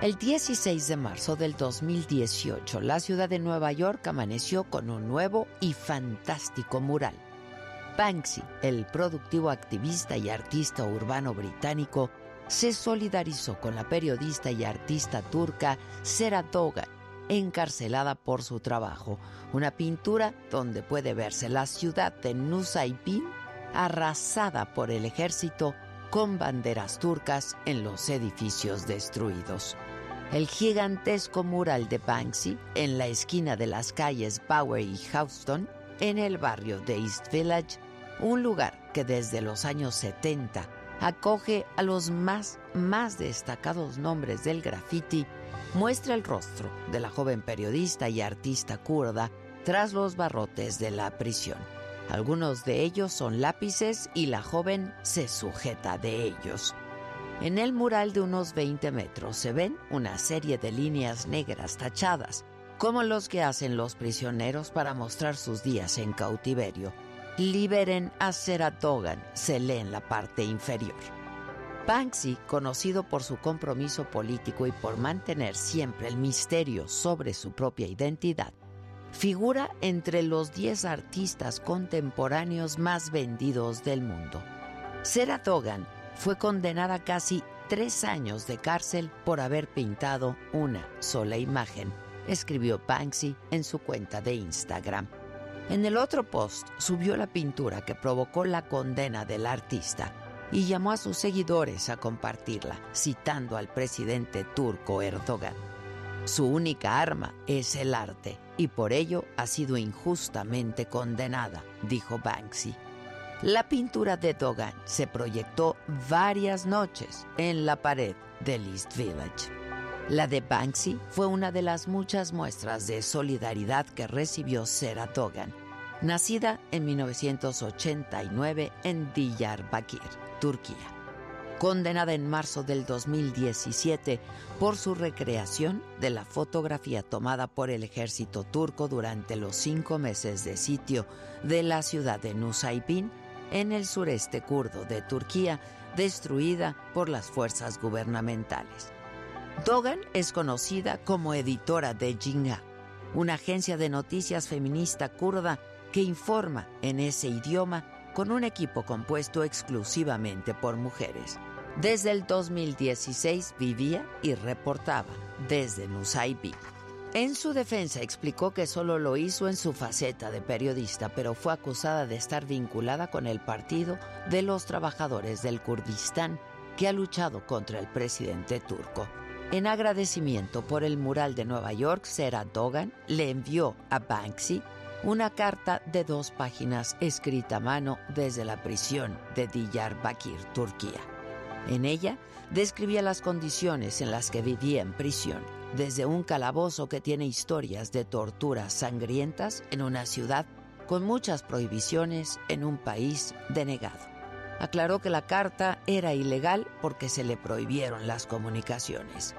El 16 de marzo del 2018, la ciudad de Nueva York amaneció con un nuevo y fantástico mural. Banksy, el productivo activista y artista urbano británico, se solidarizó con la periodista y artista turca Sera Dogan, encarcelada por su trabajo, una pintura donde puede verse la ciudad de Nusaybin arrasada por el ejército con banderas turcas en los edificios destruidos. El gigantesco mural de Banksy en la esquina de las calles Bower y Houston, en el barrio de East Village, un lugar que desde los años 70 acoge a los más, más destacados nombres del graffiti, muestra el rostro de la joven periodista y artista kurda tras los barrotes de la prisión. Algunos de ellos son lápices y la joven se sujeta de ellos. En el mural de unos 20 metros se ven una serie de líneas negras tachadas, como los que hacen los prisioneros para mostrar sus días en cautiverio. Liberen a Seratogan, se lee en la parte inferior. Banksy, conocido por su compromiso político y por mantener siempre el misterio sobre su propia identidad, figura entre los 10 artistas contemporáneos más vendidos del mundo. Sarah Dogan fue condenada a casi tres años de cárcel por haber pintado una sola imagen, escribió Banksy en su cuenta de Instagram. En el otro post subió la pintura que provocó la condena del artista y llamó a sus seguidores a compartirla, citando al presidente turco Erdogan. Su única arma es el arte y por ello ha sido injustamente condenada, dijo Banksy. La pintura de Dogan se proyectó varias noches en la pared del East Village. La de Banksy fue una de las muchas muestras de solidaridad que recibió Sera Dogan, nacida en 1989 en Diyarbakir, Turquía condenada en marzo del 2017 por su recreación de la fotografía tomada por el ejército turco durante los cinco meses de sitio de la ciudad de Nusaybin, en el sureste kurdo de Turquía, destruida por las fuerzas gubernamentales. Dogan es conocida como editora de Jinga, una agencia de noticias feminista kurda que informa en ese idioma con un equipo compuesto exclusivamente por mujeres. Desde el 2016 vivía y reportaba desde Nusaybin. En su defensa explicó que solo lo hizo en su faceta de periodista, pero fue acusada de estar vinculada con el Partido de los Trabajadores del Kurdistán, que ha luchado contra el presidente turco. En agradecimiento por el mural de Nueva York, Sarah Dogan le envió a Banksy una carta de dos páginas escrita a mano desde la prisión de Diyarbakir, Turquía. En ella describía las condiciones en las que vivía en prisión, desde un calabozo que tiene historias de torturas sangrientas en una ciudad con muchas prohibiciones en un país denegado. Aclaró que la carta era ilegal porque se le prohibieron las comunicaciones.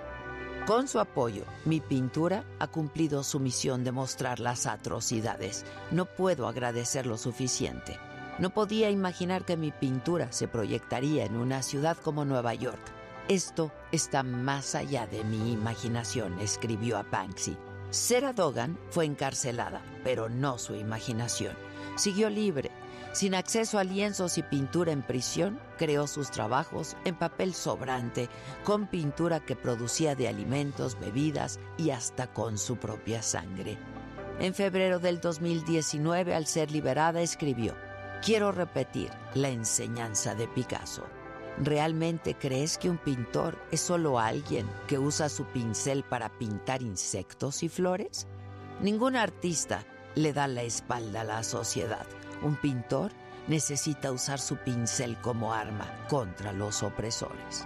Con su apoyo, mi pintura ha cumplido su misión de mostrar las atrocidades. No puedo agradecer lo suficiente. No podía imaginar que mi pintura se proyectaría en una ciudad como Nueva York. Esto está más allá de mi imaginación, escribió a Banksy. Sarah Dogan fue encarcelada, pero no su imaginación. Siguió libre. Sin acceso a lienzos y pintura en prisión, creó sus trabajos en papel sobrante, con pintura que producía de alimentos, bebidas y hasta con su propia sangre. En febrero del 2019, al ser liberada, escribió, Quiero repetir la enseñanza de Picasso. ¿Realmente crees que un pintor es solo alguien que usa su pincel para pintar insectos y flores? Ningún artista le da la espalda a la sociedad. Un pintor necesita usar su pincel como arma contra los opresores.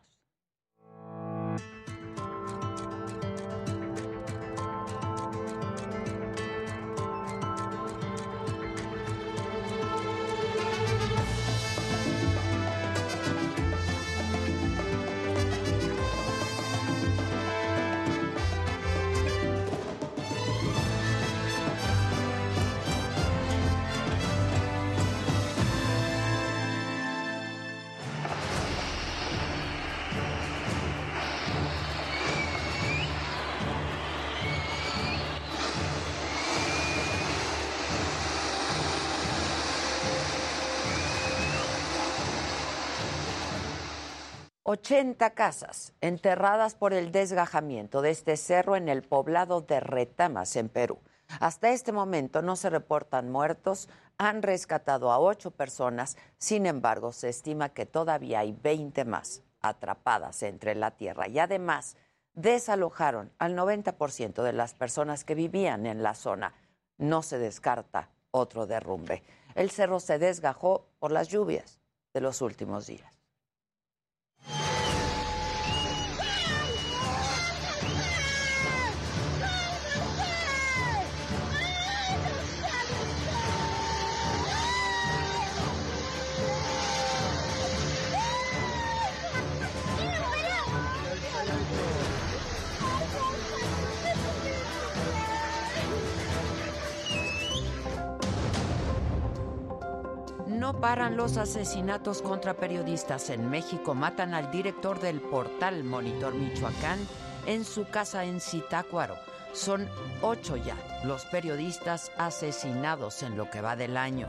Ochenta casas enterradas por el desgajamiento de este cerro en el poblado de Retamas, en Perú. Hasta este momento no se reportan muertos, han rescatado a ocho personas, sin embargo se estima que todavía hay 20 más atrapadas entre la tierra y además desalojaron al 90% de las personas que vivían en la zona. No se descarta otro derrumbe. El cerro se desgajó por las lluvias de los últimos días. Paran los asesinatos contra periodistas en México. Matan al director del portal Monitor Michoacán en su casa en Zitácuaro. Son ocho ya los periodistas asesinados en lo que va del año.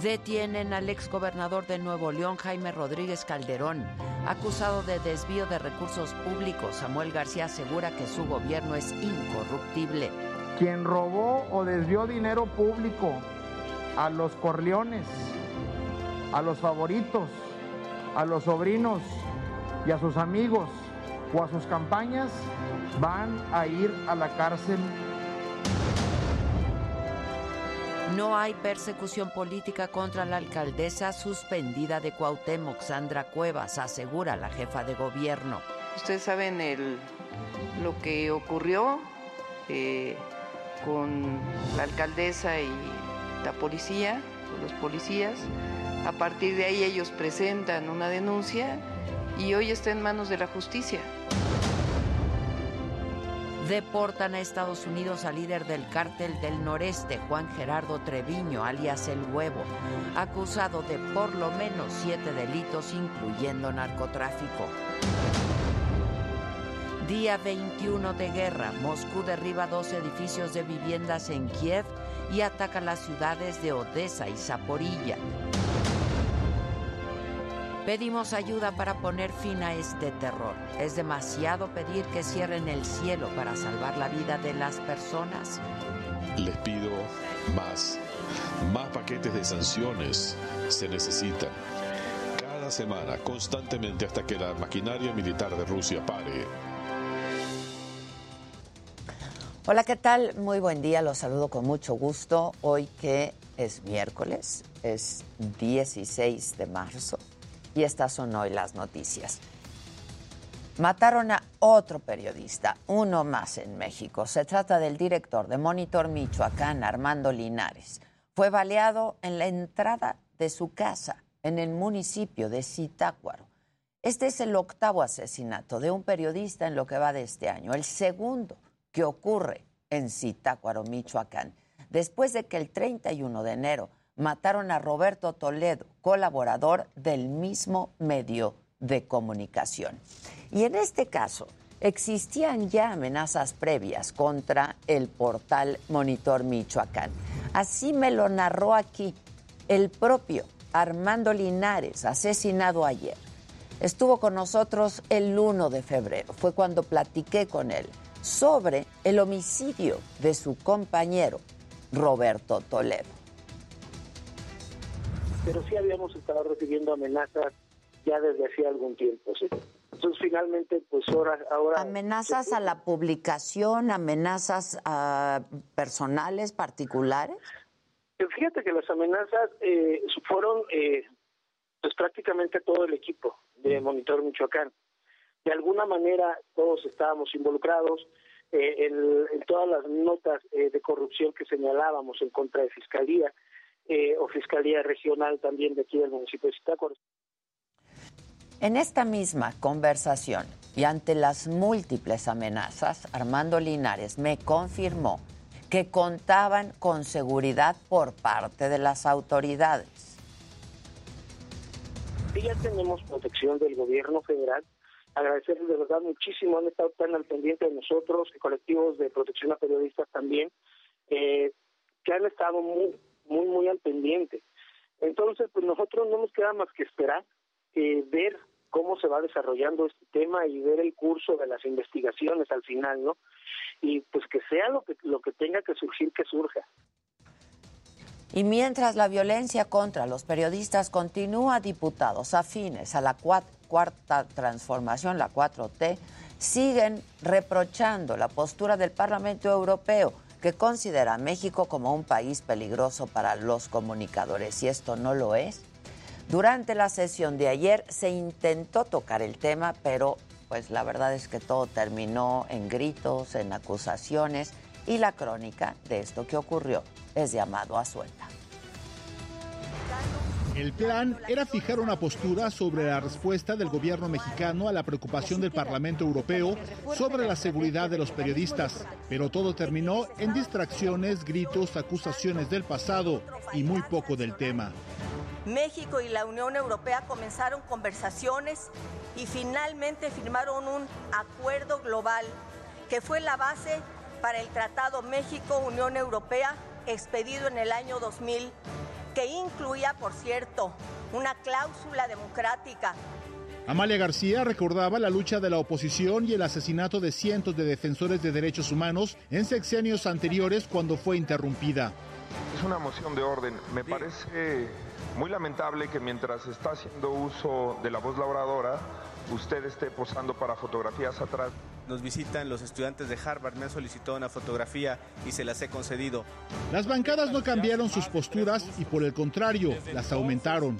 Detienen al exgobernador de Nuevo León, Jaime Rodríguez Calderón, acusado de desvío de recursos públicos. Samuel García asegura que su gobierno es incorruptible. Quien robó o desvió dinero público a los corleones, a los favoritos, a los sobrinos y a sus amigos o a sus campañas, van a ir a la cárcel. No hay persecución política contra la alcaldesa suspendida de Cuauhtémoc, Sandra Cuevas, asegura la jefa de gobierno. Ustedes saben el, lo que ocurrió eh, con la alcaldesa y la policía o los policías. A partir de ahí ellos presentan una denuncia y hoy está en manos de la justicia. Deportan a Estados Unidos al líder del cártel del noreste, Juan Gerardo Treviño, alias El Huevo, acusado de por lo menos siete delitos, incluyendo narcotráfico. Día 21 de guerra, Moscú derriba dos edificios de viviendas en Kiev y ataca las ciudades de Odessa y Zaporilla. Pedimos ayuda para poner fin a este terror. Es demasiado pedir que cierren el cielo para salvar la vida de las personas. Les pido más. Más paquetes de sanciones se necesitan. Cada semana, constantemente, hasta que la maquinaria militar de Rusia pare. Hola, ¿qué tal? Muy buen día, los saludo con mucho gusto. Hoy que es miércoles, es 16 de marzo y estas son hoy las noticias. Mataron a otro periodista, uno más en México. Se trata del director de Monitor Michoacán, Armando Linares. Fue baleado en la entrada de su casa en el municipio de Zitácuaro. Este es el octavo asesinato de un periodista en lo que va de este año, el segundo que ocurre en Zitácuaro, Michoacán, después de que el 31 de enero mataron a Roberto Toledo, colaborador del mismo medio de comunicación. Y en este caso, existían ya amenazas previas contra el portal Monitor Michoacán. Así me lo narró aquí el propio Armando Linares, asesinado ayer. Estuvo con nosotros el 1 de febrero, fue cuando platiqué con él sobre el homicidio de su compañero Roberto Toledo. Pero sí habíamos estado recibiendo amenazas ya desde hacía algún tiempo, ¿sí? Entonces finalmente, pues ahora... ahora ¿Amenazas a la publicación, amenazas a personales particulares? Fíjate que las amenazas eh, fueron eh, pues prácticamente todo el equipo de Monitor Michoacán. De alguna manera todos estábamos involucrados eh, en, todas las notas eh, de corrupción que señalábamos en contra de Fiscalía eh, o Fiscalía Regional también de aquí del municipio de Zitácuaro. En esta misma conversación y ante las múltiples amenazas, Armando Linares me confirmó que contaban con seguridad por parte de las autoridades. Sí, ya tenemos protección del gobierno federal. Agradecerles de verdad muchísimo, han estado tan al pendiente de nosotros, colectivos de protección a periodistas también, eh, que han estado muy, muy, muy al pendiente. Entonces, pues nosotros no nos queda más que esperar eh, ver cómo se va desarrollando este tema y ver el curso de las investigaciones al final, ¿no? Y pues que sea lo que lo que tenga que surgir que surja. Y mientras la violencia contra los periodistas continúa, diputados afines a la cuarta transformación, la 4T, siguen reprochando la postura del Parlamento Europeo que considera a México como un país peligroso para los comunicadores. Y esto no lo es. Durante la sesión de ayer se intentó tocar el tema, pero pues la verdad es que todo terminó en gritos, en acusaciones y la crónica de esto que ocurrió es llamado a suelta. El plan era fijar una postura sobre la respuesta del gobierno mexicano a la preocupación del Parlamento Europeo sobre la seguridad de los periodistas, pero todo terminó en distracciones, gritos, acusaciones del pasado y muy poco del tema. México y la Unión Europea comenzaron conversaciones y finalmente firmaron un acuerdo global que fue la base para el Tratado México-Unión Europea expedido en el año 2000, que incluía, por cierto, una cláusula democrática Amalia García recordaba la lucha de la oposición y el asesinato de cientos de defensores de derechos humanos en sexenios anteriores cuando fue interrumpida. Es una moción de orden. Me parece muy lamentable que mientras está haciendo uso de la voz labradora, usted esté posando para fotografías atrás. Nos visitan los estudiantes de Harvard, me han solicitado una fotografía y se las he concedido. Las bancadas no cambiaron sus posturas y por el contrario, las aumentaron.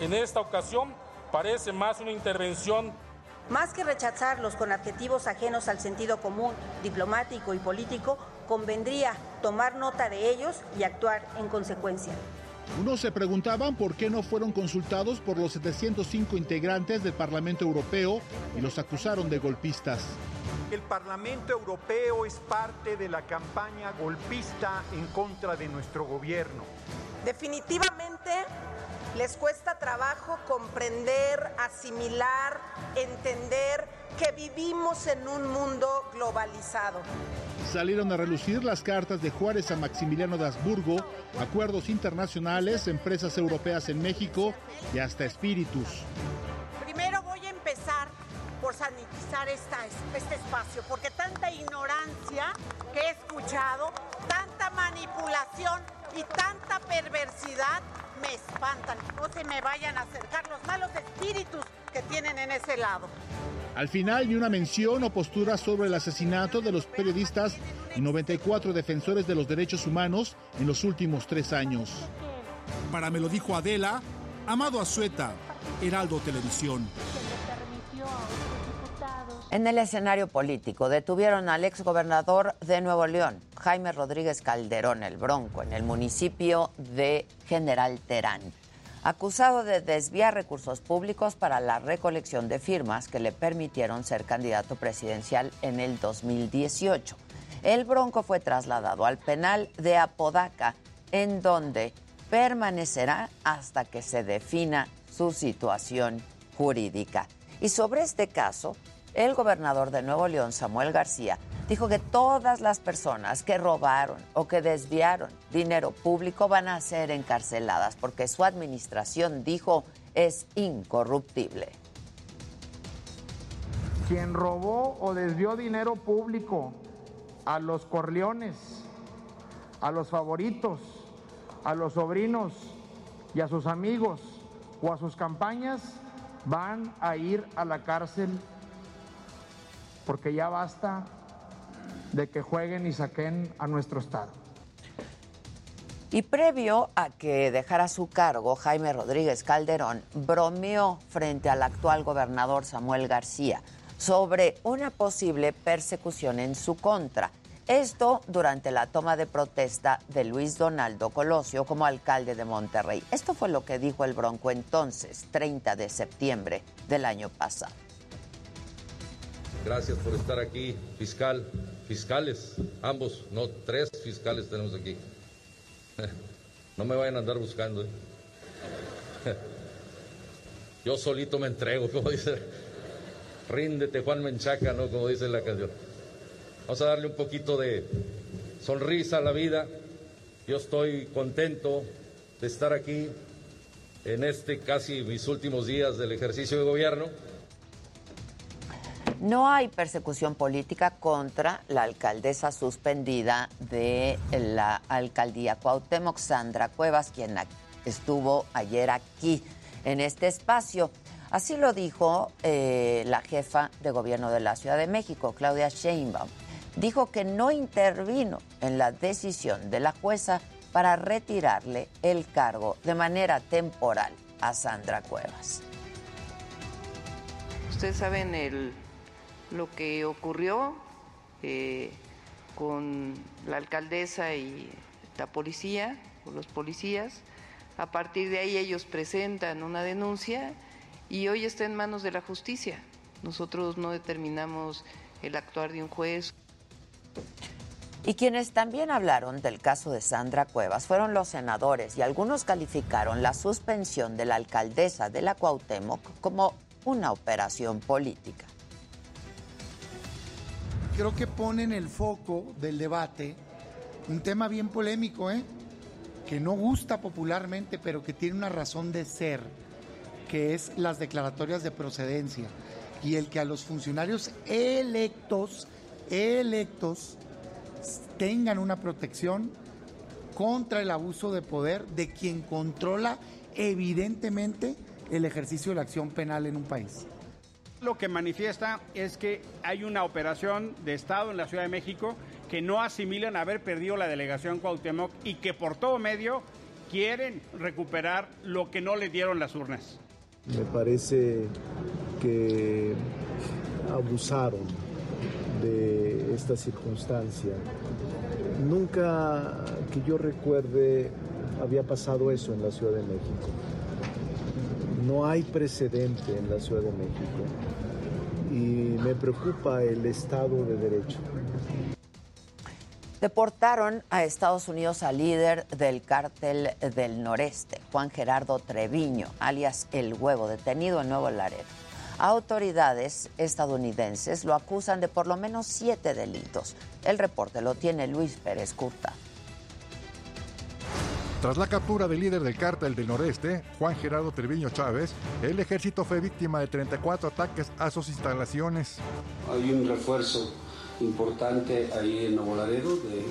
En esta ocasión parece más una intervención más que rechazarlos con adjetivos ajenos al sentido común, diplomático y político, convendría tomar nota de ellos y actuar en consecuencia. Unos se preguntaban por qué no fueron consultados por los 705 integrantes del Parlamento Europeo y los acusaron de golpistas. El Parlamento Europeo es parte de la campaña golpista en contra de nuestro gobierno. Definitivamente les cuesta trabajo comprender, asimilar, entender que vivimos en un mundo globalizado. Salieron a relucir las cartas de Juárez a Maximiliano de Habsburgo, acuerdos internacionales, empresas europeas en México y hasta espíritus. Primero voy a empezar por sanitizar esta, este espacio, porque tanta ignorancia que he escuchado, tanta manipulación y tanta perversidad me espantan. No se me vayan a acercar los malos espíritus que tienen en ese lado. Al final, ni una mención o postura sobre el asesinato de los periodistas y 94 defensores de los derechos humanos en los últimos tres años. Para me lo dijo Adela, Amado Azueta, Heraldo Televisión. En el escenario político detuvieron al exgobernador de Nuevo León, Jaime Rodríguez Calderón, el Bronco, en el municipio de General Terán, acusado de desviar recursos públicos para la recolección de firmas que le permitieron ser candidato presidencial en el 2018. El Bronco fue trasladado al penal de Apodaca, en donde permanecerá hasta que se defina su situación jurídica. Y sobre este caso, el gobernador de Nuevo León, Samuel García, dijo que todas las personas que robaron o que desviaron dinero público van a ser encarceladas porque su administración, dijo, es incorruptible. Quien robó o desvió dinero público a los corleones, a los favoritos, a los sobrinos y a sus amigos o a sus campañas, van a ir a la cárcel porque ya basta de que jueguen y saquen a nuestro Estado. Y previo a que dejara su cargo, Jaime Rodríguez Calderón bromeó frente al actual gobernador Samuel García sobre una posible persecución en su contra. Esto durante la toma de protesta de Luis Donaldo Colosio como alcalde de Monterrey. Esto fue lo que dijo el Bronco entonces, 30 de septiembre del año pasado. Gracias por estar aquí, fiscal, fiscales, ambos, no, tres fiscales tenemos aquí. No me vayan a andar buscando. ¿eh? Yo solito me entrego, como dice, ríndete Juan Menchaca, ¿no? Como dice la canción. Vamos a darle un poquito de sonrisa a la vida. Yo estoy contento de estar aquí en este casi mis últimos días del ejercicio de gobierno. No hay persecución política contra la alcaldesa suspendida de la alcaldía Cuauhtémoc, Sandra Cuevas, quien estuvo ayer aquí en este espacio. Así lo dijo eh, la jefa de gobierno de la Ciudad de México, Claudia Sheinbaum. Dijo que no intervino en la decisión de la jueza para retirarle el cargo de manera temporal a Sandra Cuevas. Ustedes saben el lo que ocurrió eh, con la alcaldesa y la policía, o los policías. A partir de ahí ellos presentan una denuncia y hoy está en manos de la justicia. Nosotros no determinamos el actuar de un juez. Y quienes también hablaron del caso de Sandra Cuevas fueron los senadores y algunos calificaron la suspensión de la alcaldesa de la Cuauhtémoc como una operación política creo que pone en el foco del debate un tema bien polémico, ¿eh? que no gusta popularmente, pero que tiene una razón de ser, que es las declaratorias de procedencia y el que a los funcionarios electos, electos, tengan una protección contra el abuso de poder de quien controla evidentemente el ejercicio de la acción penal en un país. Lo que manifiesta es que hay una operación de Estado en la Ciudad de México que no asimilan haber perdido la delegación Cuauhtémoc y que por todo medio quieren recuperar lo que no le dieron las urnas. Me parece que abusaron de esta circunstancia. Nunca que yo recuerde había pasado eso en la Ciudad de México. No hay precedente en la Ciudad de México y me preocupa el Estado de Derecho. Deportaron a Estados Unidos al líder del cártel del noreste, Juan Gerardo Treviño, alias El Huevo, detenido en Nuevo Laredo. Autoridades estadounidenses lo acusan de por lo menos siete delitos. El reporte lo tiene Luis Pérez Curta. Tras la captura del líder del cártel del noreste, Juan Gerardo Treviño Chávez, el ejército fue víctima de 34 ataques a sus instalaciones. Hay un refuerzo importante ahí en Nuevo Laredo de,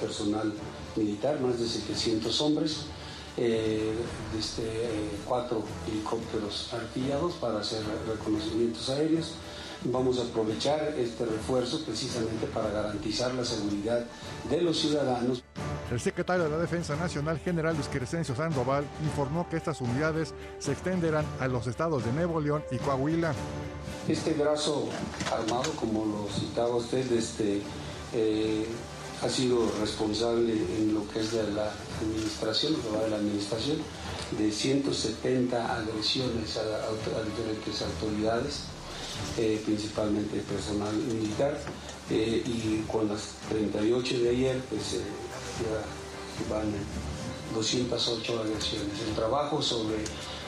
personal militar, más de 700 hombres, eh, este, eh, cuatro helicópteros artillados para hacer reconocimientos aéreos. Vamos a aprovechar este refuerzo precisamente para garantizar la seguridad de los ciudadanos. El secretario de la Defensa Nacional, general Luis Crescencio Sandoval, informó que estas unidades se extenderán a los estados de Nuevo León y Coahuila. Este brazo armado, como lo citaba usted, este, eh, ha sido responsable en lo que es de la administración, de la administración, de 170 agresiones a, diferentes autoridades, eh, principalmente personal militar, eh, y con las 38 de ayer, pues ya van 208 agresiones. El trabajo sobre,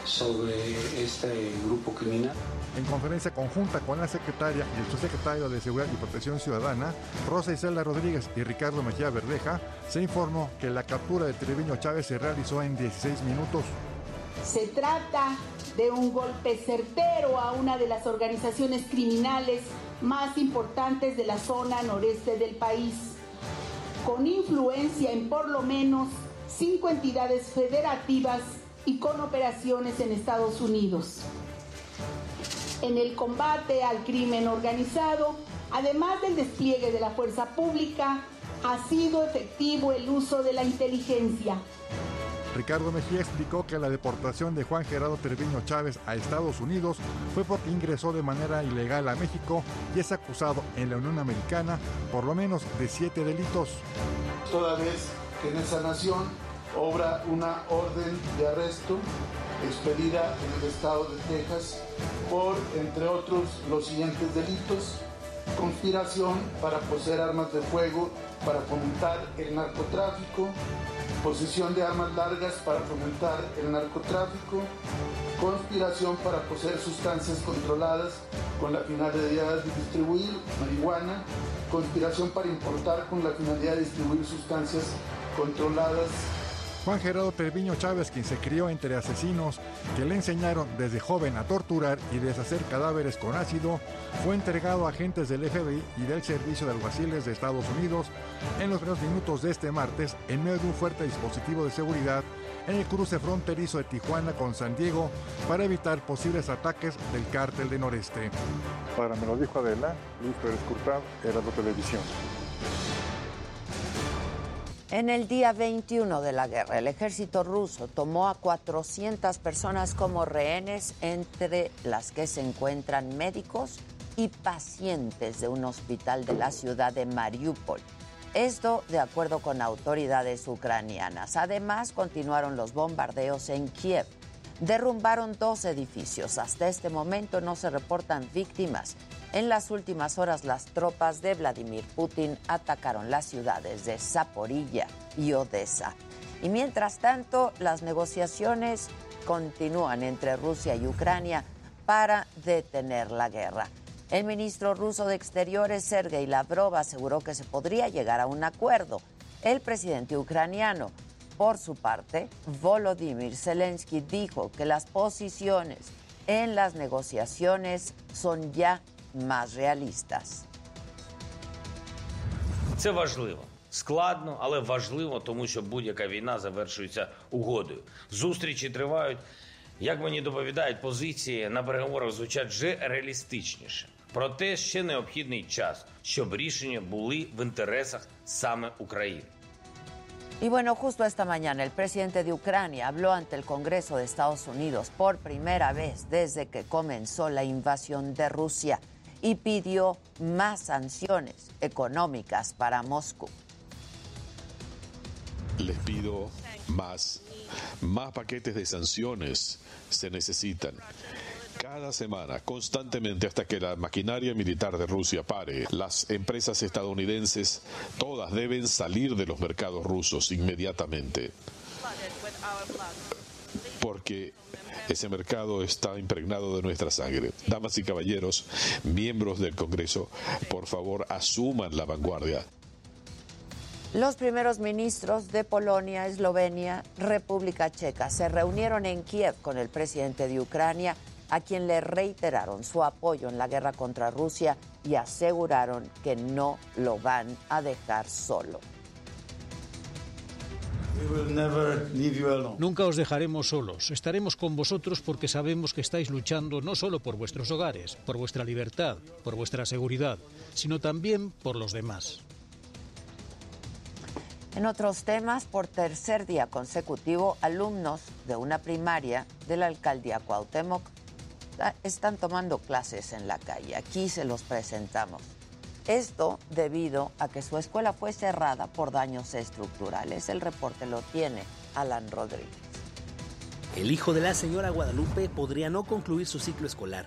sobre este grupo criminal en conferencia conjunta con la secretaria y el subsecretario de Seguridad y Protección Ciudadana, Rosa Isela Rodríguez y Ricardo Mejía Verdeja, se informó que la captura de Treviño Chávez se realizó en 16 minutos. Se trata de un golpe certero a una de las organizaciones criminales más importantes de la zona noreste del país, con influencia en por lo menos cinco entidades federativas y con operaciones en Estados Unidos en el combate al crimen organizado, además del despliegue de la fuerza pública, ha sido efectivo el uso de la inteligencia. Ricardo Mejía explicó que la deportación de Juan Gerardo Treviño Chávez a Estados Unidos fue porque ingresó de manera ilegal a México y es acusado en la Unión Americana por lo menos de siete delitos. Toda vez que en esa nación obra una orden de arresto expedida en el estado de Texas por, entre otros, los siguientes delitos. Conspiración para poseer armas de fuego para fomentar el narcotráfico, posesión de armas largas para fomentar el narcotráfico, conspiración para poseer sustancias controladas con la finalidad de distribuir marihuana, conspiración para importar con la finalidad de distribuir sustancias controladas Juan Gerardo Treviño Chávez, quien se crió entre asesinos que le enseñaron desde joven a torturar y deshacer cadáveres con ácido, fue entregado a agentes del FBI y del Servicio de Alguaciles de Estados Unidos en los primeros minutos de este martes en medio de un fuerte dispositivo de seguridad en el cruce fronterizo de Tijuana con San Diego para evitar posibles ataques del cártel de Noreste. Para me lo dijo Adela, Luis Pérez Curtado, Heraldo Televisión. En el día 21 de la guerra, el ejército ruso tomó a 400 personas como rehenes, entre las que se encuentran médicos y pacientes de un hospital de la ciudad de Mariupol. Esto de acuerdo con autoridades ucranianas. Además, continuaron los bombardeos en Kiev. Derrumbaron dos edificios. Hasta este momento no se reportan víctimas en las últimas horas, las tropas de Vladimir Putin atacaron las ciudades de Zaporilla y Odessa. Y mientras tanto, las negociaciones continúan entre Rusia y Ucrania para detener la guerra. El ministro ruso de Exteriores, Sergei Lavrov, aseguró que se podría llegar a un acuerdo. El presidente ucraniano, por su parte, Volodymyr Zelensky, dijo que las posiciones en las negociaciones son ya más realistas. Це важливо. Складно, але важливо, тому що будь-яка війна завершується угодою. Зустрічі тривають. Як мені доповідають, позиції на переговорах звучать вже реалістичніше. Проте ще необхідний час, щоб рішення були в інтересах саме України. Y bueno, justo esta mañana el presidente de Ucrania habló ante el Congreso de Estados Unidos por primera vez desde que comenzó la invasión de Rusia y pidió más sanciones económicas para Moscú. Les pido más, más paquetes de sanciones se necesitan. Cada semana, constantemente, hasta que la maquinaria militar de Rusia pare, las empresas estadounidenses todas deben salir de los mercados rusos inmediatamente. Porque ese mercado está impregnado de nuestra sangre. Damas y caballeros, miembros del Congreso, por favor, asuman la vanguardia. Los primeros ministros de Polonia, Eslovenia, República Checa se reunieron en Kiev con el presidente de Ucrania, a quien le reiteraron su apoyo en la guerra contra Rusia y aseguraron que no lo van a dejar solo. Nunca os dejaremos solos. Estaremos con vosotros porque sabemos que estáis luchando no solo por vuestros hogares, por vuestra libertad, por vuestra seguridad, sino también por los demás. En otros temas, por tercer día consecutivo, alumnos de una primaria de la alcaldía Cuauhtémoc ah, están tomando clases en la calle. Aquí se los presentamos. Esto debido a que su escuela fue cerrada por daños estructurales. El reporte lo tiene Alan Rodríguez. El hijo de la señora Guadalupe podría no concluir su ciclo escolar,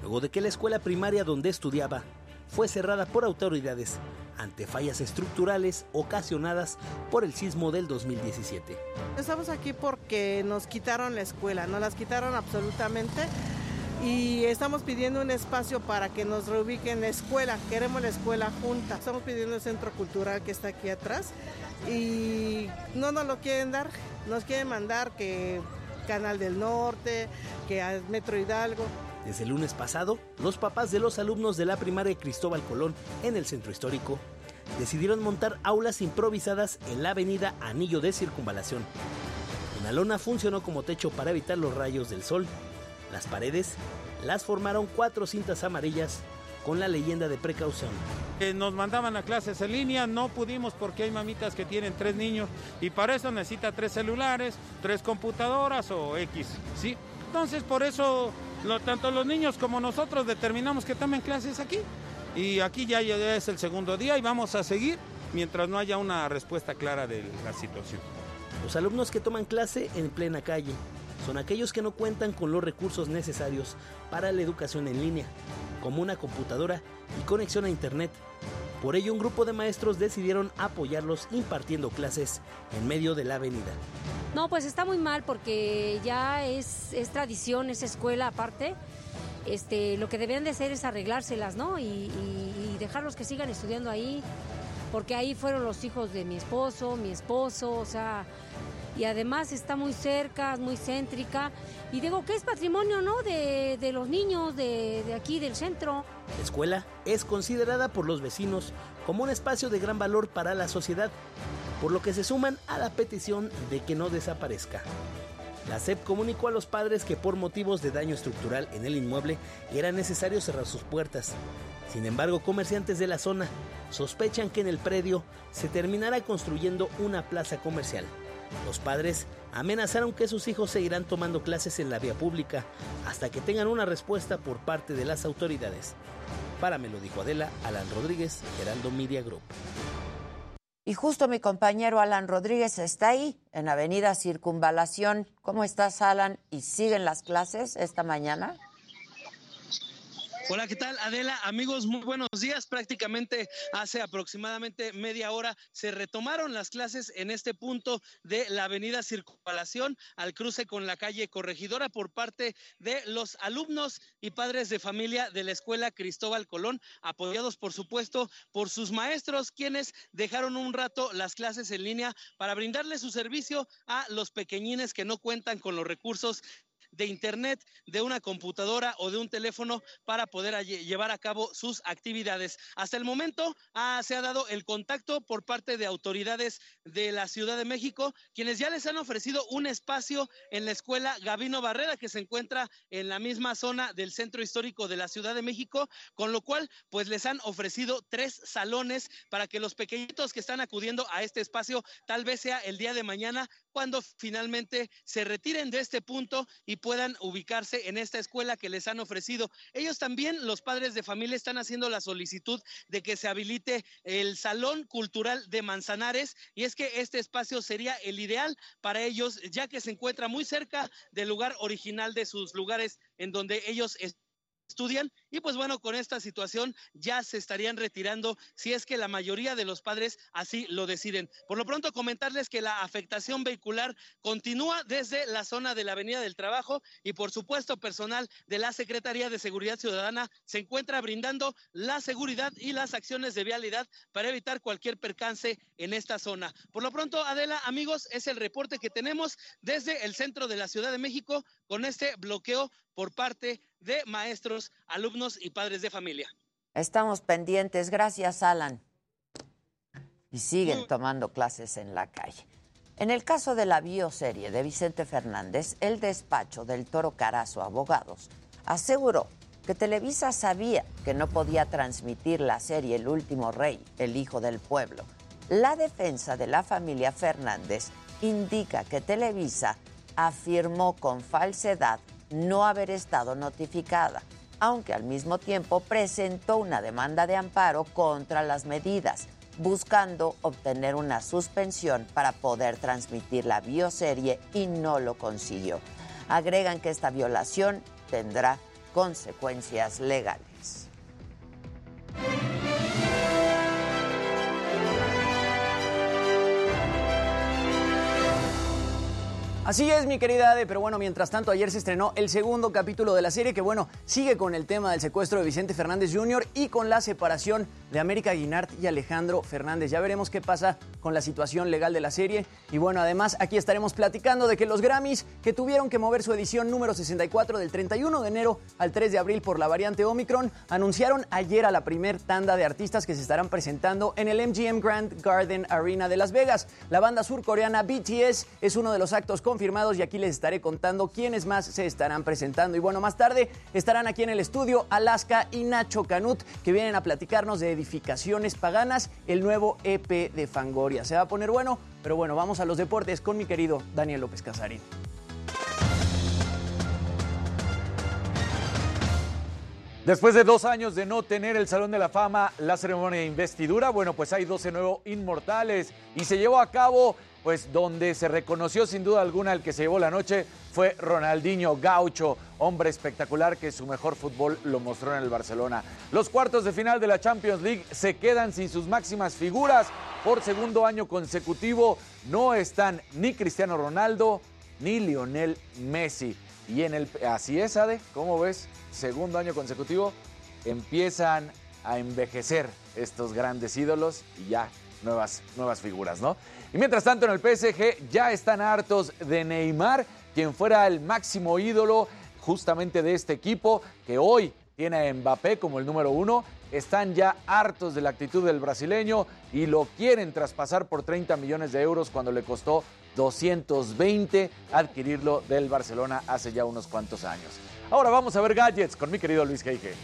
luego de que la escuela primaria donde estudiaba fue cerrada por autoridades ante fallas estructurales ocasionadas por el sismo del 2017. Estamos aquí porque nos quitaron la escuela, nos las quitaron absolutamente y estamos pidiendo un espacio para que nos reubiquen la escuela. Queremos la escuela junta. Estamos pidiendo el centro cultural que está aquí atrás y no nos lo quieren dar. Nos quieren mandar que Canal del Norte, que a Metro Hidalgo. Desde el lunes pasado, los papás de los alumnos de la primaria Cristóbal Colón en el centro histórico decidieron montar aulas improvisadas en la avenida Anillo de Circunvalación. Una lona funcionó como techo para evitar los rayos del sol. Las paredes las formaron cuatro cintas amarillas con la leyenda de precaución. Nos mandaban a clases en línea, no pudimos porque hay mamitas que tienen tres niños y para eso necesita tres celulares, tres computadoras o X, ¿sí? Entonces por eso tanto los niños como nosotros determinamos que tomen clases aquí. Y aquí ya, es el segundo día y vamos a seguir mientras no haya una respuesta clara de la situación. Los alumnos que toman clase en plena calle son aquellos que no cuentan con los recursos necesarios para la educación en línea, como una computadora y conexión a Internet. Por ello, un grupo de maestros decidieron apoyarlos impartiendo clases en medio de la avenida. No, pues está muy mal porque ya es, es tradición, es escuela aparte. Este, lo que deben de hacer es arreglárselas, ¿no? Y, dejarlos que sigan estudiando ahí, porque ahí fueron los hijos de mi esposo, mi esposo, o sea, y además está muy cerca, muy céntrica, y digo que es patrimonio, ¿no? De, los niños de, de aquí, del centro. La escuela es considerada por los vecinos como un espacio de gran valor para la sociedad, por lo que se suman a la petición de que no desaparezca. La SEP comunicó a los padres que por motivos de daño estructural en el inmueble era necesario cerrar sus puertas. Sin embargo, comerciantes de la zona sospechan que en el predio se terminará construyendo una plaza comercial. Los padres amenazaron que sus hijos seguirán tomando clases en la vía pública hasta que tengan una respuesta por parte de las autoridades. Para me lo dijo Adela, Alan Rodríguez, Geraldo Media Group. Y justo mi compañero Alan Rodríguez está ahí, en Avenida Circunvalación. ¿Cómo estás, Alan? ¿Y siguen las clases esta mañana? Hola, ¿qué tal Adela? Amigos, muy buenos días. Prácticamente hace aproximadamente media hora se retomaron las clases en este punto de la avenida Circunvalación al cruce con la calle Corregidora por parte de los alumnos y padres de familia de la escuela Cristóbal Colón, apoyados por supuesto por sus maestros, quienes dejaron un rato las clases en línea para brindarle su servicio a los pequeñines que no cuentan con los recursos de Internet, de una computadora o de un teléfono para poder llevar a cabo sus actividades. Hasta el momento ah, se ha dado el contacto por parte de autoridades de la Ciudad de México, quienes ya les han ofrecido un espacio en la escuela Gavino Barrera, que se encuentra en la misma zona del centro histórico de la Ciudad de México, con lo cual pues les han ofrecido tres salones para que los pequeñitos que están acudiendo a este espacio tal vez sea el día de mañana cuando finalmente se retiren de este punto y puedan ubicarse en esta escuela que les han ofrecido. Ellos también, los padres de familia, están haciendo la solicitud de que se habilite el Salón Cultural de Manzanares y es que este espacio sería el ideal para ellos, ya que se encuentra muy cerca del lugar original de sus lugares en donde ellos estudian y pues bueno, con esta situación ya se estarían retirando si es que la mayoría de los padres así lo deciden. Por lo pronto comentarles que la afectación vehicular continúa desde la zona de la Avenida del Trabajo y por supuesto personal de la Secretaría de Seguridad Ciudadana se encuentra brindando la seguridad y las acciones de vialidad para evitar cualquier percance en esta zona. Por lo pronto, Adela, amigos, es el reporte que tenemos desde el centro de la Ciudad de México con este bloqueo por parte de maestros, alumnos y padres de familia. Estamos pendientes. Gracias, Alan. Y siguen tomando clases en la calle. En el caso de la bioserie de Vicente Fernández, el despacho del Toro Carazo Abogados aseguró que Televisa sabía que no podía transmitir la serie El último rey, el hijo del pueblo, La defensa de la familia Fernández indica que Televisa afirmó con falsedad no haber estado notificada, aunque al mismo tiempo presentó una demanda de amparo contra las medidas, buscando obtener una suspensión para poder transmitir la bioserie y no lo consiguió. Agregan que esta violación tendrá consecuencias legales. Así es, mi querida Ade, pero bueno, mientras tanto, ayer se estrenó el segundo capítulo de la serie que, bueno, sigue con el tema del secuestro de Vicente Fernández Jr. y con la separación de América Guinart y Alejandro Fernández. Ya veremos qué pasa con la situación legal de la serie. Y bueno, además, aquí estaremos platicando de que los Grammys, que tuvieron que mover su edición número 64 del 31 de enero al 3 de abril por la variante Omicron, anunciaron ayer a la primer tanda de artistas que se estarán presentando en el MGM Grand Garden Arena de Las Vegas. La banda surcoreana BTS es uno de los actos confirmados y aquí les estaré contando quiénes más se estarán presentando. Y bueno, más tarde estarán aquí en el estudio Alaska y Nacho Canut, que vienen a platicarnos de edificaciones paganas, el nuevo EP de Fangoria. Se va a poner bueno, pero bueno, vamos a los deportes con mi querido Daniel López Casarín. Después de dos años de no tener el Salón de la Fama, la ceremonia de investidura, bueno, pues hay 12 nuevos inmortales y se llevó a cabo, pues donde se reconoció sin duda alguna el que se llevó la noche fue Ronaldinho Gaucho, hombre espectacular que su mejor fútbol lo mostró en el Barcelona. Los cuartos de final de la Champions League se quedan sin sus máximas figuras por segundo año consecutivo. No están ni Cristiano Ronaldo ni Lionel Messi. Y en el así es, Ade, ¿cómo ves? Segundo año consecutivo empiezan a envejecer estos grandes ídolos y ya nuevas, nuevas figuras, ¿no? Y mientras tanto en el PSG ya están hartos de Neymar, quien fuera el máximo ídolo justamente de este equipo, que hoy tiene a Mbappé como el número uno. Están ya hartos de la actitud del brasileño y lo quieren traspasar por 30 millones de euros cuando le costó 220 adquirirlo del Barcelona hace ya unos cuantos años. Ahora vamos a ver gadgets con mi querido Luis Geige.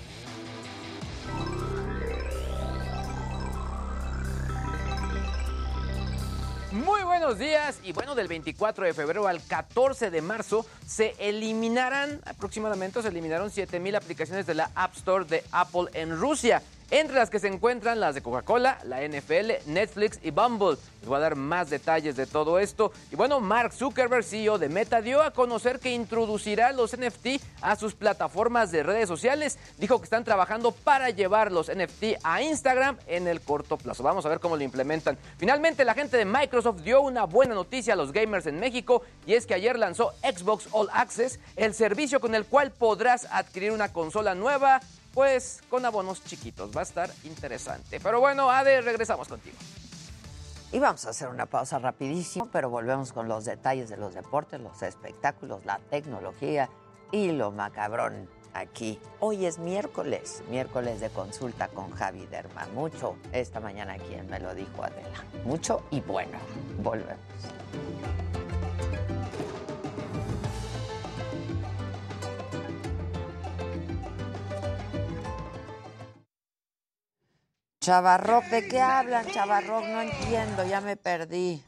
Muy buenos días y bueno, del 24 de febrero al 14 de marzo se eliminarán aproximadamente, se eliminaron 7000 aplicaciones de la App Store de Apple en Rusia entre las que se encuentran las de Coca-Cola, la NFL, Netflix y Bumble. Les voy a dar más detalles de todo esto. Y bueno, Mark Zuckerberg, CEO de Meta, dio a conocer que introducirá los NFT a sus plataformas de redes sociales. Dijo que están trabajando para llevar los NFT a Instagram en el corto plazo. Vamos a ver cómo lo implementan. Finalmente, la gente de Microsoft dio una buena noticia a los gamers en México y es que ayer lanzó Xbox All Access, el servicio con el cual podrás adquirir una consola nueva pues con abonos chiquitos. Va a estar interesante. Pero bueno, Ade, regresamos contigo. Y vamos a hacer una pausa rapidísimo, pero volvemos con los detalles de los deportes, los espectáculos, la tecnología y lo macabrón aquí. Hoy es miércoles, miércoles de consulta con Javi Derma. Mucho esta mañana quien me lo dijo Adela. Mucho y bueno. Volvemos. Chavarroc, ¿de qué hablan, Chavarroc? No entiendo, ya me perdí.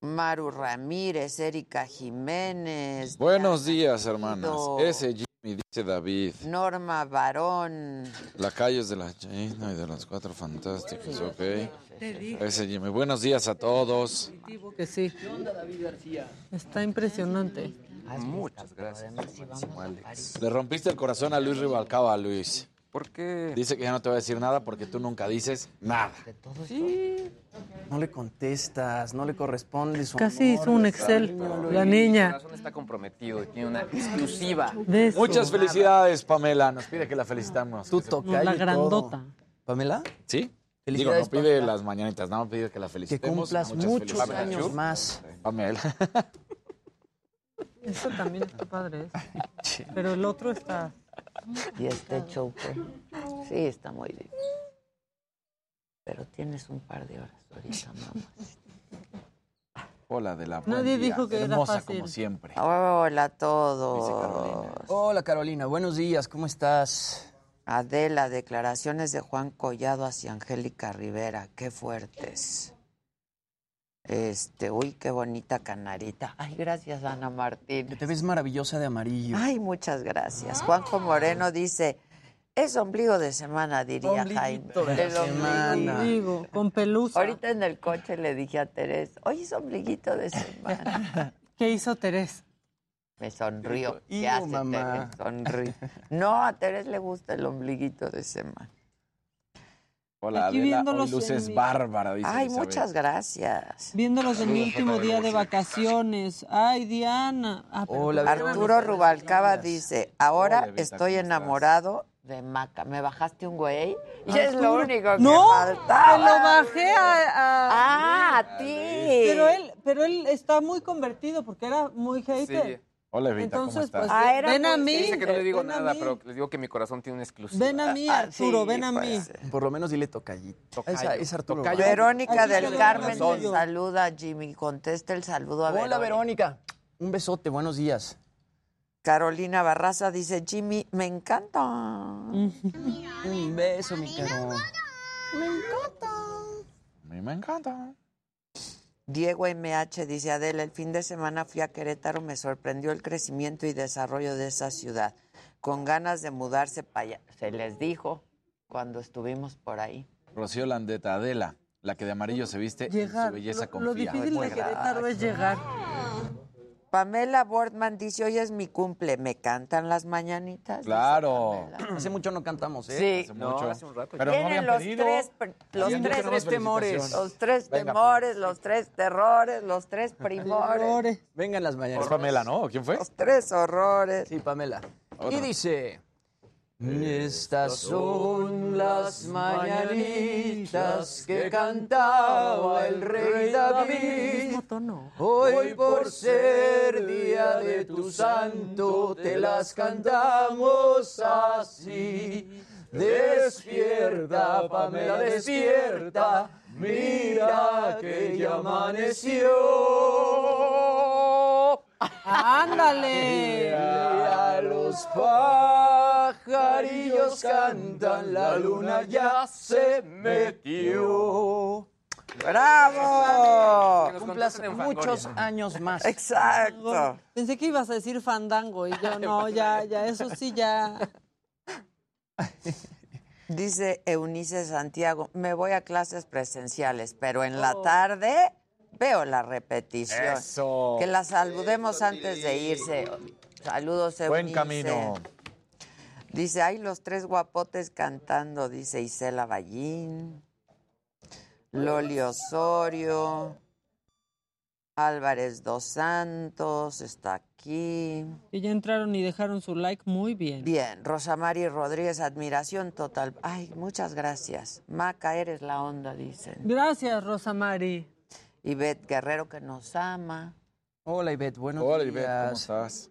Maru Ramírez, Erika Jiménez. Buenos días, hermanas. Ese Jimmy, dice David. Norma Barón. La calle es de la China y de los cuatro fantásticos, ok. Ese Jimmy. Buenos días a todos. Que sí. Está impresionante. Muchas gracias. Le rompiste el corazón a Luis Rivalcaba, Luis. ¿Por qué? Dice que ya no te va a decir nada porque tú nunca dices nada. Sí. No le contestas, no le corresponde su Casi amor. hizo un Excel, la niña. corazón está comprometido, tiene una exclusiva. Muchas felicidades, Pamela. Nos pide que la felicitamos. Tú toca La grandota. ¿Pamela? ¿Sí? Digo, Felicidades, no pide Pamela. las mañanitas, no pide que la Que felicitemos. cumplas Muchas muchos felicidades. años más. Pamela. Esto también está padre. ¿eh? Pero el otro está. Y este show, pues, sí, está muy difícil. Pero tienes un par de horas ahorita, mamá. Hola de la Nadie buen día. dijo que era Hermosa fácil. como siempre. Hola a todos. Hola Carolina, buenos días, ¿cómo estás? Adela, declaraciones de Juan Collado hacia Angélica Rivera, qué fuertes. Este, uy, qué bonita canarita. Ay, gracias, Ana Martín. Te ves maravillosa de amarillo. Ay, muchas gracias. Juanjo Moreno dice, es ombligo de semana, diría Ombliguito Jaime. de El semana. ombligo. con pelusa. Ahorita en el coche le dije a Terés, oye, es ombliguito de semana. ¿Qué hizo Terés? Me sonrió. ¿Qué hace mamá. Terés? Sonríe. No, a Terés le gusta el ombliguito de semana. Hola, Aquí Adela, viéndolos hoy luces en bárbara, dice Ay, Elizabeth. muchas gracias. Viéndolos en mi último día de vacaciones. Ay, Diana. Ah, pero- Arturo Rubalcaba dice, ahora Hola, estoy enamorado de Maca. ¿Me bajaste un güey? Y es Arturo. lo único que no, faltaba. te lo bajé a, a- Ah, a ti. Pero él, pero él está muy convertido porque era muy hater. Hola, Evita, Entonces, ¿cómo pues, estás? Ah, era ven a mí. Dice que no le digo ven a nada, pero les digo que mi corazón tiene una exclusiva. Ven a mí, Ah, Arturo, sí, ven a mí. pues. Por lo menos dile tocallito. Esa es Arturo. Verónica Aquí del Carmen te saluda, Jimmy. Contesta el saludo a Hola, Verónica. Verónica. Un besote, buenos días. Carolina Barraza dice, Jimmy, me encanta. Un beso, mi caro. Me encanta. A mí me encanta. Diego MH dice, Adela, el fin de semana fui a Querétaro, me sorprendió el crecimiento y desarrollo de esa ciudad. Con ganas de mudarse para allá. Se les dijo cuando estuvimos por ahí. Rocío Landeta, Adela, la que de amarillo se viste, en su belleza Lo, lo confía. difícil de Querétaro es llegar. Pamela Boardman dice, hoy es mi cumple, ¿me cantan las mañanitas? Claro. Hace mucho no cantamos, ¿eh? Sí. Hace mucho. hace un rato. Pero no Tienen los pedido. tres, los tres, temores. los tres Venga, temores, los tres terrores, los tres primores, Vengan las mañanas. Es Pamela, ¿no? ¿Quién fue? los tres horrores. Sí, Pamela. Otra. Y dice... Estas son las mañanitas que cantaba el rey David. Hoy por ser día de tu santo te las cantamos así. Despierta, Pamela, despierta. Mira que ya amaneció. ¡Ándale! Y a los pajarillos cantan, la luna ya se metió. ¡Bravo! Cumplas muchos años más. Exacto. Pensé que ibas a decir fandango y yo no, ya, ya, eso sí, ya. Dice Eunice Santiago, me voy a clases presenciales, pero en la Oh. tarde veo la repetición. Eso. Que la saludemos antes de irse. Saludos, Eunice. Buen camino. Dice, hay los tres guapotes cantando, dice Isela Ballín, Loli Osorio, Álvarez Dos Santos, está aquí. Que ya entraron y dejaron su like muy bien. Bien, Rosa Mari Rodríguez, admiración total. Ay, muchas gracias. Maca, eres la onda, dicen. Gracias, Rosa Mari. Ivette Guerrero, que nos ama. Hola, Ivette, buenos Hola, días. Ivette, ¿cómo estás?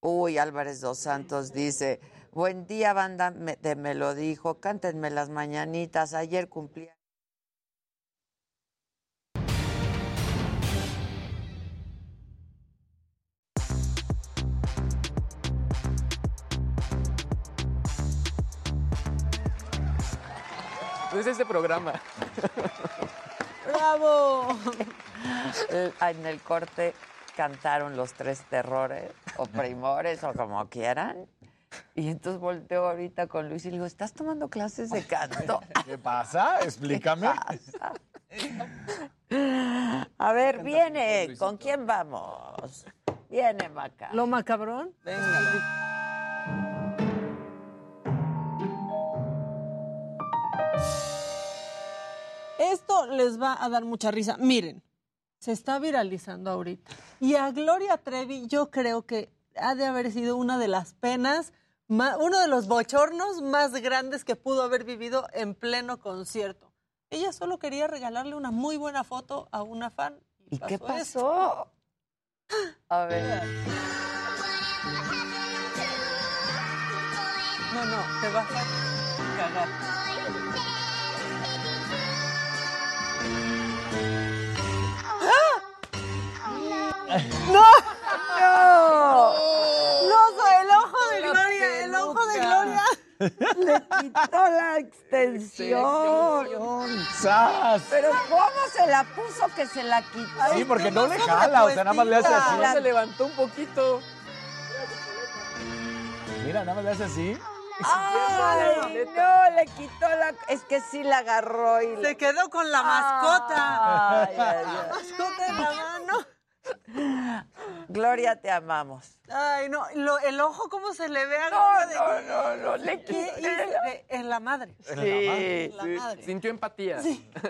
Uy, Álvarez Dos Santos dice, buen día, banda me- de Me lo dijo, cántenme las mañanitas, ayer cumplía. No es este programa. ¡Bravo! En el corte cantaron los tres terrores, o primores, o como quieran. Y entonces volteo ahorita con Luis y le digo, ¿estás tomando clases de canto? ¿Qué pasa? Explícame. A ver, viene, ¿con quién vamos? Viene, Maca. ¿Lo macabrón? Venga. Esto les va a dar mucha risa. Miren, se está viralizando ahorita. Y a Gloria Trevi yo creo que ha de haber sido una de las penas, uno de los bochornos más grandes que pudo haber vivido en pleno concierto. Ella solo quería regalarle una muy buena foto a una fan. ¿Y qué esto. pasó? A ver. No, no, te vas a cagar. ¡No! ¡No! ¡No! soy el ojo de Gloria! ¡El ojo de Gloria! quitó la extensión. ¡Sas! Pero ¿cómo se la puso que se la quitó? Sí, porque no le jala, o sea, nada más le hace así. Se levantó un poquito. Mira, nada más le hace así. Ay, no, le quitó la... Es que sí la agarró y... Se quedó con la mascota. Ay, ay, La ay. mascota en la mano. Gloria, te amamos. Ay, no, lo- el ojo cómo se le ve a No, no, no, no, le ¿Qué quité En la madre. Sí, En la sí. madre. Sintió empatía.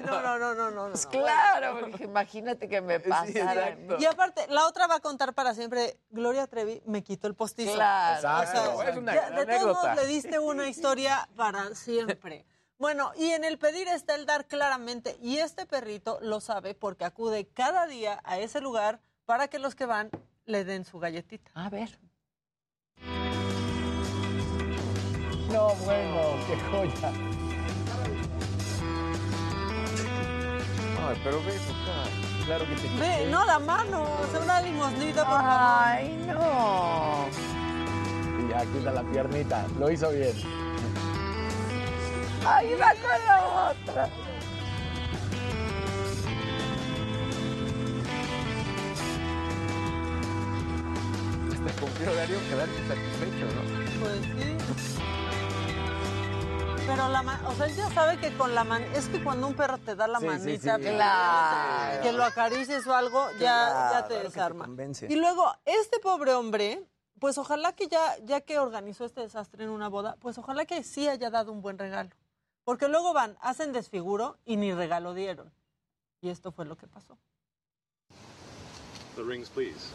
No, no, no, no, no. no. Pues claro, porque imagínate que me pasara. exacto. Y aparte, la otra va a contar para siempre. Gloria Trevi me quitó el postizo. Claro. Exacto. Es una Ya, de todos anécdota. modos, le diste una historia para siempre. Bueno, y en el pedir está el dar claramente. Y este perrito lo sabe porque acude cada día a ese lugar para que los que van le den su galletita. A ver. No, bueno, qué joya. Ay, pero ve cara. Claro que te Ve, no la mano, o sea, una limosnita, por favor. Ay, no. Y ya quita la piernita. Lo hizo bien. Ahí va con la otra. Hasta confío Darío quedar insatisfecho, ¿no? Pues sí. Pero la mano, o sea, él ya sabe que con la mano, es que cuando un perro te da la Sí, manita, sí. Claro. que lo acaricies o algo, ya, ya te Claro que te desarma. y luego, este pobre hombre, pues ojalá que ya, ya que organizó este desastre en una boda, pues ojalá que sí haya dado un buen regalo. Porque luego van, hacen desfiguro y ni regalo dieron. Y esto fue lo que pasó. The rings, please.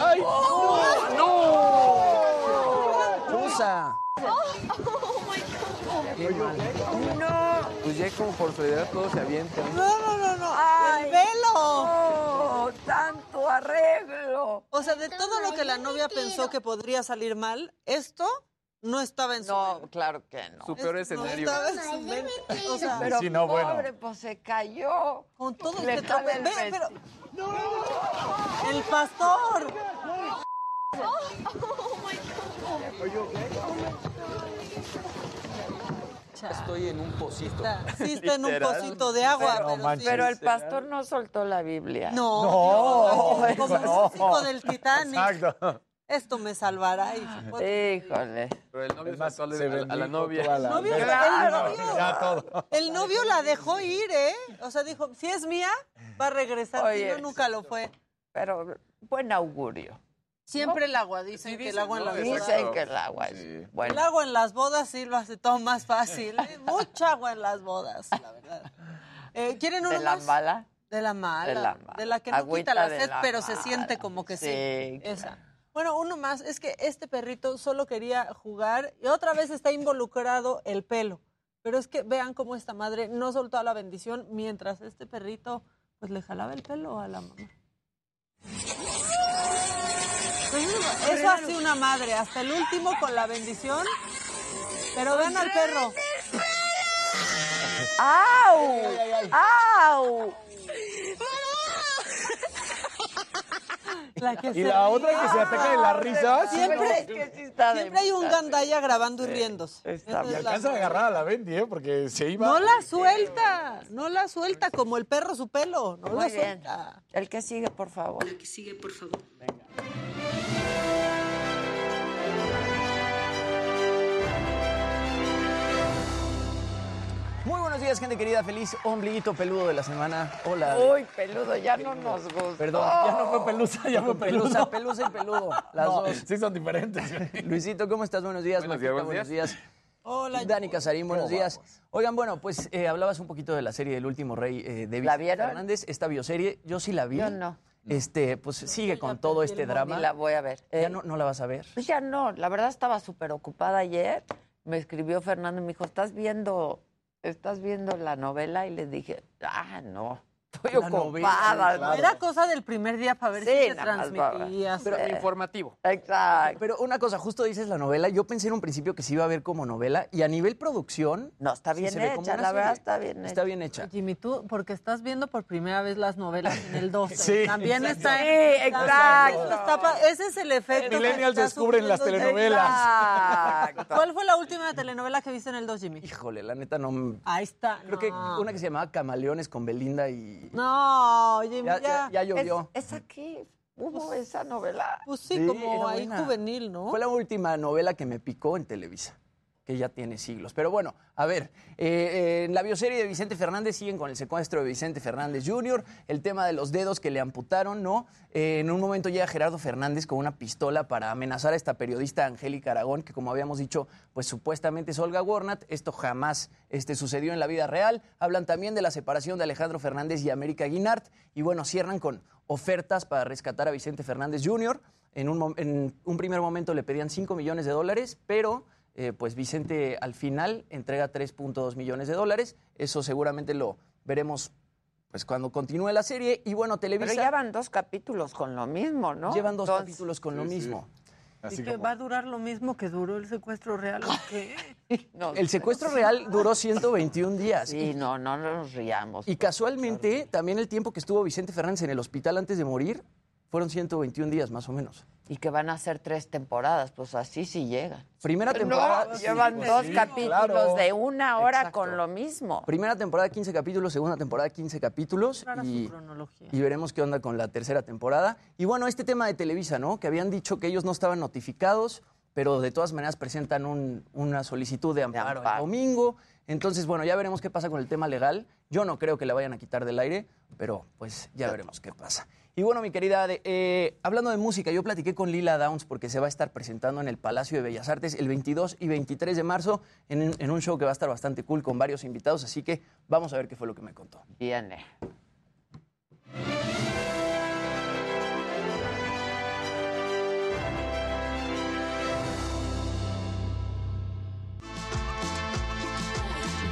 ¡Ay! ¡No! ¡Usa! No. Pues ya como por solidaridad todos se avientan. No, no, no, no. Ay, el velo. No, tanto arreglo. O sea, de todo lo que la novia pensó que podría salir mal, esto no estaba en su No, mente. claro que no. Su peor No escenario. estaba en su mente. O sea, Pero Sí, no, bueno. pobre, pues se cayó. con todo Le este jala tope. el Ve, pero... El pastor. Estoy en un pocito. Está- Sí está en un pocito de agua, No pero, manches. sí. Pero el pastor no soltó la Biblia. No, No, como no. el chico del Titanic. Exacto. Esto me salvará. Y. Híjole. Pero el novio Es más, a se la- a la novia. la- Novio, el novio. Ya todo. El novio la dejó ir, ¿eh? O sea, dijo, si es mía, va a regresar. si Oye, no, nunca lo fue. Pero buen augurio. Siempre el agua, dicen Sí, que el dicen, agua en ¿no? las bodas. Dicen que el agua es Sí. El bueno. agua en las bodas sí lo hace todo más fácil. ¿eh? Mucha agua en las bodas, la verdad. Eh, ¿Quieren uno ¿De la más? mala? De la mala. De la mala. De la que no Agüita quita la de sed, la pero se mala. siente como que sí. Sí, Esa. Bueno, uno más. Es que este perrito solo quería jugar y otra vez está involucrado el pelo. Pero es que vean cómo esta madre no soltó a la bendición mientras este perrito pues le jalaba el pelo a la mamá. Eso, eso hace una madre, hasta el último con la bendición. Pero vean al perro. ¡Au! ¡Au! La que Y se la ríe. otra que se ataca de la risa. Siempre, Es que sí está de siempre hay un gandaya grabando y riéndose. Está Y alcanza a agarrar a la Bendy, ¿eh? Porque se iba. No la suelta, no la suelta como el perro su pelo, no Muy la bien. suelta. El que sigue, por favor. que sigue, por favor. Muy días, gente querida. Feliz ombliguito peludo de la semana. Hola. Uy, peludo, ya no nos gusta. Perdón, ya no fue pelusa, ya fue pelusa. Pelusa y peludo. Las No, dos. Sí son diferentes. Luisito, ¿cómo estás? Buenos días. Buenos Maquita, días, buenos buenos días. Hola. Dani Casarín, buenos ¿Cómo días. vamos? Oigan, bueno, pues eh, hablabas un poquito de la serie El último rey eh, de ¿La vieron? Fernández, esta bioserie. Yo sí la vi. Yo no. Este, pues sigue con todo este drama. Ni la voy a ver. ¿Ya Eh, no, no la vas a ver? Pues ya no, la verdad estaba súper ocupada ayer. Me escribió Fernando y me dijo, ¿estás viendo, estás viendo la novela? Y le dije, ah, no, Estoy La ocupada. novela, ¿no? claro. Era cosa del primer día para ver Sí, si para- transmitías. Pero- informativo. Exacto. Pero una cosa, justo dices la novela, yo pensé en un principio que se iba a ver como novela y a nivel producción... No, está sí bien se ve como hecha, la verdad está bien Está hecha. bien hecha. Jimmy, tú, porque estás viendo por primera vez las novelas en el 12. Sí, También exacto. está. Sí, está- exacto. está pa- ese es el efecto. Millennials está descubren las telenovelas. Exacto. ¿Cuál fue la última telenovela que viste en el 2, Jimmy? Híjole, la neta no... Ahí está. Creo que una que se llamaba Camaleones con Belinda y... No, Jimmy, Ya, ya. ya, ya Es, llovió. es aquí. Hubo esa novela. Pues sí, Sí, como ahí buena. juvenil, ¿no? Fue la última novela que me picó en Televisa, que ya tiene siglos. Pero bueno, a ver, eh, eh, en la bioserie de Vicente Fernández siguen con el secuestro de Vicente Fernández Jr., el tema de los dedos que le amputaron, ¿no? Eh, en un momento llega Gerardo Fernández con una pistola para amenazar a esta periodista Angélica Aragón, que como habíamos dicho, pues supuestamente es Olga Warnat. Esto jamás este, sucedió en la vida real. Hablan también de la separación de Alejandro Fernández y América Guinart. Y bueno, cierran con ofertas para rescatar a Vicente Fernández Jr. En un, en un primer momento le pedían 5 millones de dólares, pero eh, pues Vicente al final entrega 3.2 millones de dólares. Eso seguramente lo veremos pues cuando continúe la serie. Y bueno, Televisa Pero ya van dos capítulos con lo mismo, ¿no? llevan dos Entonces, capítulos con lo sí. mismo. Así ¿Y que como- va a durar lo mismo que duró el secuestro real o qué? no El secuestro real duró 121 días. Sí, no, no nos riamos. Y casualmente, también el tiempo que estuvo Vicente Fernández en el hospital antes de morir fueron 121 días más o menos. Y que van a ser tres temporadas, pues así sí llegan. Primera temporada. No, sí, llevan pues dos sí, capítulos claro. de una hora Exacto. con lo mismo. Primera temporada 15 capítulos, segunda temporada 15 capítulos y, su cronología. y veremos qué onda con la tercera temporada. Y bueno, este tema de Televisa, ¿no? Que habían dicho que ellos no estaban notificados, pero de todas maneras presentan un- una solicitud de amparo, amparo. domingo. Entonces, bueno, ya veremos qué pasa con el tema legal. Yo no creo que la vayan a quitar del aire, pero pues ya veremos qué pasa. Y bueno, mi querida, Ade, eh, hablando de música, yo platiqué con Lila Downs porque se va a estar presentando en el Palacio de Bellas Artes el 22 y 23 de marzo en, un- en un show que va a estar bastante cool con varios invitados, así que vamos a ver qué fue lo que me contó. Viene.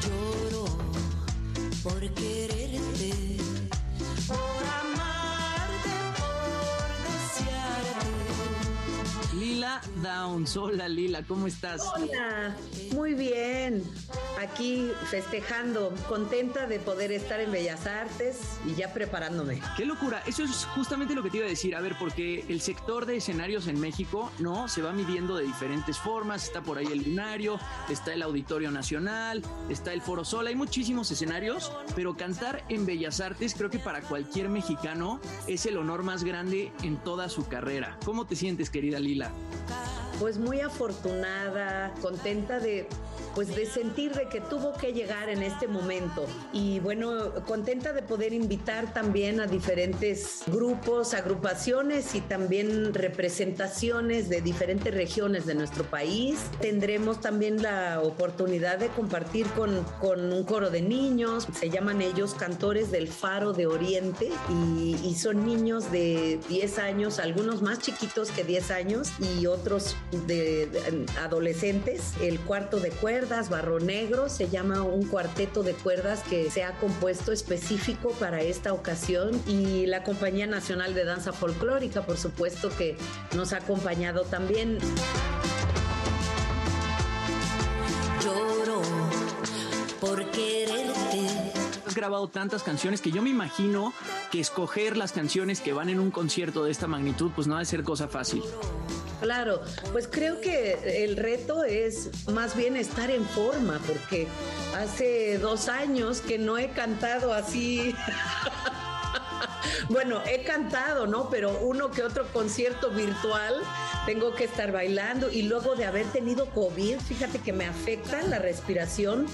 Lloro por quererte, Lila Downs. Hola Lila, ¿cómo estás? Hola, muy bien. Aquí festejando, contenta de poder estar en Bellas Artes y ya preparándome. Qué locura, eso es justamente lo que te iba a decir, a ver, porque el sector de escenarios en México, ¿no? Se va midiendo de diferentes formas, está por ahí el Lunario, está el Auditorio Nacional, está el Foro Sol, hay muchísimos escenarios, pero cantar en Bellas Artes creo que para cualquier mexicano es el honor más grande en toda su carrera. ¿Cómo te sientes, querida Lila? buscar. Pues muy afortunada, contenta de pues de sentir de que tuvo que llegar en este momento y bueno, contenta de poder invitar también a diferentes grupos, agrupaciones y también representaciones de diferentes regiones de nuestro país. Tendremos también la oportunidad de compartir con, con un coro de niños, se llaman ellos Cantores del Faro de Oriente y, y son niños de 10 años, algunos más chiquitos que 10 años y otros de, de adolescentes. El cuarto de cuerdas, Barro Negro, se llama un cuarteto de cuerdas que se ha compuesto específico para esta ocasión y la Compañía Nacional de Danza Folclórica, por supuesto, que nos ha acompañado también. Lloro por quererte. Has grabado tantas canciones que yo me imagino que escoger las canciones que van en un concierto de esta magnitud, pues no ha de ser cosa fácil. Claro, pues creo que el reto es más bien estar en forma, porque hace dos años que no he cantado así. Bueno, he cantado, ¿no? Pero uno que otro concierto virtual, tengo que estar bailando y luego de haber tenido COVID, fíjate que me afecta la respiración.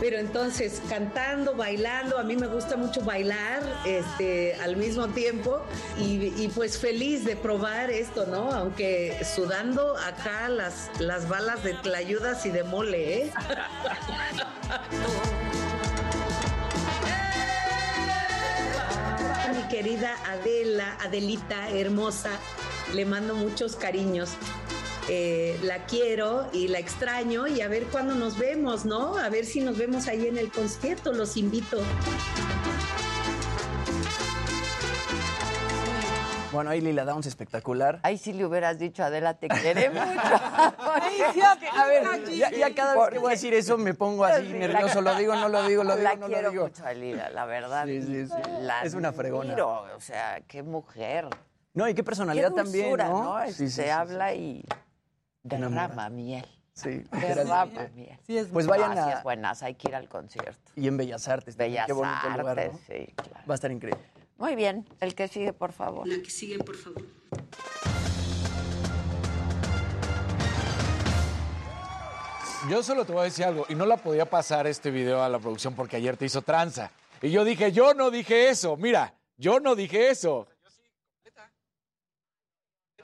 Pero entonces, cantando, bailando, a mí me gusta mucho bailar este, al mismo tiempo y, pues feliz de probar esto, ¿no? Aunque sudando acá las, las balas de tlayudas y de mole, ¿eh? Mi querida Adela, Adelita, hermosa, le mando muchos cariños. Eh, la quiero y la extraño y a ver cuándo nos vemos, ¿no? A ver si nos vemos ahí en el concierto, los invito. Bueno, ahí Lila Downs espectacular. Ahí sí le hubieras dicho, Adela, te quiere mucho. A ver, ya, ya cada vez que voy a decir eso me pongo así Sí, nervioso. Lo digo, no lo digo, lo digo, la no lo quiero digo. mucho a Lila, la verdad. Sí, sí, sí. La Es una fregona. admiro, o sea, qué mujer. No, y qué personalidad Qué también, ¿no? Este, Sí, sí, sí, habla y derrama miel. Sí. Derrama miel. Pues vayan No, sí a- es buenas, hay que ir al concierto. Y en Bellas Artes. Bellas qué bonito lugar, Artes, ¿no? sí, claro. Va a estar increíble. Muy bien, el que sigue, por favor. La que sigue, por favor. Yo solo te voy a decir algo, y no la podía pasar este video a la producción porque ayer te hizo tranza. Y yo dije, yo no dije eso, mira, yo no dije eso.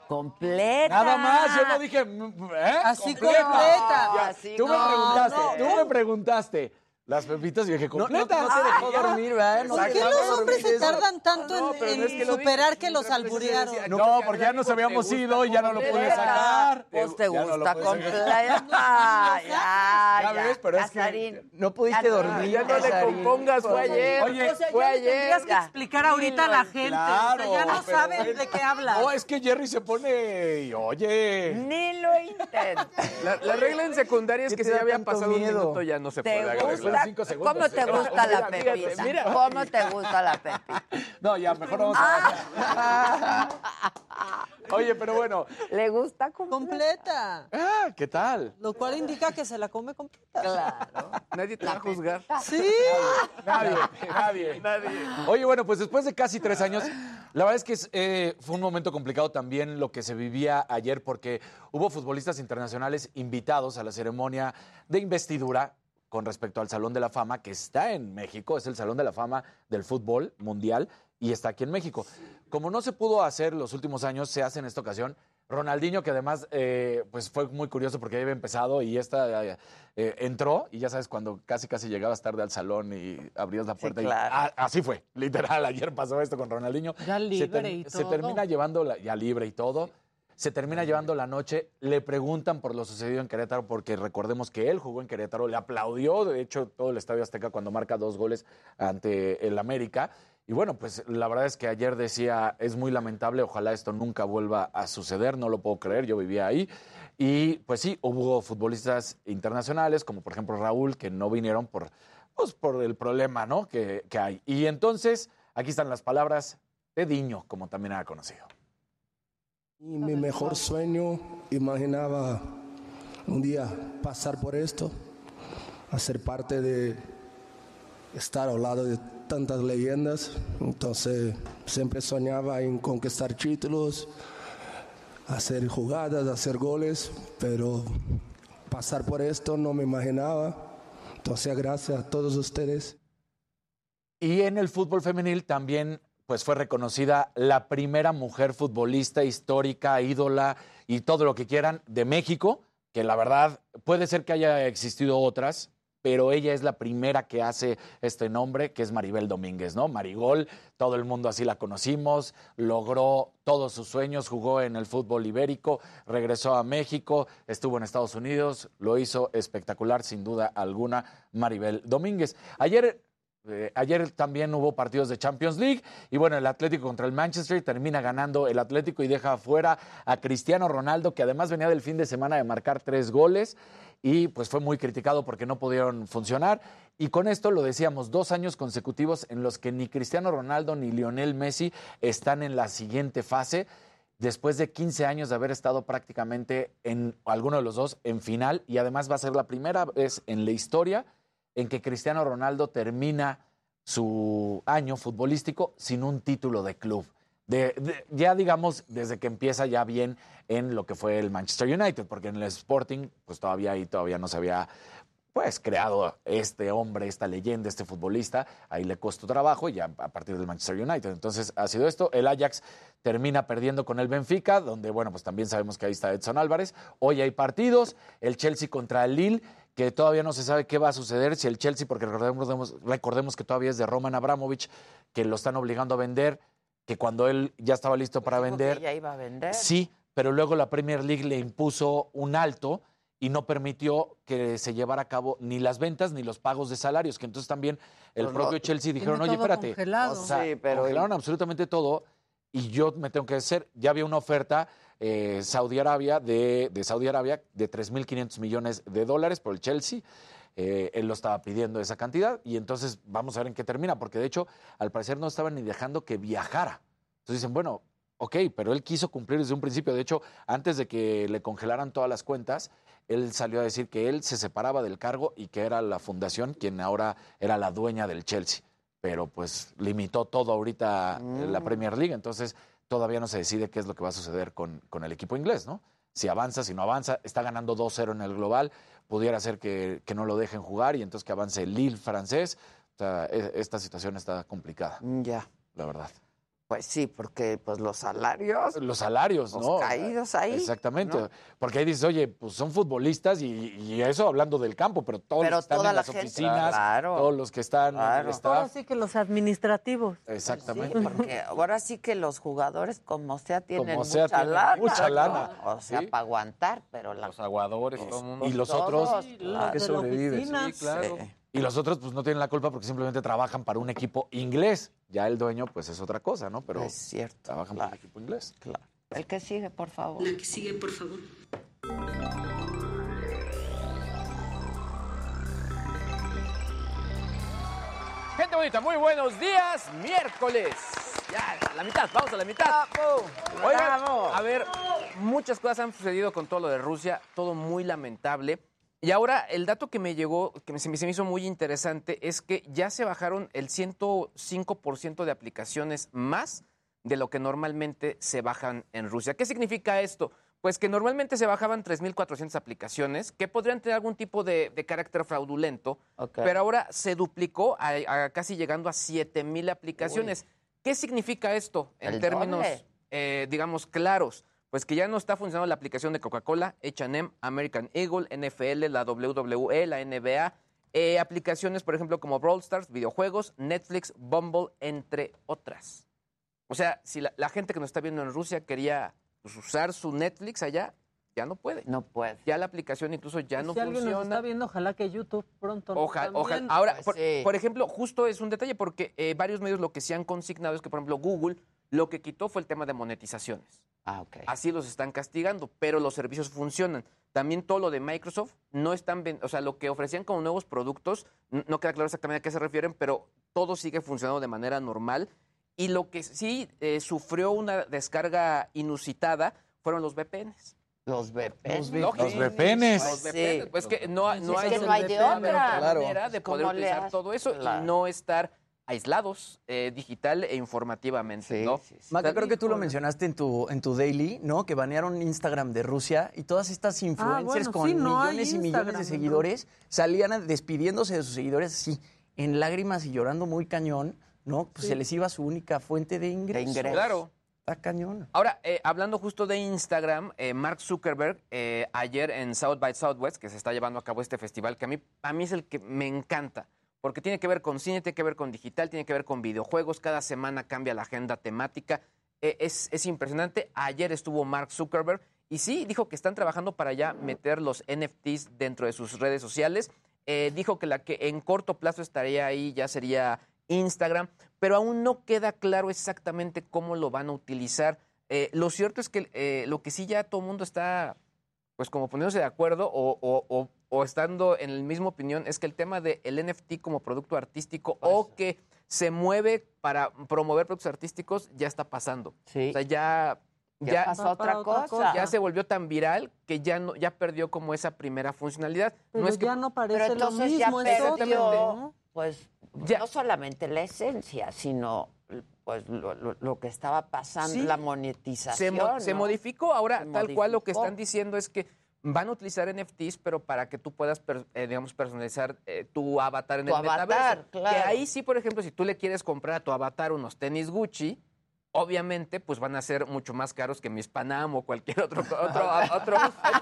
Completa. Nada más, yo no dije, ¿eh? Así Completa. completa. Ya, Así tú me preguntaste, no. tú me preguntaste. Las pepitas y dije, No, no, completa. no te dejó dormir, ¿verdad? No ¿Por qué los hombres se tardan tanto No, en, no en que superar digas, que los alburearon? No, porque ya nos habíamos ido y ya no lo pude sacar. Pues te no gusta completa. ya, Ya ya. ves, pero es que. No pudiste Ya no, dormir. ya no le compongas, fue ayer. Oye, O sea, fue ayer. tendrías que explicar ahorita a la gente. Claro, o sea, ya no saben de qué hablas. No, es que Jerry se pone, y, oye. Ni lo intentes. La, la regla en secundaria es ¿Qué que si ya había pasado un minuto ya no se ¿Te puede arreglar. Gusta? cinco segundos, ¿Cómo te ¿eh? gusta la pepita? mira. ¿Cómo te gusta la pepita? No, ya, mejor vamos a... Oye, pero bueno. ¿Le gusta completa? Completa. Ah, ¿qué tal? Lo cual indica que se la come completa. Claro. Nadie te va a juzgar. Sí. Nadie, nadie. Oye, bueno, pues después de casi tres años, la verdad es que es, eh, fue un momento complicado también lo que se vivía ayer porque hubo futbolistas internacionales invitados a la ceremonia de investidura con respecto al Salón de la Fama que está en México, es el Salón de la Fama del fútbol mundial y está aquí en México. Como no se pudo hacer los últimos años, se hace en esta ocasión. Ronaldinho, que además eh, pues fue muy curioso porque había empezado y esta eh, eh, entró y ya sabes, cuando casi casi llegabas tarde al salón y abrías la puerta. y- claro. Ah, así fue, literal, ayer pasó esto con Ronaldinho. Ya Se libre ter- y Se todo. termina llevando, la- ya libre y todo, se termina llevando la noche, le preguntan por lo sucedido en Querétaro, porque recordemos que él jugó en Querétaro, le aplaudió, de hecho, todo el Estadio Azteca cuando marca dos goles ante el América. Y bueno, pues la verdad es que ayer decía, es muy lamentable, ojalá esto nunca vuelva a suceder, no lo puedo creer, yo vivía ahí. Y pues sí, hubo futbolistas internacionales, como por ejemplo Raúl, que no vinieron por, pues, por el problema ¿no? que, que hay. Y entonces, aquí están las palabras de Diño, como también era conocido. Y mi mejor sueño, imaginaba un día pasar por esto, hacer parte de estar al lado de tantas leyendas. Entonces siempre soñaba en conquistar títulos, hacer jugadas, hacer goles, pero pasar por esto no me imaginaba. Entonces gracias a todos ustedes. Y en el fútbol femenil también pues fue reconocida la primera mujer futbolista histórica, ídola y todo lo que quieran de México, que la verdad puede ser que haya existido otras, pero ella es la primera que hace este nombre, que es Maribel Domínguez, ¿no? Marigol, todo el mundo así la conocimos, logró todos sus sueños, jugó en el fútbol ibérico, regresó a México, estuvo en Estados Unidos, lo hizo espectacular, sin duda alguna, Maribel Domínguez. Ayer eh, ayer también hubo partidos de Champions League y bueno, el Atlético contra el Manchester termina ganando el Atlético y deja afuera a Cristiano Ronaldo, que además venía del fin de semana de marcar tres goles y pues fue muy criticado porque no pudieron funcionar. Y con esto lo decíamos, dos años consecutivos en los que ni Cristiano Ronaldo ni Lionel Messi están en la siguiente fase después de 15 años de haber estado prácticamente en alguno de los dos en final y además va a ser la primera vez en la historia en que Cristiano Ronaldo termina su año futbolístico sin un título de club. De, ya digamos, desde que empieza ya bien en lo que fue el Manchester United, porque en el Sporting, pues todavía ahí todavía no se había pues creado este hombre, esta leyenda, este futbolista, ahí le costó trabajo y ya a partir del Manchester United. Entonces ha sido esto. El Ajax termina perdiendo con el Benfica, donde, bueno, pues también sabemos que ahí está Edson Álvarez. Hoy hay partidos, el Chelsea contra el Lille, que todavía no se sabe qué va a suceder si el Chelsea, porque recordemos, recordemos que todavía es de Roman Abramovich, que lo están obligando a vender, que cuando él ya estaba listo para Dijo que vender, ella iba a vender. Sí, pero luego la Premier League le impuso un alto y no permitió que se llevara a cabo ni las ventas ni los pagos de salarios, que entonces también el Pues propio no, Chelsea dijeron, oye, espérate, congelado. o sea, Sí, pero- congelaron absolutamente todo y yo me tengo que hacer, ya había una oferta eh, Saudi Arabia de, de Saudi Arabia de 3.500 millones de dólares por el Chelsea. Eh, él lo estaba pidiendo esa cantidad y entonces vamos a ver en qué termina, porque de hecho al parecer no estaban ni dejando que viajara. Entonces dicen, bueno, ok, pero él quiso cumplir desde un principio. De hecho, antes de que le congelaran todas las cuentas, él salió a decir que él se separaba del cargo y que era la fundación quien ahora era la dueña del Chelsea. Pero pues limitó todo ahorita en la Mm. Premier League, entonces todavía no se decide qué es lo que va a suceder con, con el equipo inglés, ¿no? Si avanza, si no avanza, está ganando 2-0 en el global, pudiera ser que, que no lo dejen jugar y entonces que avance el Lille francés. O sea, e- esta situación está complicada. Ya. La verdad. Pues sí, porque pues los salarios. Los salarios, Los ¿no? caídos ahí, Exactamente. ¿no? Porque ahí dices, oye, pues son futbolistas y, y eso hablando del campo, pero todos Pero los que están toda en la las gente. oficinas, Claro. todos los que están en el Ahora sí que los administrativos. Exactamente. Sí, porque ahora sí que los jugadores, como sea, tienen Como sea, mucha tienen lana. mucha ¿no? lana, O sea, sí. para aguantar, pero la... Los aguadores, todo el mundo. Y los Todos, otros claro. que sobreviven. Sí, claro. Sí. Y los otros pues no tienen la culpa porque simplemente trabajan para un equipo inglés. Ya el dueño pues es otra cosa, ¿no? Pero Es cierto. trabajan para un equipo inglés. Claro. El que sigue, por favor. La que sigue, por favor. Gente bonita, muy buenos días. Miércoles. Ya, a la mitad, vamos a la mitad. Oigan, a ver, muchas cosas han sucedido con todo lo de Rusia, todo muy lamentable. Y ahora el dato que me llegó, que se me, se me hizo muy interesante, es que ya se bajaron el 105% de aplicaciones más de lo que normalmente se bajan en Rusia. ¿Qué significa esto? Pues que normalmente se bajaban 3.400 aplicaciones que podrían tener algún tipo de, de carácter fraudulento, pero ahora se duplicó a, a casi llegando a 7.000 aplicaciones. ¿Qué significa esto en El términos, eh, digamos, claros? Pues que ya no está funcionando la aplicación de Coca-Cola, H&M, American Eagle, NFL, la WWE, la NBA, eh, aplicaciones, por ejemplo, como Brawl Stars, videojuegos, Netflix, Bumble, entre otras. O sea, si la, la gente que nos está viendo en Rusia quería pues, usar su Netflix allá, ya no puede. No puede. Ya la aplicación incluso ya no si alguien nos funciona. está viendo, ojalá que YouTube pronto. nos Ojalá, también. ojalá. Ahora, Pues por, sí. por ejemplo, justo es un detalle porque eh, varios medios lo que se han consignado es que, por ejemplo, Google lo que quitó fue el tema de monetizaciones. Ah, ok. Así los están castigando, pero los servicios funcionan. También todo lo de Microsoft no están, o sea, lo que ofrecían como nuevos productos, no queda claro exactamente a qué se refieren, pero todo sigue funcionando de manera normal. Y lo que sí eh, sufrió una descarga inusitada fueron los VPNs. Los VPNs. Los VPNs. Los Sí. VPNs. Pues que no, no Es hay, que no hay de otra. manera de poder ¿Cómo le utilizar todo eso Claro. y no estar aislados eh, digital e informativamente, ¿no? Maca, creo que tú lo mencionaste en tu, en tu daily, ¿no? Que banearon Instagram de Rusia y todas estas influencers bueno, con sí, no millones y millones de seguidores salían a- despidiéndose de sus seguidores así, en lágrimas y llorando muy cañón, ¿no? Pues Sí. se les iba su única fuente de ingresos. Claro. Está cañón. Ahora, eh, hablando justo de Instagram, eh, Mark Zuckerberg, eh, ayer en South by Southwest, que se está llevando a cabo este festival, que a mí, a mí es el que me encanta, porque tiene que ver con cine, tiene que ver con digital, tiene que ver con videojuegos, cada semana cambia la agenda temática, Eh, es, es impresionante. Ayer estuvo Mark Zuckerberg y sí, dijo que están trabajando para ya meter los NFTs dentro de sus redes sociales. Eh, dijo que la que en corto plazo estaría ahí ya sería Instagram, pero aún no queda claro exactamente cómo lo van a utilizar. Eh, lo cierto es que eh, lo que sí ya todo el mundo está, pues como poniéndose de acuerdo o- o- o estando en la misma opinión, es que el tema del NFT como producto artístico o que se mueve para promover productos artísticos ya está pasando. O sea, ya... Ya pasó otra cosa. Ya se volvió tan viral que ya no ya perdió como esa primera funcionalidad. Pero no es que ya no parece Pero lo entonces mismo, ya perdió, ¿no? pues, no solamente la esencia, sino pues lo, lo- lo que estaba pasando, Sí. la se, monetización. mo- se modificó. Ahora, Se tal cual lo que están diciendo es que van a utilizar NFTs, pero para que tú puedas, per- eh, digamos, personalizar eh, tu avatar en Tu el avatar, metaverso. claro. Que ahí sí, por ejemplo, si tú le quieres comprar a tu avatar unos tenis Gucci, obviamente, pues van a ser mucho más caros que mis Panam o cualquier otro otro, otro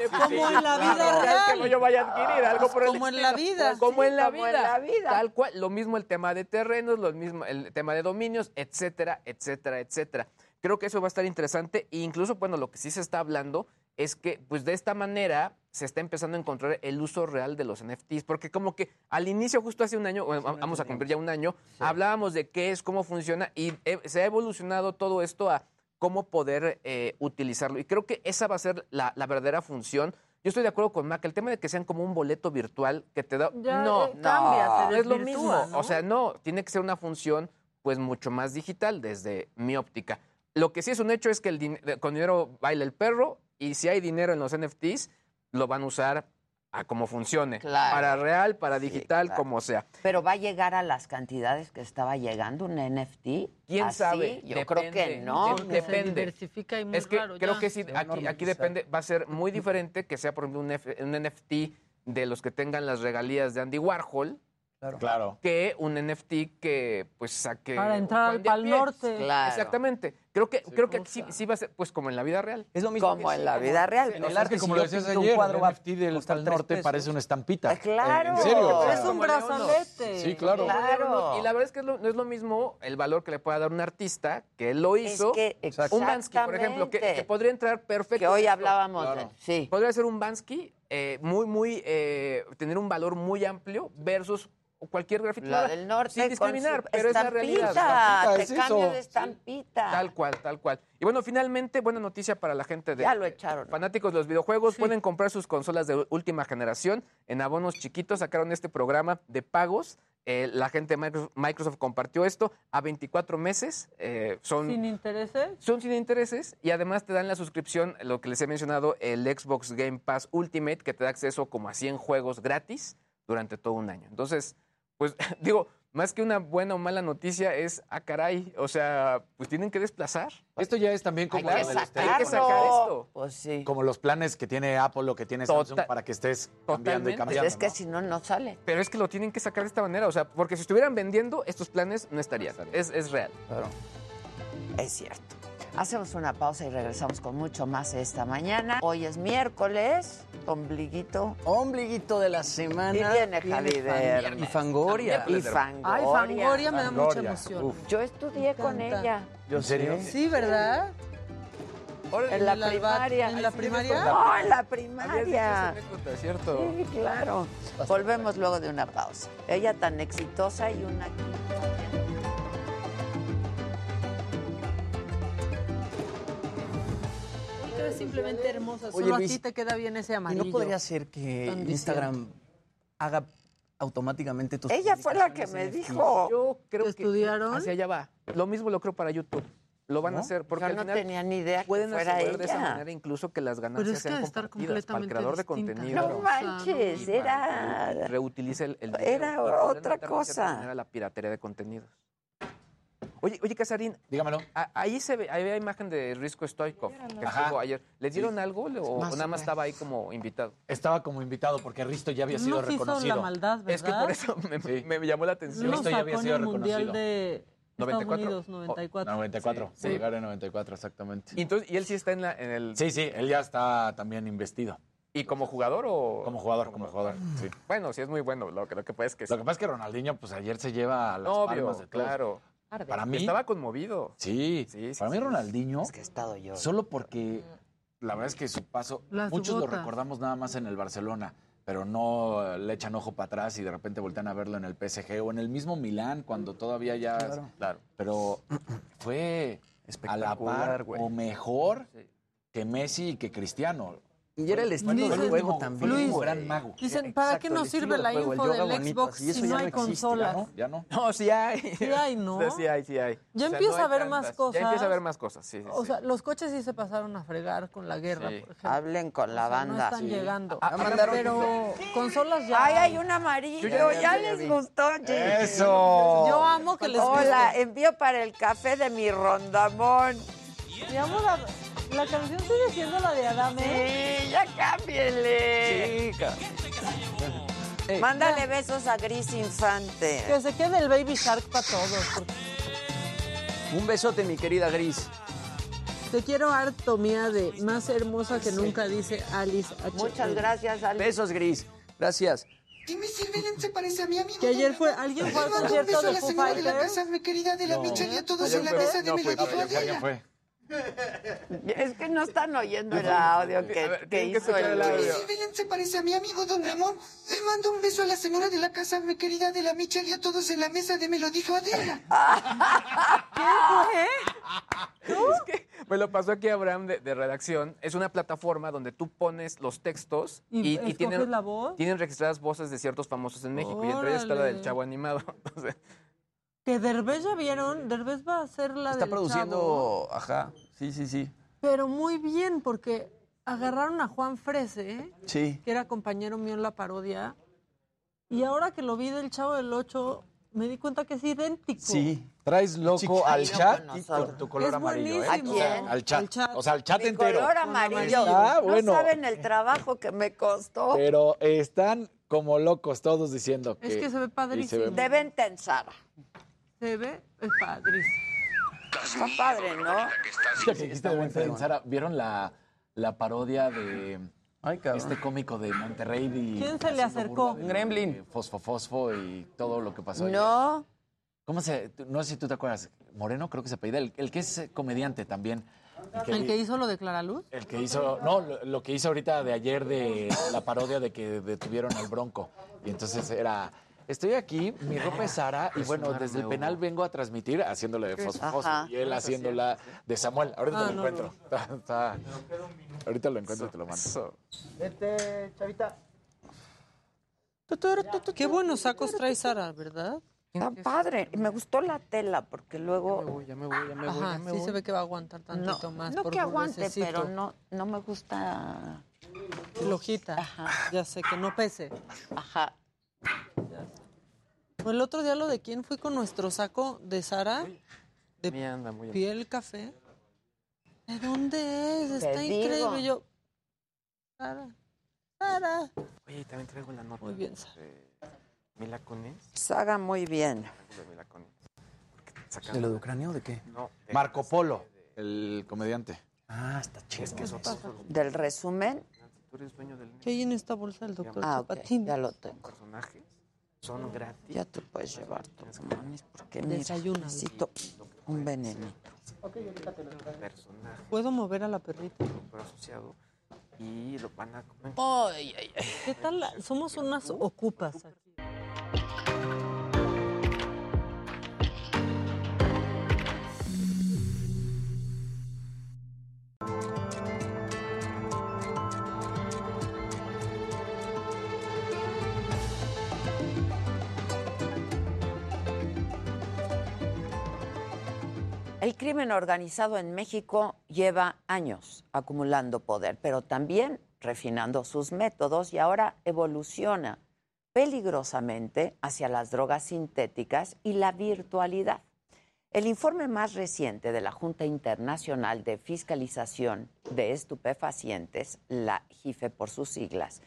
Como en la vida real. que yo vaya a adquirir algo por el Como en la vida. como, Sí, en la, como en vida. la vida. tal cual lo mismo el tema de terrenos lo mismo el tema de dominios etcétera etcétera etcétera creo que eso va a estar interesante e incluso bueno lo que sí se está hablando es que pues de esta manera se está empezando a encontrar el uso real de los NFTs porque como que al inicio justo hace un año bueno, vamos a cumplir ya un año hablábamos de qué es cómo funciona y eh, se ha evolucionado todo esto a cómo poder eh, utilizarlo. Y creo que esa va a ser la, la verdadera función. Yo estoy de acuerdo con Mac, el tema de que sean como un boleto virtual que te da... Ya, no, eh, cambia, no, se es lo mismo. ¿no? O sea, no, tiene que ser una función pues mucho más digital desde mi óptica. Lo que sí es un hecho es que el din- con dinero baila el perro y si hay dinero en los NFTs, lo van a usar a como funcione. Claro. Para real, para digital, claro. como sea. Pero va a llegar a las cantidades que estaba llegando un NFT. ¿Quién ¿Así? sabe? Yo creo que no. De- depende. diversifica y muy Es que raro creo ya. que sí, aquí, aquí depende, va a ser muy diferente que sea, por ejemplo, un, F- un NFT de los que tengan las regalías de Andy Warhol. Claro. Que un NFT que pues saque. Para entrar al Pal. Norte. Claro. Exactamente. Creo que, creo que aquí sí, sí va a ser pues como en la vida real. Es lo mismo Como en la vida real. En el arte, como lo decías ayer, el NFT del Pal Norte parece una estampita. Claro. En serio. Es un brazalete. Sí, claro. Claro. Y la verdad es que es lo- no es lo mismo el valor que le pueda dar un artista que él lo hizo. que un Bansky, por ejemplo, que, podría entrar perfecto. Que hoy hablábamos de- sí. Podría ser un Bansky eh, muy, muy, eh, tener un valor muy amplio versus cualquier grafiti. La del norte Sin con discriminar, su pero es la realidad. estampita, te es eso. de estampita. Tal cual, tal cual. Y bueno, finalmente, buena noticia para la gente de Ya lo echaron. fanáticos de los videojuegos. Pueden comprar sus consolas de última generación en abonos chiquitos. Sacaron este programa de pagos. Eh, la gente de Microsoft, Microsoft compartió esto a 24 meses. Eh, son, Sin intereses. son sin intereses y además te dan la suscripción, lo que les he mencionado, el Xbox Game Pass Ultimate, que te da acceso como a 100 juegos gratis durante todo un año. Entonces, pues digo, más que una buena o mala noticia es, ah, caray, o sea, pues tienen que desplazar. Esto ya es también como Hay lo que del sacarlo. Hay que sacar esto. Pues sí. Como los planes que tiene Apple o que tiene Samsung Total- para que estés cambiando y Totalmente. cambiando. Pues es que ¿no? si no, no sale. Pero es que lo tienen que sacar de esta manera, o sea, porque si estuvieran vendiendo, estos planes no estarían. Es, es real. Es cierto. Hacemos una pausa y regresamos con mucho más esta mañana. Hoy es miércoles, ombliguito. Ombliguito de la semana. Y viene Javi Fan- Verde. Y Fangoria. Y Fangoria. Ay, Fangoria me da mucha emoción. Uf. Yo estudié con ella. ¿En serio? Sí, ¿verdad? En la primaria. ¿En la primaria? No, en la primaria. Sí, claro. Volvemos luego de una pausa. Ella tan exitosa y una Es simplemente hermosa. Oye, Solo a Luis, ti te queda bien ese ¿Y amarillo. no podría ser que Instagram haga automáticamente tus Ella fue la que me dijo. Yo creo que ¿Estudiaron? hacia allá va. Lo mismo lo creo para YouTube. Lo van a ¿No? hacer porque Yo al no final tenía ni idea que pueden fuera asegurar de esa ella. manera incluso que las Pero ganancias es que ha sean estar compartidas para el completamente creador de distinta. contenido. No manches, era... reutilice el, el Era y otra cosa. manera la piratería de contenidos. Oye, oye, Casarín, Dígamelo. a- ahí se ve, ahí hay imagen de Risco Stoikov que estuvo ayer. ¿Les dieron algo le- o Más nada o más estaba ahí como invitado? Estaba como invitado porque Risto ya había sido no se hizo reconocido. la maldad, ¿verdad? Es que por eso me, Sí. me llamó la atención. No Listo, ya había en sido el Mundial reconocido. de Estados 94. Unidos, 94. 94. Sí. Bulgaria 94, exactamente. Y, entonces, y él sí está en, la, en el... Sí, sí, él ya está también investido. ¿Y como jugador o...? Como jugador, como jugador. Sí. Bueno, sí es muy bueno. Lo que, lo que pasa es que... Lo que pasa es que Ronaldinho, pues ayer se lleva a las Obvio, palmas de todos. claro. Para mí, Estaba conmovido. sí, Sí, sí, para mí sí. Ronaldinho, Es que he estado yo. solo porque la verdad es que su paso, Las muchos lo recordamos nada más en el Barcelona, pero no le echan ojo para atrás y de repente voltean a verlo en el PSG o en el mismo Milán cuando todavía ya... Claro. Pero fue a la Espectacular, par o mejor que Messi y que Cristiano. Y era el estilo del juego también. Luis, gran mago. Dicen, ¿para Exacto, qué nos sirve la info del bonito, Xbox si no hay consolas? ¿no? ¿Ya no? No, sí hay. Sí hay, ¿no? Sí hay, sí hay. Ya O sea, empieza no a haber más cosas. Ya empieza a haber más cosas, sí, sí, O sí. sea, los coches sí se pasaron a fregar con la guerra, Sí. por ejemplo. Hablen con la O sea, banda. No están llegando. Ah, mandaron- Pero consolas ya. Ay, hay un amarillo. Yo ya- les gustó. ¡Eso! Yo amo que les Hola, guste. envío para el café de mi rondamón. Mi amor, la, canción sigue siendo la de Adame. Sí, ya cámbienle. Chica. Mándale besos a Gris Infante. Que se quede el Baby Shark para todos. porque Un besote, mi querida Gris. Te quiero harto, mía, de más hermosa que nunca, dice Alice H. Muchas gracias, Alice. Besos, Gris. Gracias. Dime si el Belén se parece a mi amigo. Que ayer fue, alguien fue al concierto beso a de la señora de la casa, mi querida de la No. Michelle y a todos Ayer en la fue- mesa de no fue, Melody ayer fue, ¿Alguien Flavia. fue? Es que no están oyendo el audio que, que hizo el... Si Belén se parece a mi amigo Don Ramón, le mando un beso a la señora de la casa, mi querida de la Michelle y a todos en la mesa de Me lo dijo Adela. Es que me lo pasó aquí Abraham de, de redacción. Es una plataforma donde tú pones los textos ¿Y y, y escoges tienen, la voz? tienen registradas voces de ciertos famosos en México. Y entre ellas está la del chavo animado. Entonces, Que Derbez ya vieron, Derbez va a hacer la Está del produciendo, Chavo, ajá, sí, sí, sí. pero muy bien, porque agarraron a Juan Frese, Sí. que era compañero mío en la parodia, y ahora que lo vi del Chavo del 8, me di cuenta que es idéntico. Sí. Traes loco al chat y con tu color Es amarillo, ¿eh? buenísimo. O sea, ¿A quién? al chat. Al chat. O sea, al chat Mi entero. color amarillo. Ah, bueno. No saben el trabajo que me costó. Pero están como locos todos diciendo que... Es que se ve padrísimo. ve- De venta en Sara. Se ve es padrísimo. Está padre, ¿no? Que dijiste de venta en Sara, ¿vieron la, la parodia de Ay, este cómico de Monterrey? y ¿Quién se le acercó? de- Gremlin. de Fosfo Fosfo y todo lo que pasó. ayer? No. ¿Cómo se...? No sé si tú te acuerdas. Moreno creo que se apellida. El, el que es comediante también. El ¿El que hizo lo de Clara Luz? El que hizo, no, lo, lo que hizo ahorita de ayer de la parodia de que detuvieron al Bronco. Y entonces era, estoy aquí, mi ropa es Sara, y bueno, desde el penal vengo a transmitir haciéndole de Fosfo Fosfo, Ajá. y él haciéndola de Samuel. Ahorita Ah, lo no, encuentro. Está- está- ahorita lo encuentro y te lo mando. Vete, chavita. Qué buenos sacos trae Sara, ¿verdad? Está padre. Y me gustó la tela porque luego... ya me voy, ya me voy, Ajá, ya me sí voy. se ve que va a aguantar No, tantito más. no que aguante, pero no, no me gusta... Flojita. Ya sé, que no pese. Ajá. El otro día lo de quién fui con nuestro saco de Sara, de Sí, anda muy piel café. ¿De dónde es? Está Te increíble. digo. Yo, Sara, Sara. Oye, también traigo la nota. Muy bien, de Mila Kunis. Saga muy bien. De Mila Kunis. Porque sacan- ¿De lo de Ucrania o de qué? No, de- Marco Polo, el comediante. Ah, está chido. Es que eso Del resumen. ¿Qué hay en esta bolsa del doctor Ah, ok, Chapatín? ya lo tengo. personaje. Son gratis. Ya te puedes llevar tu manis porque mira, necesito un venenito. Personaje. ¿Puedo mover a la perrita? asociado. Y lo van a comer. Ay, ay, ay. ¿Qué tal? la- Somos unas ocupas aquí. Crimen organizado en México lleva años acumulando poder, pero también refinando sus métodos y ahora evoluciona peligrosamente hacia las drogas sintéticas y la virtualidad. El informe más reciente de la Junta Internacional de Fiscalización de Estupefacientes, la JIFE por sus siglas,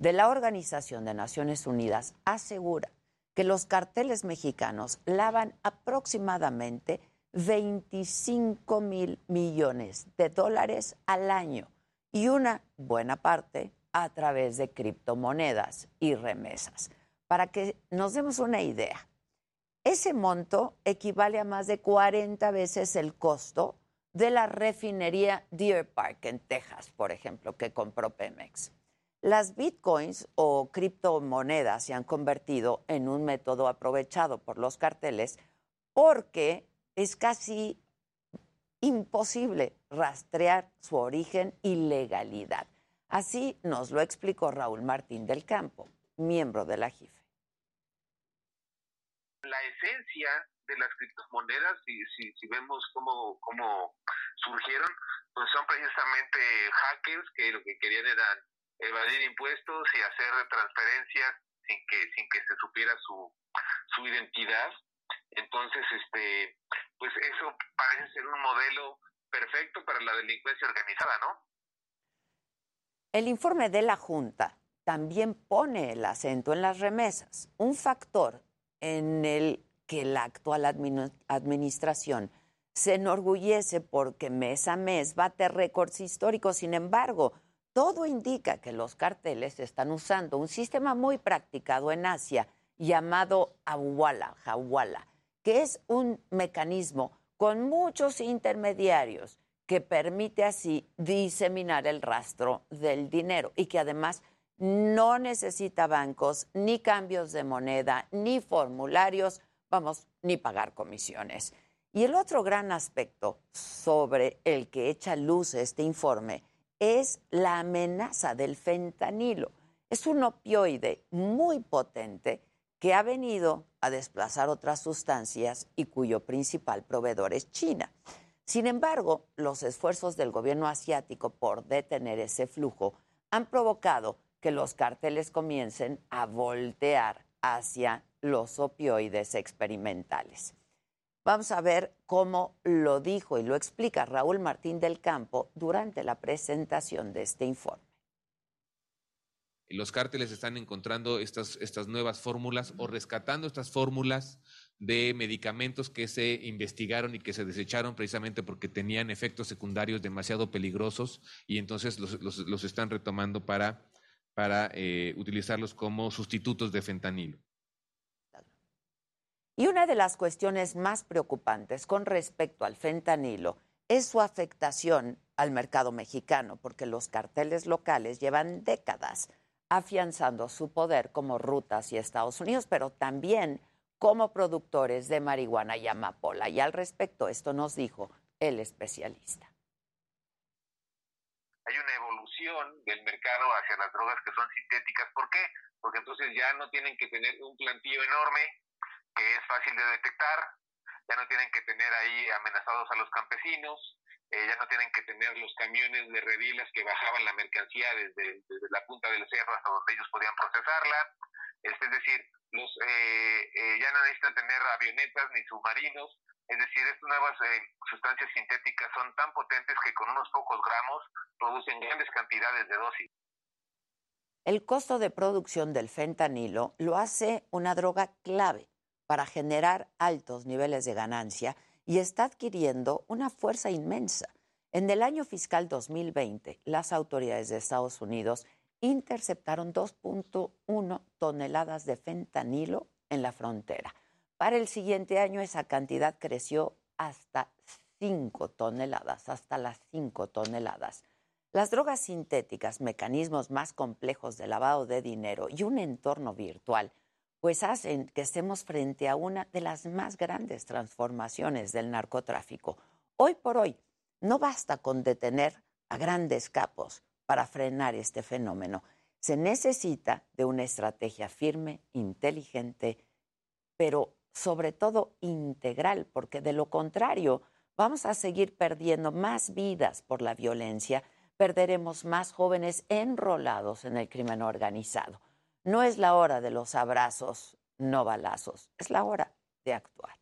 de la Organización de Naciones Unidas asegura que los carteles mexicanos lavan aproximadamente 25 mil millones de dólares al año y una buena parte a través de criptomonedas y remesas. Para que nos demos una idea, ese monto equivale a más de 40 veces el costo de la refinería Deer Park en Texas, por ejemplo, que compró Pemex. Las bitcoins o criptomonedas se han convertido en un método aprovechado por los carteles porque es casi imposible rastrear su origen y legalidad. Así nos lo explicó Raúl Martín del Campo, miembro de la JIFE. la esencia de las criptomonedas, si, si, vemos cómo, cómo surgieron, pues son precisamente hackers que lo que querían era evadir impuestos y hacer transferencias sin que, sin que se supiera su, su identidad. Entonces, este, pues eso parece ser un modelo perfecto para la delincuencia organizada, ¿no? El informe de la Junta también pone el acento en las remesas, un factor en el que la actual admini- administración se enorgullece porque mes a mes bate récords históricos. Sin embargo, todo indica que los carteles están usando un sistema muy practicado en Asia llamado Awala, Hawala, que es un mecanismo con muchos intermediarios que permite así diseminar el rastro del dinero y que además no necesita bancos, ni cambios de moneda, ni formularios, vamos, ni pagar comisiones. Y el otro gran aspecto sobre el que echa luz este informe es la amenaza del fentanilo. Es un opioide muy potente que ha venido a desplazar otras sustancias y cuyo principal proveedor es China. Sin embargo, los esfuerzos del gobierno asiático por detener ese flujo han provocado que los carteles comiencen a voltear hacia los opioides experimentales. Vamos a ver cómo lo dijo y lo explica Raúl Martín del Campo durante la presentación de este informe. Los cárteles están encontrando estas, estas nuevas fórmulas o rescatando estas fórmulas de medicamentos que se investigaron y que se desecharon precisamente porque tenían efectos secundarios demasiado peligrosos y entonces los, los- están retomando para, para eh, utilizarlos como sustitutos de fentanilo. Y una de las cuestiones más preocupantes con respecto al fentanilo es su afectación al mercado mexicano, porque los carteles locales llevan décadas afianzando su poder como rutas y Estados Unidos, pero también como productores de marihuana y amapola. Y al respecto, esto nos dijo el especialista. hay una evolución del mercado hacia las drogas que son sintéticas. ¿Por qué? Porque entonces ya no tienen que tener un plantillo enorme que es fácil de detectar, ya no tienen que tener ahí amenazados a los campesinos, eh, ya no tienen que tener los camiones de redilas que bajaban la mercancía desde, la punta del cerro hasta donde ellos podían procesarla. Es, es decir, los, eh, eh, ya no necesitan tener avionetas ni submarinos. Es decir, estas nuevas eh, sustancias sintéticas son tan potentes que con unos pocos gramos producen grandes cantidades de dosis. El costo de producción del fentanilo lo hace una droga clave para generar altos niveles de ganancia y está adquiriendo una fuerza inmensa. En el año fiscal 2020, las autoridades de Estados Unidos interceptaron 2.1 toneladas de fentanilo en la frontera. Para el siguiente año esa cantidad creció hasta 5 toneladas, hasta las 5 toneladas. Las drogas sintéticas, mecanismos más complejos de lavado de dinero y un entorno virtual, pues hacen que estemos frente a una de las más grandes transformaciones del narcotráfico. Hoy por hoy, no basta con detener a grandes capos para frenar este fenómeno. Se necesita de una estrategia firme, inteligente, pero sobre todo integral, porque de lo contrario vamos a seguir perdiendo más vidas por la violencia, perderemos más jóvenes enrolados en el crimen organizado. No es la hora de los abrazos, no balazos, es la hora de actuar.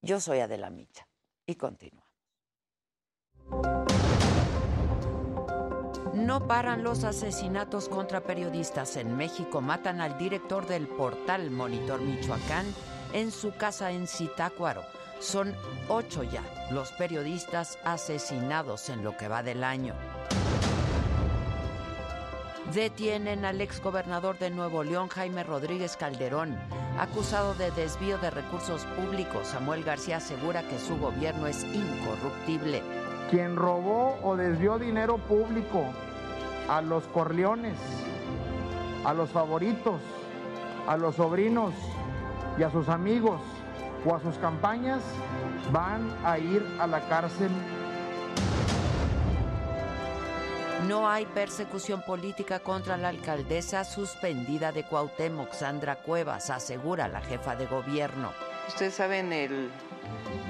Yo soy Adela Micha y continúa. No paran los asesinatos contra periodistas en México. Matan al director del portal Monitor Michoacán en su casa en Zitácuaro. Son ocho ya los periodistas asesinados en lo que va del año. Detienen al exgobernador de Nuevo León, Jaime Rodríguez Calderón, acusado de desvío de recursos públicos. Samuel García asegura que su gobierno es incorruptible. quien robó o desvió dinero público a los Corleones, a los favoritos, a los sobrinos y a sus amigos o a sus campañas, van a ir a la cárcel. No hay persecución política contra la alcaldesa suspendida de Cuauhtémoc, Sandra Cuevas, asegura la jefa de gobierno. Ustedes saben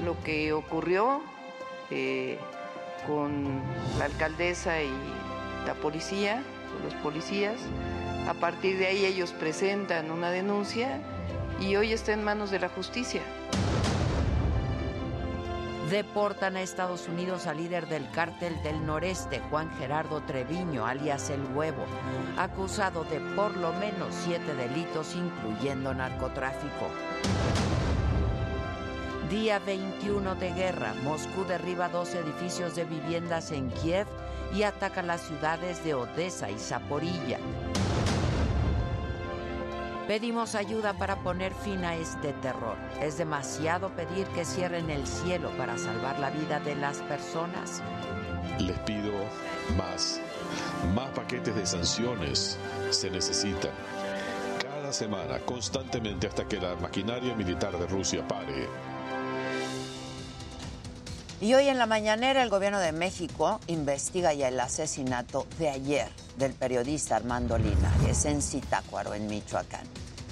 lo que ocurrió eh, con la alcaldesa y la policía, los policías. A partir de ahí ellos presentan una denuncia y hoy está en manos de la justicia. Deportan a Estados Unidos al líder del cártel del noreste, Juan Gerardo Treviño, alias El Huevo, acusado de por lo menos siete delitos, incluyendo narcotráfico. Día 21 de guerra. Moscú derriba dos edificios de viviendas en Kiev y ataca las ciudades de Odessa y Zaporilla. Pedimos ayuda para poner fin a este terror. Es demasiado pedir que cierren el cielo para salvar la vida de las personas. Les pido más. Más paquetes de sanciones se necesitan. Cada semana, constantemente, hasta que la maquinaria militar de Rusia pare. Y hoy en la mañanera el gobierno de México investiga ya el asesinato de ayer del periodista Armando Linares en Zitácuaro, en Michoacán.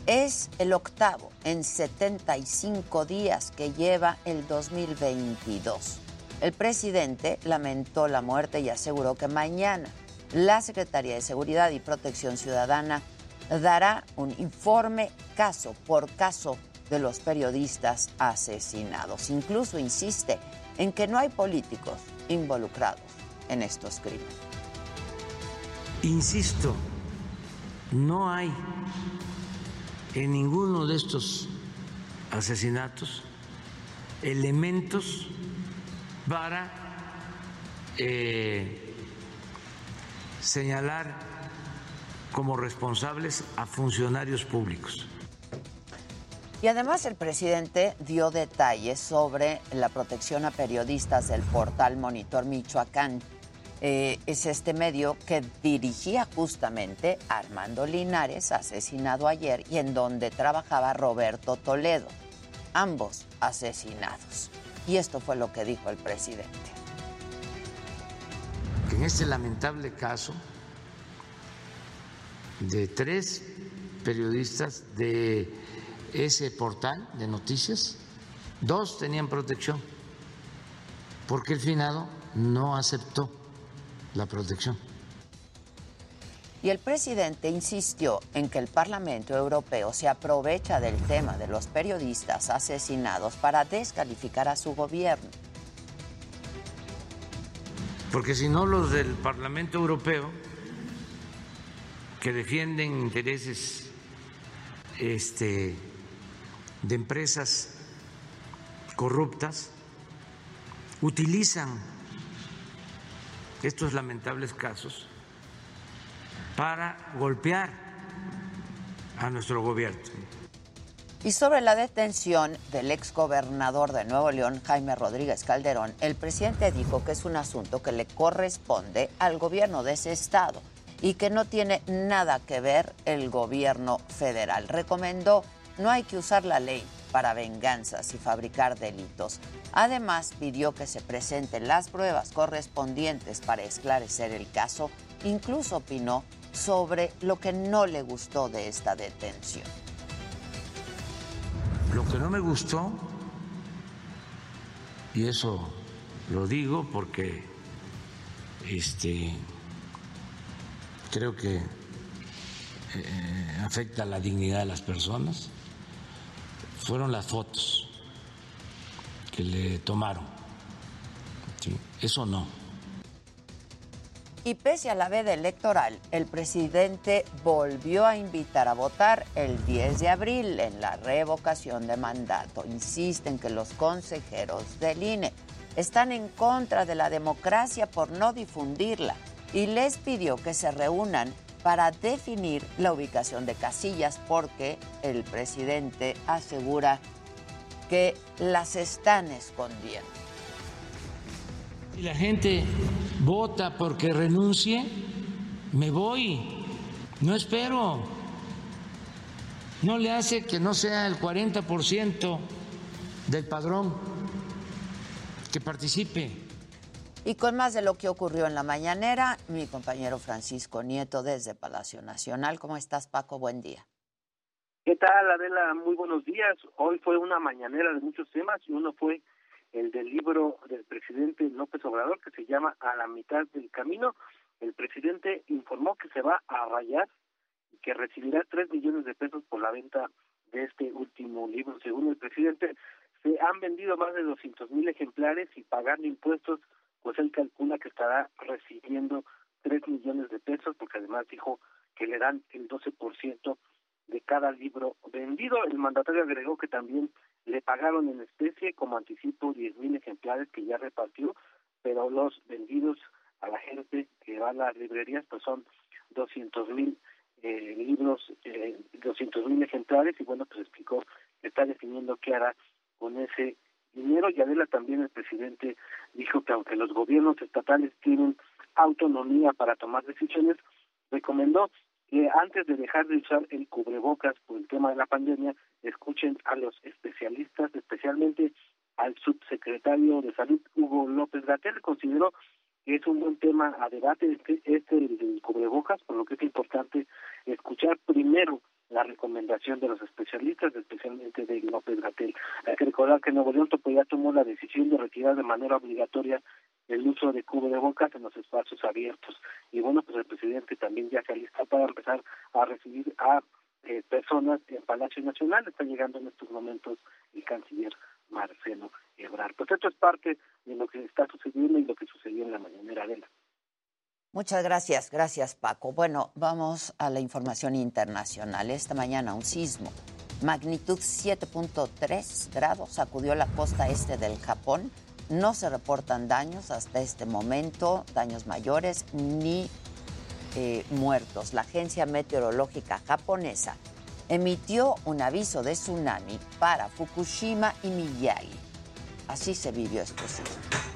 Es el octavo en 75 días que lleva el 2022. El presidente lamentó la muerte y aseguró que mañana la Secretaría de Seguridad y Protección Ciudadana dará un informe caso por caso de los periodistas asesinados. Incluso insiste en que no hay políticos involucrados en estos crímenes. Insisto, no hay en ninguno de estos asesinatos elementos para eh, señalar como responsables a funcionarios públicos. Y además el presidente dio detalles sobre la protección a periodistas del portal Monitor Michoacán. Eh, es este medio que dirigía justamente Armando Linares, asesinado ayer, y en donde trabajaba Roberto Toledo, ambos asesinados. Y esto fue lo que dijo el presidente. En este lamentable caso de tres periodistas de ese portal de noticias, dos tenían protección, porque el finado no aceptó la protección. Y el presidente insistió en que el Parlamento Europeo se aprovecha del tema de los periodistas asesinados para descalificar a su gobierno. Porque si no, los del Parlamento Europeo, que defienden intereses este, de empresas corruptas, utilizan estos lamentables casos para golpear a nuestro gobierno. Y sobre la detención del exgobernador de Nuevo León, Jaime Rodríguez Calderón, el presidente dijo que es un asunto que le corresponde al gobierno de ese estado y que no tiene nada que ver el gobierno federal. Recomendó no hay que usar la ley para venganzas y fabricar delitos. Además, pidió que se presenten las pruebas correspondientes para esclarecer el caso. Incluso opinó sobre lo que no le gustó de esta detención. Lo que no me gustó, y eso lo digo porque este, creo que eh, afecta la dignidad de las personas, fueron las fotos que le tomaron. Eso no. Y pese a la veda electoral, el presidente volvió a invitar a votar el 10 de abril en la revocación de mandato. Insisten que los consejeros del INE están en contra de la democracia por no difundirla y les pidió que se reúnan para definir la ubicación de casillas porque el presidente asegura que las están escondiendo. Si la gente vota porque renuncie, me voy. No espero. No le hace que no sea el 40% del padrón que participe. Y con más de lo que ocurrió en la mañanera, mi compañero Francisco Nieto desde Palacio Nacional. ¿Cómo estás, Paco? Buen día. ¿Qué tal, Adela? Muy buenos días. Hoy fue una mañanera de muchos temas y uno fue el del libro del presidente López Obrador que se llama A la mitad del camino. El presidente informó que se va a rayar y que recibirá tres millones de pesos por la venta de este último libro. Según el presidente, se han vendido más de 200 mil ejemplares y pagando impuestos, pues él calcula que estará recibiendo tres millones de pesos, porque además dijo que le dan el 12% de cada libro vendido. El mandatario agregó que también le pagaron en especie como anticipo 10 mil ejemplares que ya repartió, pero los vendidos a la gente que va a las librerías pues son 200 mil eh, libros, eh, 200 mil ejemplares, y bueno, pues explicó está definiendo qué hará con ese dinero. Y Adela también, el presidente, dijo que aunque los gobiernos estatales tienen autonomía para tomar decisiones, recomendó que antes de dejar de usar el cubrebocas por el tema de la pandemia, escuchen a los especialistas, especialmente al subsecretario de Salud, Hugo López Gatel, consideró que es un buen tema a debate este, este cubrebocas, por lo que es importante escuchar primero la recomendación de los especialistas, especialmente de López Gatel. Hay que recordar que Nuevo León ya tomó la decisión de retirar de manera obligatoria el uso de cubrebocas en los espacios abiertos. Y bueno, pues el presidente también ya se alista para empezar a recibir a eh, personas en Palacio Nacional. Está llegando en estos momentos el canciller Marcelo Ebrard. Pues esto es parte de lo que está sucediendo y lo que sucedió en la mañanera de la. Muchas gracias, gracias Paco. Bueno, vamos a la información internacional. Esta mañana un sismo, magnitud 7.3 grados, sacudió la costa este del Japón. No se reportan daños hasta este momento, daños mayores ni eh, muertos. La agencia meteorológica japonesa emitió un aviso de tsunami para Fukushima y Miyagi. Así se vivió este sismo.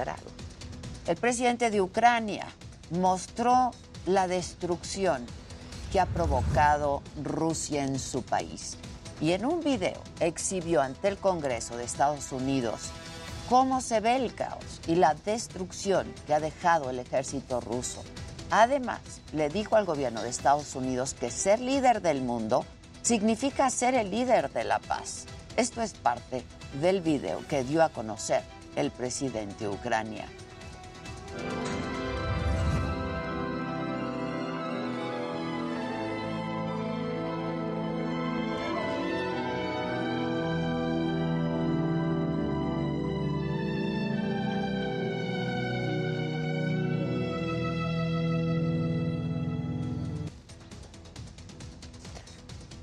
7.3 grados. El presidente de Ucrania mostró la destrucción que ha provocado Rusia en su país y en un video exhibió ante el Congreso de Estados Unidos cómo se ve el caos y la destrucción que ha dejado el ejército ruso. Además, le dijo al gobierno de Estados Unidos que ser líder del mundo significa ser el líder de la paz. Esto es parte del video que dio a conocer el presidente de Ucrania.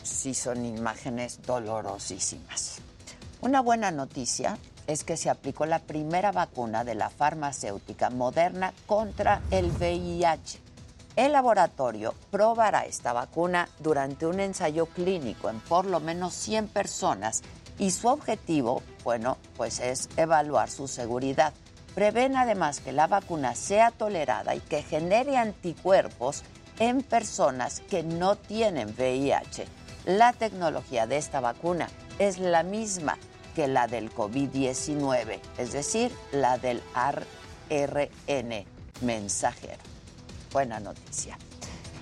Sí, son imágenes dolorosísimas. Una buena noticia es que se aplicó la primera vacuna de la farmacéutica Moderna contra el VIH. El laboratorio probará esta vacuna durante un ensayo clínico en por lo menos 100 personas y su objetivo, bueno, pues es evaluar su seguridad. Prevén además que la vacuna sea tolerada y que genere anticuerpos en personas que no tienen VIH. La tecnología de esta vacuna es la misma que la del COVID-19, es decir, la del ARN mensajero. Buena noticia.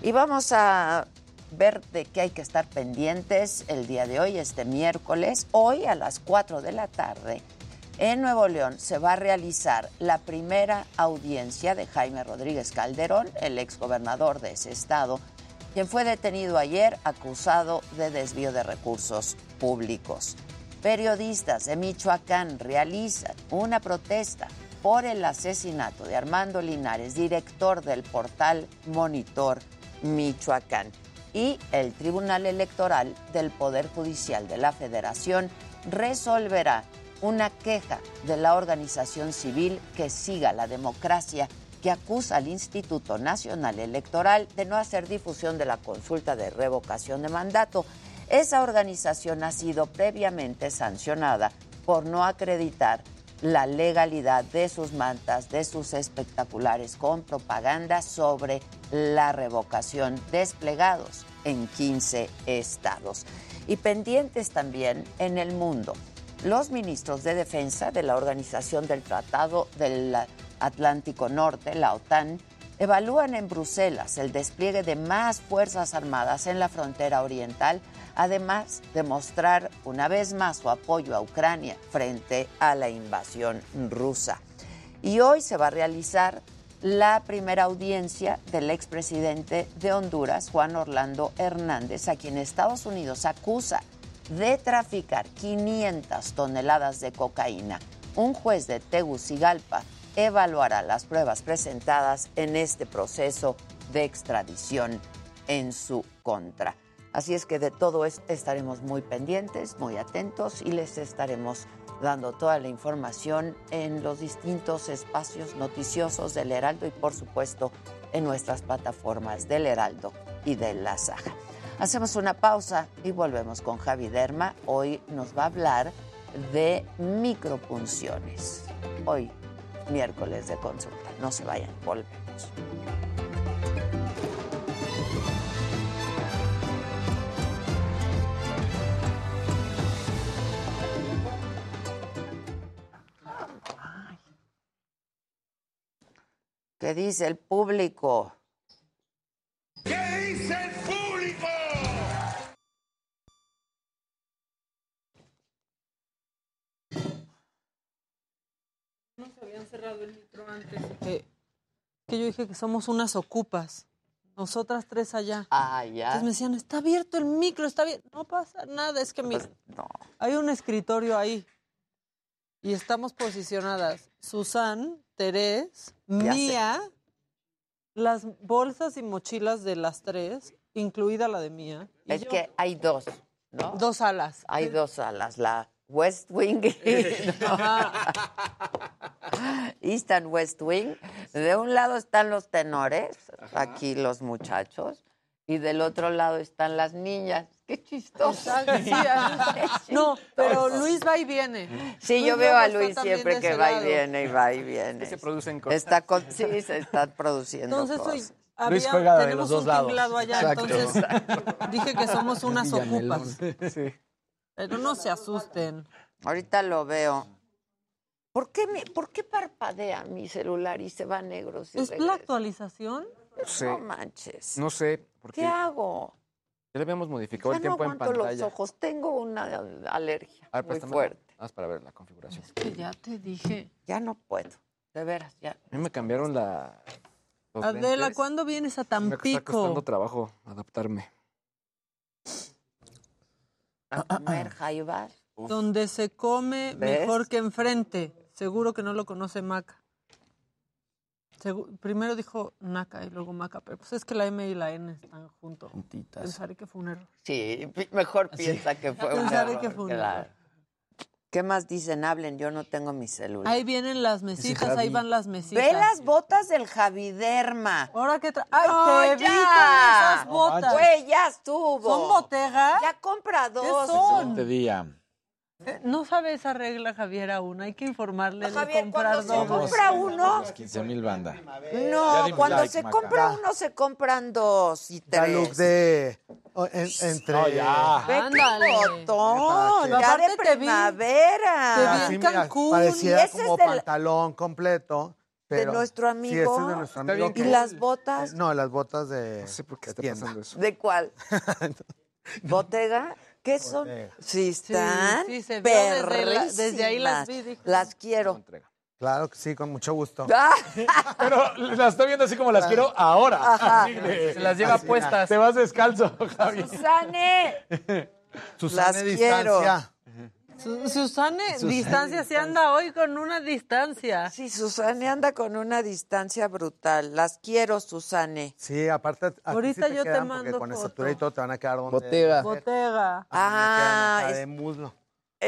Y vamos a ver de qué hay que estar pendientes el día de hoy, este miércoles. Hoy a las 4 de la tarde, en Nuevo León se va a realizar la primera audiencia de Jaime Rodríguez Calderón, el exgobernador de ese estado, quien fue detenido ayer acusado de desvío de recursos públicos. Periodistas de Michoacán realizan una protesta por el asesinato de Armando Linares, director del portal Monitor Michoacán. Y el Tribunal Electoral del Poder Judicial de la Federación resolverá una queja de la organización civil que siga la democracia que acusa al Instituto Nacional Electoral de no hacer difusión de la consulta de revocación de mandato. Esa organización ha sido previamente sancionada por no acreditar la legalidad de sus mantas, de sus espectaculares con propaganda sobre la revocación desplegados en 15 estados. Y pendientes también en el mundo. Los ministros de defensa de la Organización del Tratado del Atlántico Norte, la OTAN, evalúan en Bruselas el despliegue de más Fuerzas Armadas en la frontera oriental, además de mostrar una vez más su apoyo a Ucrania frente a la invasión rusa. Y hoy se va a realizar la primera audiencia del expresidente de Honduras, Juan Orlando Hernández, a quien Estados Unidos acusa de traficar 500 toneladas de cocaína. Un juez de Tegucigalpa evaluará las pruebas presentadas en este proceso de extradición en su contra. Así es que de todo esto estaremos muy pendientes, muy atentos y les estaremos dando toda la información en los distintos espacios noticiosos del Heraldo y por supuesto en nuestras plataformas del Heraldo y de La Saja. Hacemos una pausa y volvemos con Javi Derma. Hoy nos va a hablar de micropunciones. Hoy, miércoles de consulta. No se vayan, volvemos. ¿Qué dice el público? ¿Qué dice el público? No se habían cerrado el micro antes. Que, que yo dije que somos unas ocupas. Nosotras tres allá. Ah, ya. Entonces me decían, está abierto el micro, está bien. No pasa nada, es que mira, no. hay un escritorio ahí. Y estamos posicionadas. Susan, Terés, Ya sé. Mía, las bolsas y mochilas de las tres, incluida la de Mía. Es yo. que hay dos, ¿no? Dos alas. Hay dos salas, la West Wing y East and West Wing. De un lado están los tenores, aquí los muchachos, y del otro lado están las niñas. Qué chistoso. Sí, no, pero Luis va y viene. Sí, yo Luis veo a Luis siempre que va y viene y va y viene. se producen cosas. Está con, sí, se está produciendo Entonces hoy cosas. Luis había- juega de tenemos los dos lados. allá, Exacto. entonces dije que somos unas ocupas. Sí. Pero no se asusten. Ahorita lo veo. ¿Por qué, me- ¿Por qué parpadea mi celular y se va negro? si ¿Es regresa? la actualización? Sí. No manches. No sé, porque ¿Qué hago? Ya le habíamos modificado Ya el no tiempo en aguanto los pantalla. ojos. Tengo una alergia ver, muy fuerte. Haz para ver la configuración. Que ya te dije. Ya no puedo. De veras, ya. A mí me cambiaron la. los Adela, lentes. ¿cuándo vienes a Me está costando Tampico? trabajo adaptarme. A comer jaibas. Donde se come ¿Ves? mejor que enfrente. Seguro que no lo conoce Maca. Primero dijo Naca y luego Maca, pero pues es que la M y la N están juntos. Pensaré que fue un error. Sí, mejor piensa que fue un Pensaré error. que fue un claro. ¿Qué más dicen? Hablen, yo no tengo mi celular. Ahí vienen las mesitas, ahí van las mesitas. Ve las botas del Javiderma. Ahora que tra- ¡Ay, No, te vi con esas botas! Güey, ya estuvo. ¿Son Bottega? Ya compra dos. son? Excelente día. Eh, No sabe esa regla, Javier, aún. Hay que informarle de Javier, comprar cuando se dos. compra uno, 15 mil banda. no, Ya cuando like, se Maca. compra uno se compran dos y La tres. look de. o- en- entre. No, ya. Ve qué Ándale. botón, Pero ya aparte de te vi- primavera. te vi Así, en mira, Cancún. Parecía Y ese como es del- pantalón completo. Pero, nuestro Sí, ese amigo. es de nuestro Está amigo. bien ¿Y que- las botas? No, las botas de. No sé por qué de está tienda. pasando eso. ¿De cuál? ¿Botega? ¿Qué son? Sí, están sí, se vio desde la- desde ahí las vi, dije. Las quiero. Claro que sí, con mucho gusto. Ah, Pero las estoy viendo así como las quiero ahora. Ajá. Así de- Se las lleva Así, puestas. Te vas descalzo, Javi. Susane. Susana Las distancia. Su- Susane, distancia, se anda hoy con una distancia. Sí, Susane anda con una distancia brutal. Las quiero, Susane. Sí, aparte. a Ahorita sí te yo te mando con foto. estatura y todo te van a quedar donde. Bottega. Bottega. Ah, Ah, es- de muslo.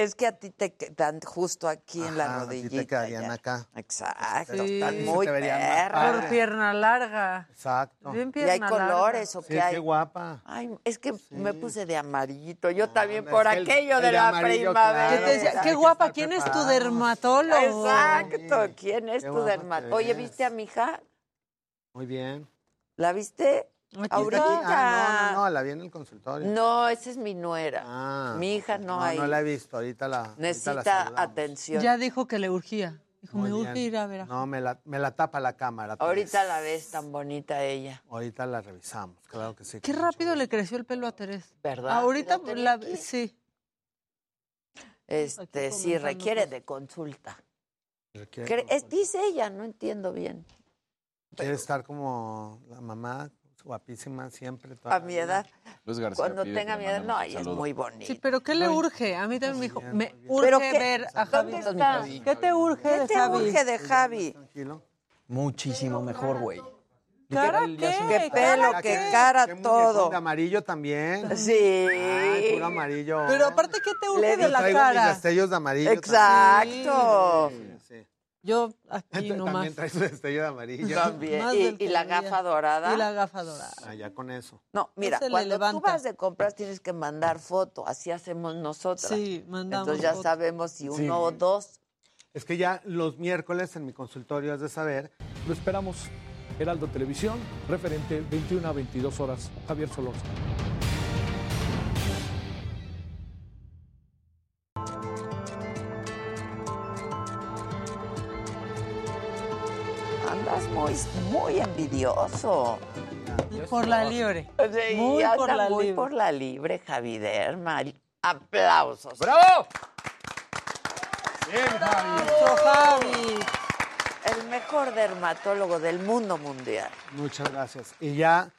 Es que a ti te quedan justo aquí en la Ajá, a ti rodillita. te quedarían ya. acá. Exacto. Sí. Están muy padres. Por pierna larga. Exacto. Bien ¿Y hay pierna larga. colores o Sí, qué hay? qué guapa. Ay, es que me puse de amarillito. Yo también es por que el- aquello el de de la amarillo, primavera. Decía, qué guapa, ¿quién es tu dermatólogo? Exacto. ¿Quién es Qué tu dermatólogo? Oye. ¿viste a mi hija? Muy bien. ¿La viste? Ahorita. Ah, no, no, no, la vi en el consultorio. No, esa es mi nuera. Ah, mi hija no, no, hay. no la he visto. Ahorita la. ahorita la Necesita atención. Ya dijo que le urgía. Dijo, me urge ir a ver a No, me la, me la tapa la cámara. Ahorita Teresa. la ves tan bonita ella. Ahorita la revisamos, claro que sí. Qué rápido le creció el pelo a Teresa. ¿Verdad? Ahorita ¿La la, aquí? sí. Este, sí, requiere cosas. de consulta. Es- dice ella, no entiendo bien. quiere estar como la mamá, guapísima siempre. toda A mi edad, Luis García cuando pide tenga mi edad, no, ella es muy bonita. Sí, pero ¿qué le urge? A mí también me dijo, me ¿Pero urge qué? ver a Javi. ¿Dónde está? ¿Qué te urge ¿Qué de te Javi? urge de Javi? Tranquilo. Muchísimo mejor, güey. ¿Cara qué? ¿Qué pelo, ¿Cara qué qué? cara, Qué todo? De amarillo también. Sí. Ay, puro amarillo. Pero aparte, ¿qué te urge Le de la Traigo mis cara? destellos de amarillo. Exacto. también. Yo aquí También nomás. traes su destello de amarillo. También. Y, la gafa dorada. Y la gafa dorada. Ah, ya con eso. No, mira, cuando tú vas de compras tienes que mandar foto, así hacemos nosotras. Sí, mandamos Entonces ya foto. sabemos si uno Sí. o dos. Es que ya los miércoles en mi consultorio has de saber. Lo esperamos. Heraldo Televisión, referente 21 a 22 horas. Javier Solórzano. Muy, muy envidioso. Por la libre. Sí, Muy por la muy libre. por la libre, Javi Derma. Aplausos. ¡Bravo! Bien, Javi. Mucho, Javi. El mejor dermatólogo del mundo mundial. Muchas gracias. Y ya,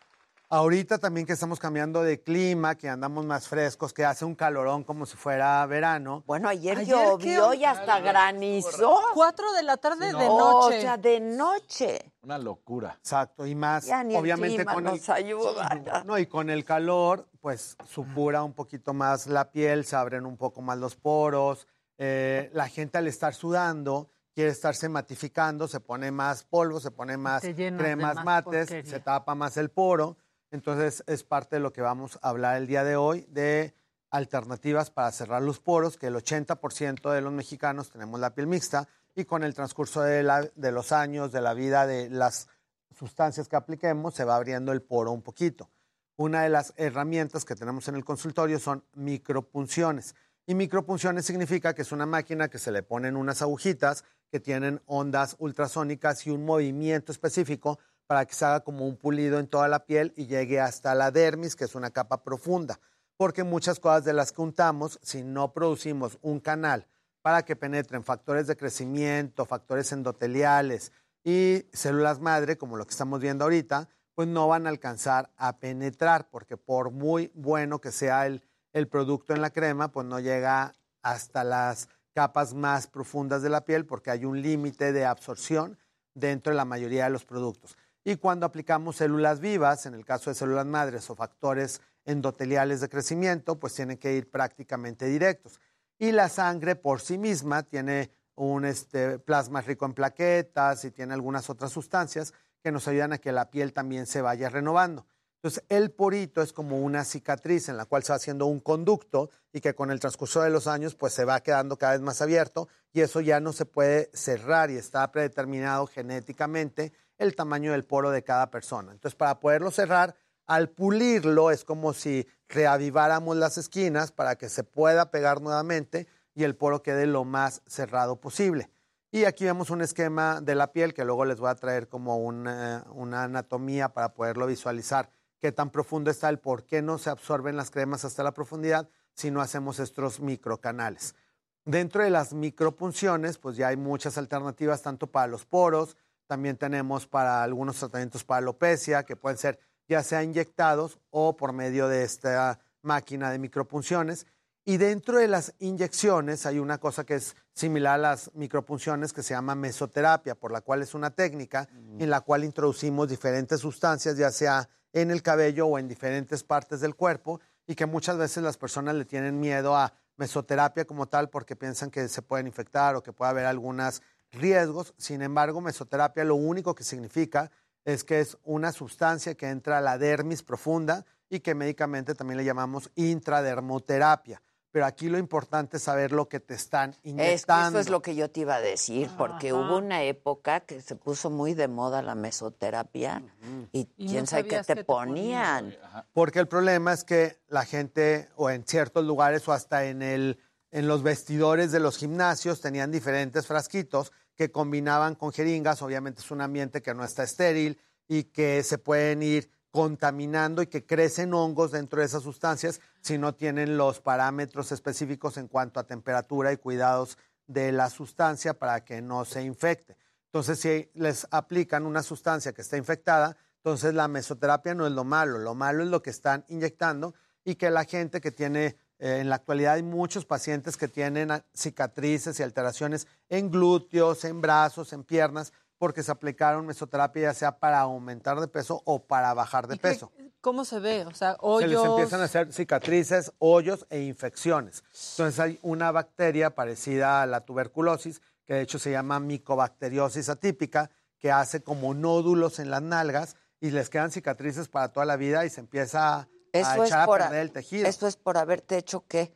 ahorita también que estamos cambiando de clima, que andamos más frescos, que hace un calorón como si fuera verano. Bueno, ayer, Ayer llovió y hasta granizó. Cuatro de la tarde de No, noche. O sea, de noche. Una locura. Exacto, y más, Ya ni obviamente el clima con nos ayuda. No, y con el calor, pues supura un poquito más la piel, se abren un poco más los poros. eh, la gente al estar sudando quiere estarse matificando, se pone más polvo, se pone más cremas más mates, porquería. se tapa más el poro. Entonces es parte de lo que vamos a hablar el día de hoy de alternativas para cerrar los poros, que el 80% de los mexicanos tenemos la piel mixta y con el transcurso de, los años, de la vida, de las sustancias que apliquemos, se va abriendo el poro un poquito. Una de las herramientas que tenemos en el consultorio son micropunciones. Y micropunciones significa que es una máquina que se le ponen unas agujitas que tienen ondas ultrasónicas y un movimiento específico para que se haga como un pulido en toda la piel y llegue hasta la dermis, que es una capa profunda. Porque muchas cosas de las que untamos, si no producimos un canal para que penetren factores de crecimiento, factores endoteliales y células madre, como lo que estamos viendo ahorita, pues no van a alcanzar a penetrar, porque por muy bueno que sea el, producto en la crema, pues no llega hasta las capas más profundas de la piel, porque hay un límite de absorción dentro de la mayoría de los productos. Y cuando aplicamos células vivas, en el caso de células madres o factores endoteliales de crecimiento, pues tienen que ir prácticamente directos. Y la sangre por sí misma tiene un este, plasma rico en plaquetas y tiene algunas otras sustancias que nos ayudan a que la piel también se vaya renovando. Entonces, el porito es como una cicatriz en la cual se va haciendo un conducto y que con el transcurso de los años pues se va quedando cada vez más abierto y eso ya no se puede cerrar y está predeterminado genéticamente el tamaño del poro de cada persona. Entonces, para poderlo cerrar, al pulirlo es como si reaviváramos las esquinas para que se pueda pegar nuevamente y el poro quede lo más cerrado posible. Y aquí vemos un esquema de la piel que luego les voy a traer como una, una anatomía para poderlo visualizar qué tan profundo está el por qué no se absorben las cremas hasta la profundidad si no hacemos estos microcanales. Dentro de las micropunciones, pues ya hay muchas alternativas tanto para los poros, también tenemos para algunos tratamientos para alopecia que pueden ser ya sea inyectados o por medio de esta máquina de micropunciones. Y dentro de las inyecciones hay una cosa que es similar a las micropunciones que se llama mesoterapia, por la cual es una técnica en la cual introducimos diferentes sustancias, ya sea en el cabello o en diferentes partes del cuerpo, y que muchas veces las personas le tienen miedo a mesoterapia como tal porque piensan que se pueden infectar o que puede haber algunos riesgos. Sin embargo, mesoterapia lo único que significa es que es una sustancia que entra a la dermis profunda y que médicamente también le llamamos intradermoterapia. Pero aquí lo importante es saber lo que te están inyectando. eso es lo que yo te iba a decir, porque Ajá. hubo una época que se puso muy de moda la mesoterapia y, Y quién no sabe qué te, qué te ponían. Porque el problema es que la gente, o en ciertos lugares, o hasta en, el, en los vestidores de los gimnasios, tenían diferentes frasquitos que combinaban con jeringas. Obviamente es un ambiente que no está estéril y que se pueden ir contaminando y que crecen hongos dentro de esas sustancias si no tienen los parámetros específicos en cuanto a temperatura y cuidados de la sustancia para que no se infecte. Entonces, si les aplican una sustancia que está infectada, entonces la mesoterapia no es lo malo, lo malo es lo que están inyectando y que la gente que tiene, eh, en la actualidad hay muchos pacientes que tienen cicatrices y alteraciones en glúteos, en brazos, en piernas, porque se aplicaron mesoterapia ya sea para aumentar de peso o para bajar de ¿Y qué- peso. ¿Cómo se ve? O sea, Se hoyos. les empiezan a hacer cicatrices, hoyos e infecciones. Entonces hay una bacteria parecida a la tuberculosis, que de hecho se llama micobacteriosis atípica, que hace como nódulos en las nalgas y les quedan cicatrices para toda la vida y se empieza a, Eso a es a por perder a- el tejido. Esto es por haberte hecho qué?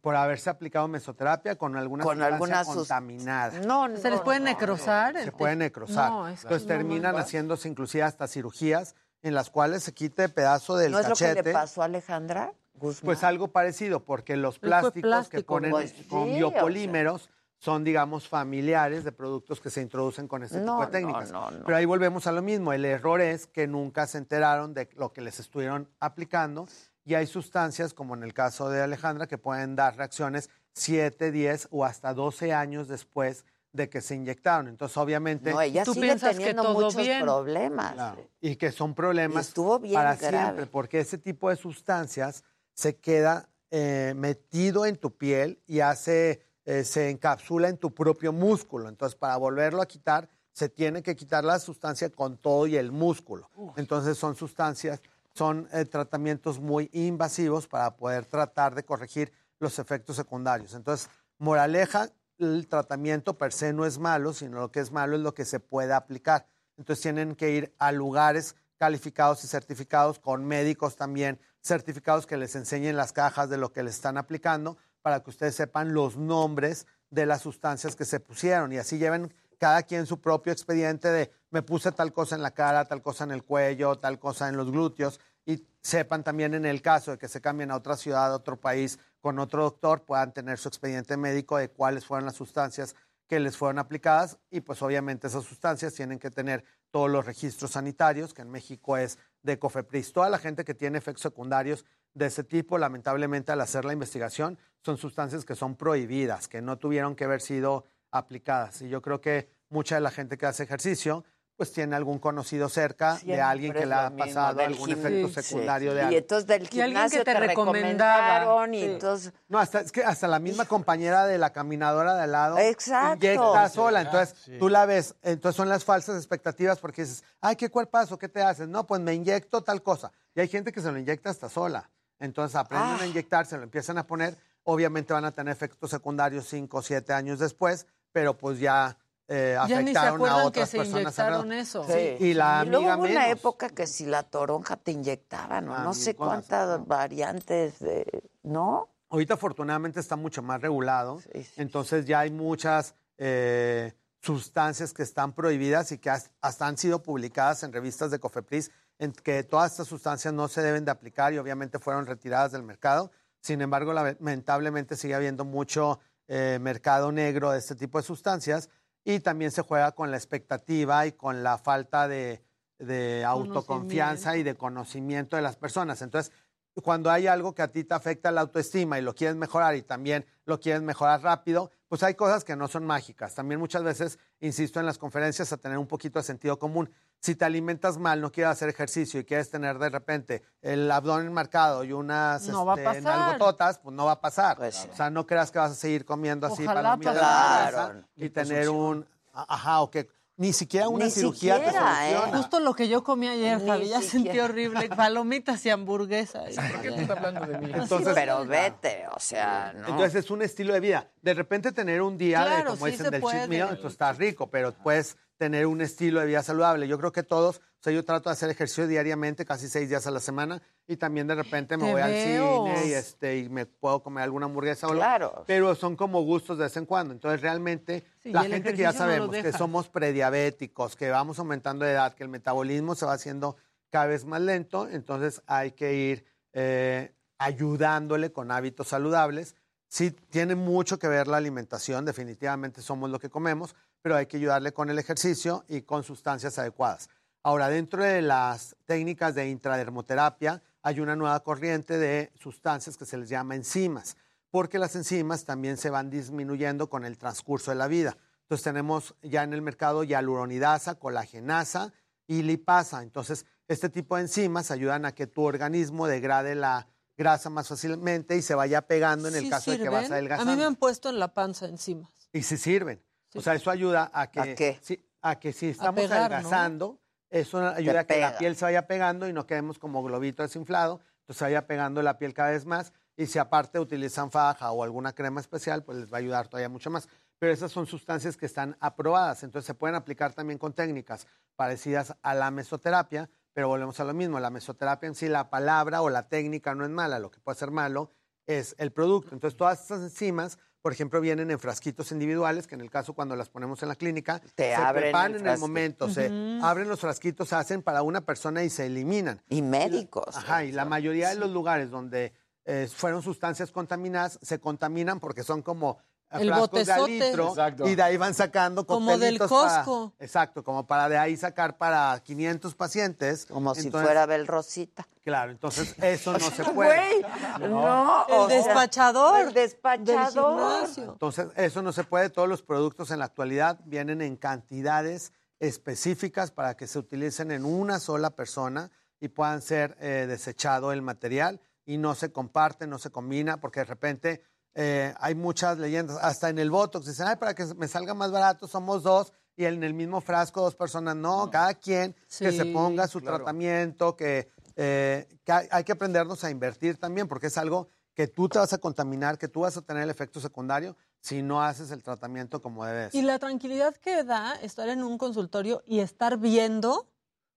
Por haberse aplicado mesoterapia con alguna Con sustancia alguna contaminada. No, ¿Se les puede necrosar? Se puede necrosar. No, es que Entonces no, terminan no. haciéndose inclusive hasta cirugías en las cuales se quite pedazo del ¿No es lo que cachete. le pasó a Alejandra Guzmán? Pues algo parecido, porque los plásticos que ponen pues, con sí, biopolímeros son, digamos, familiares de productos que se introducen con este No, tipo de técnicas. no, no. Pero ahí volvemos a lo mismo. El error es que nunca se enteraron de lo que les estuvieron aplicando y hay sustancias, como en el caso de Alejandra, que pueden dar reacciones 7, 10 o hasta 12 años después de que se inyectaron. Entonces, obviamente... No, ella ¿Tú sigue piensas que teniendo todo muchos bien? problemas. Claro, Y que son problemas estuvo bien para grave. siempre, porque ese tipo de sustancias se queda eh, metido en tu piel y hace, eh, se encapsula en tu propio músculo. Entonces, para volverlo a quitar, se tiene que quitar la sustancia con todo y el músculo. Entonces, son sustancias, son eh, tratamientos muy invasivos para poder tratar de corregir los efectos secundarios. Entonces, moraleja, el tratamiento per se no es malo, sino lo que es malo es lo que se puede aplicar. Entonces tienen que ir a lugares calificados y certificados con médicos también certificados que les enseñen las cajas de lo que les están aplicando para que ustedes sepan los nombres de las sustancias que se pusieron y así lleven cada quien su propio expediente de me puse tal cosa en la cara, tal cosa en el cuello, tal cosa en los glúteos y sepan también en el caso de que se cambien a otra ciudad, a otro país con otro doctor, puedan tener su expediente médico de cuáles fueron las sustancias que les fueron aplicadas y pues obviamente esas sustancias tienen que tener todos los registros sanitarios, que en México es de COFEPRIS. Toda la gente que tiene efectos secundarios de ese tipo, lamentablemente al hacer la investigación, son sustancias que son prohibidas, que no tuvieron que haber sido aplicadas. Y yo creo que mucha de la gente que hace ejercicio, pues tiene algún conocido cerca de alguien que le ha pasado algún efecto secundario sí. de Y algo. entonces del Y alguien que gimnasio te te recomendaba. recomendaron y Sí. entonces... No, hasta, es que hasta la misma compañera de la caminadora de al lado Exacto. inyecta Sí, sola. ah, Entonces sí. tú la ves. Entonces son las falsas expectativas porque dices, ay, qué cuerpazo, ¿qué te haces? No, pues me inyecto tal cosa. Y hay gente que se lo inyecta hasta sola. Entonces aprenden Ah. a inyectar, se lo empiezan a poner. Obviamente van a tener efectos secundarios 5 o 7 años después, pero pues ya eh, Ya ni se afectaron a acuerdan que otras se inyectaron eso. Sí, Y la Y luego amiga hubo una época que si la toronja te inyectaban, o Ah, no sé cuántas variantes de... ¿No? Ahorita afortunadamente está mucho más regulado, entonces ya hay muchas eh, sustancias que están prohibidas y que has- hasta han sido publicadas en revistas de Cofepris, en que todas estas sustancias no se deben de aplicar y obviamente fueron retiradas del mercado. Sin embargo, lamentablemente sigue habiendo mucho eh, mercado negro de este tipo de sustancias y también se juega con la expectativa y con la falta de, de autoconfianza y de conocimiento de las personas. Entonces, cuando hay algo que a ti te afecta la autoestima y lo quieres mejorar y también lo quieres mejorar rápido, pues hay cosas que no son mágicas. También muchas veces, insisto en las conferencias, a tener un poquito de sentido común. Si te alimentas mal, no quieres hacer ejercicio y quieres tener de repente el abdomen marcado y unas No este, nalgototas, pues no va a pasar. o sea, no creas que vas a seguir comiendo así de pasara. grasa y tener un... Ajá, o que ni siquiera una Ni cirugía te siquiera, ¿eh? soluciona. Justo lo que yo comí ayer, Ni Javi, ya sentí horrible. Palomitas y hamburguesas. ¿Por qué tú estás hablando de mí? Entonces- pero vete, o sea, no. Entonces es un estilo de vida. De repente tener un día de, Claro, como sí dicen, del puede. cheat meal, esto está rico, pero puedes tener un estilo de vida saludable. Yo creo que todos, o sea, yo trato de hacer ejercicio diariamente, casi seis días a la semana, y también de repente me Te voy veo. al cine y, este, y me puedo comer alguna hamburguesa o algo. Claro. Pero son como gustos de vez en cuando. Entonces realmente Sí, la gente que ya no sabemos que somos prediabéticos, que vamos aumentando de edad, que el metabolismo se va haciendo cada vez más lento, entonces hay que ir eh, ayudándole con hábitos saludables. Sí, tiene mucho que ver la alimentación, definitivamente somos lo que comemos, pero hay que ayudarle con el ejercicio y con sustancias adecuadas. Ahora, dentro de las técnicas de intradermoterapia hay una nueva corriente de sustancias que se les llama enzimas, porque las enzimas también se van disminuyendo con el transcurso de la vida. Entonces tenemos ya en el mercado hialuronidasa, colagenasa y lipasa. Entonces, este tipo de enzimas ayudan a que tu organismo degrade la grasa más fácilmente y se vaya pegando en el ¿Sí caso de que vas A adelgazando. mí me han puesto en la panza enzimas. Y sí sirven. O sea, eso ayuda a que, ¿A qué? a que si estamos pegar, ¿no? adelgazando, eso ayuda a que pega. la piel se vaya pegando y no quedemos como globito desinflado, entonces se vaya pegando la piel cada vez más. Y si aparte utilizan faja o alguna crema especial, pues les va a ayudar todavía mucho más. Pero esas son sustancias que están aprobadas, entonces se pueden aplicar también con técnicas parecidas a la mesoterapia, pero volvemos a lo mismo, la mesoterapia en sí, la palabra o la técnica no es mala, lo que puede ser malo es el producto. Entonces todas estas enzimas, por ejemplo, vienen en frasquitos individuales, que en el caso cuando las ponemos en la clínica, Te se abren preparan el en el momento, se abren los frasquitos, se hacen para una persona y se eliminan. Y médicos. Ajá, y la mayoría de los lugares donde eh, fueron sustancias contaminadas se contaminan porque son como El de botezote. al litro Exacto. y de ahí van sacando Como del para- Costco. exacto, como para de ahí sacar para 500 pacientes. Como si fuera Bel Rosita. Claro, entonces eso no se puede. Güey, no. El despachador. El despachador. Del. Entonces, eso no se puede. Todos los productos en la actualidad vienen en cantidades específicas para que se utilicen en una sola persona y puedan ser eh, desechado el material y no se comparte, no se combina, porque de repente eh, hay muchas leyendas, hasta en el Botox, dicen, ay, para que me salga más barato, somos dos, y en el mismo frasco dos personas, no, cada quien que se ponga su claro. tratamiento, que, eh, que hay, hay que aprendernos a invertir también, porque es algo que tú te vas a contaminar, que tú vas a tener el efecto secundario si no haces el tratamiento como debes. Y la tranquilidad que da estar en un consultorio y estar viendo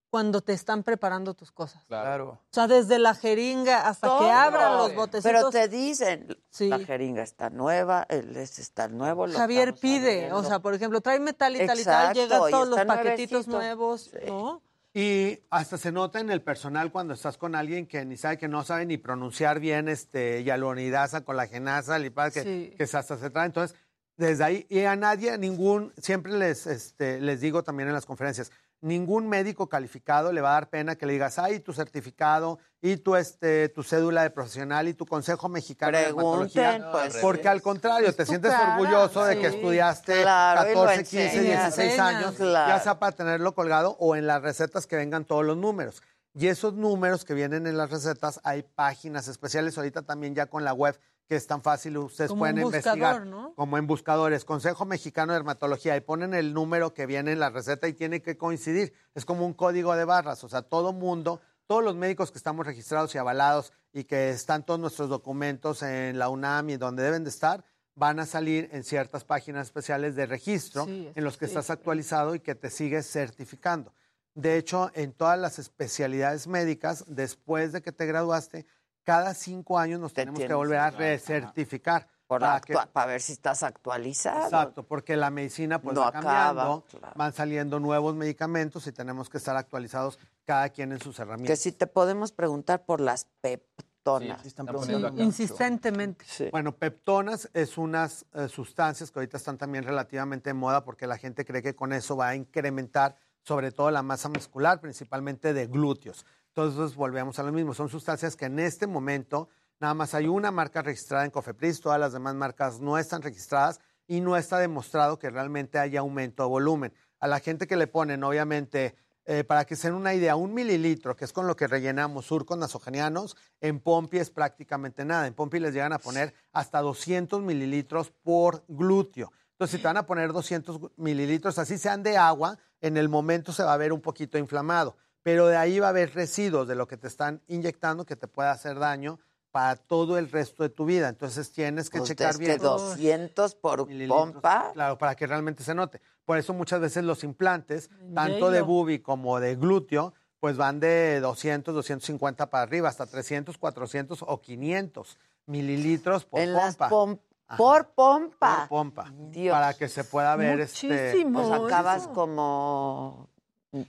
cuando te están preparando tus cosas. Claro. O sea, desde la jeringa hasta que abran los botecitos. Pero te dicen, Sí. la jeringa está nueva, el este está nuevo. lo Javier pide, abriendo. o sea, por ejemplo, tráeme tal y tal y tal, Exacto, llegan todos los paquetitos nuevecito. nuevos, ¿no? Y hasta se nota en el personal cuando estás con alguien que ni sabe, que no sabe ni pronunciar bien este hialuronidasa, colagenasa, lipasa, que, Sí. que hasta se trae. Entonces, desde ahí, y a nadie, a ningún, siempre les, este, les digo también en las conferencias, ningún médico calificado le va a dar pena que le digas, ay, tu certificado y tu, este, tu cédula de profesional y tu consejo mexicano de dermatología. pues. Porque al contrario, te sientes cara, orgulloso de que estudiaste Claro, y lo 14, 15, enseñas. 16 años. Claro. ya sea para tenerlo colgado o en las recetas que vengan todos los números. Y esos números que vienen en las recetas, hay páginas especiales ahorita también ya con la web, que es tan fácil, ustedes Como pueden investigar. ¿no? Como en buscadores, Consejo Mexicano de Dermatología, y ponen el número que viene en la receta y tiene que coincidir. Es como un código de barras, o sea, todo mundo, todos los médicos que estamos registrados y avalados y que están todos nuestros documentos en la UNAM y donde deben de estar, van a salir en ciertas páginas especiales de registro Sí, en los que sí. estás actualizado y que te sigues certificando. De hecho, en todas las especialidades médicas, después de que te graduaste, cada cinco años nos Te tenemos que volver a que- recertificar. Por para que- ver si estás actualizado. Exacto, porque la medicina pues No va acaba, claro. van saliendo nuevos medicamentos y tenemos que estar actualizados cada quien en sus Que herramientas. si te podemos preguntar por las peptonas. Sí, están acá. Insistentemente. Sí. Bueno, peptonas es unas eh, sustancias que ahorita están también relativamente en moda porque la gente cree que con eso va a incrementar sobre todo la masa muscular, principalmente de glúteos. Entonces volvemos a lo mismo, son sustancias que en este momento nada más hay una marca registrada en Cofepris, todas las demás marcas no están registradas y no está demostrado que realmente haya aumento de volumen. A la gente que le ponen, obviamente, eh, para que se den una idea, un mililitro, que es con lo que rellenamos surcos nasogenianos, en Pompi es prácticamente nada. En Pompi les llegan a poner hasta 200 mililitros por glúteo. Entonces, si te van a poner 200 mililitros, así sean de agua, en el momento se va a ver un poquito inflamado. Pero de ahí va a haber residuos de lo que te están inyectando que te puede hacer daño para todo el resto de tu vida. Entonces, tienes que Pues checar es bien. que 200 por pompa. Claro, para que realmente se note. Por eso muchas veces los implantes, tanto de bubi como de glúteo, pues van de 200, 250 para arriba, hasta 300, 400 o 500 mililitros por en las pompa. pom- Ajá. por pompa. Por pompa. Dios. Para que se pueda ver este. Muchísimo. Pues acabas eso. como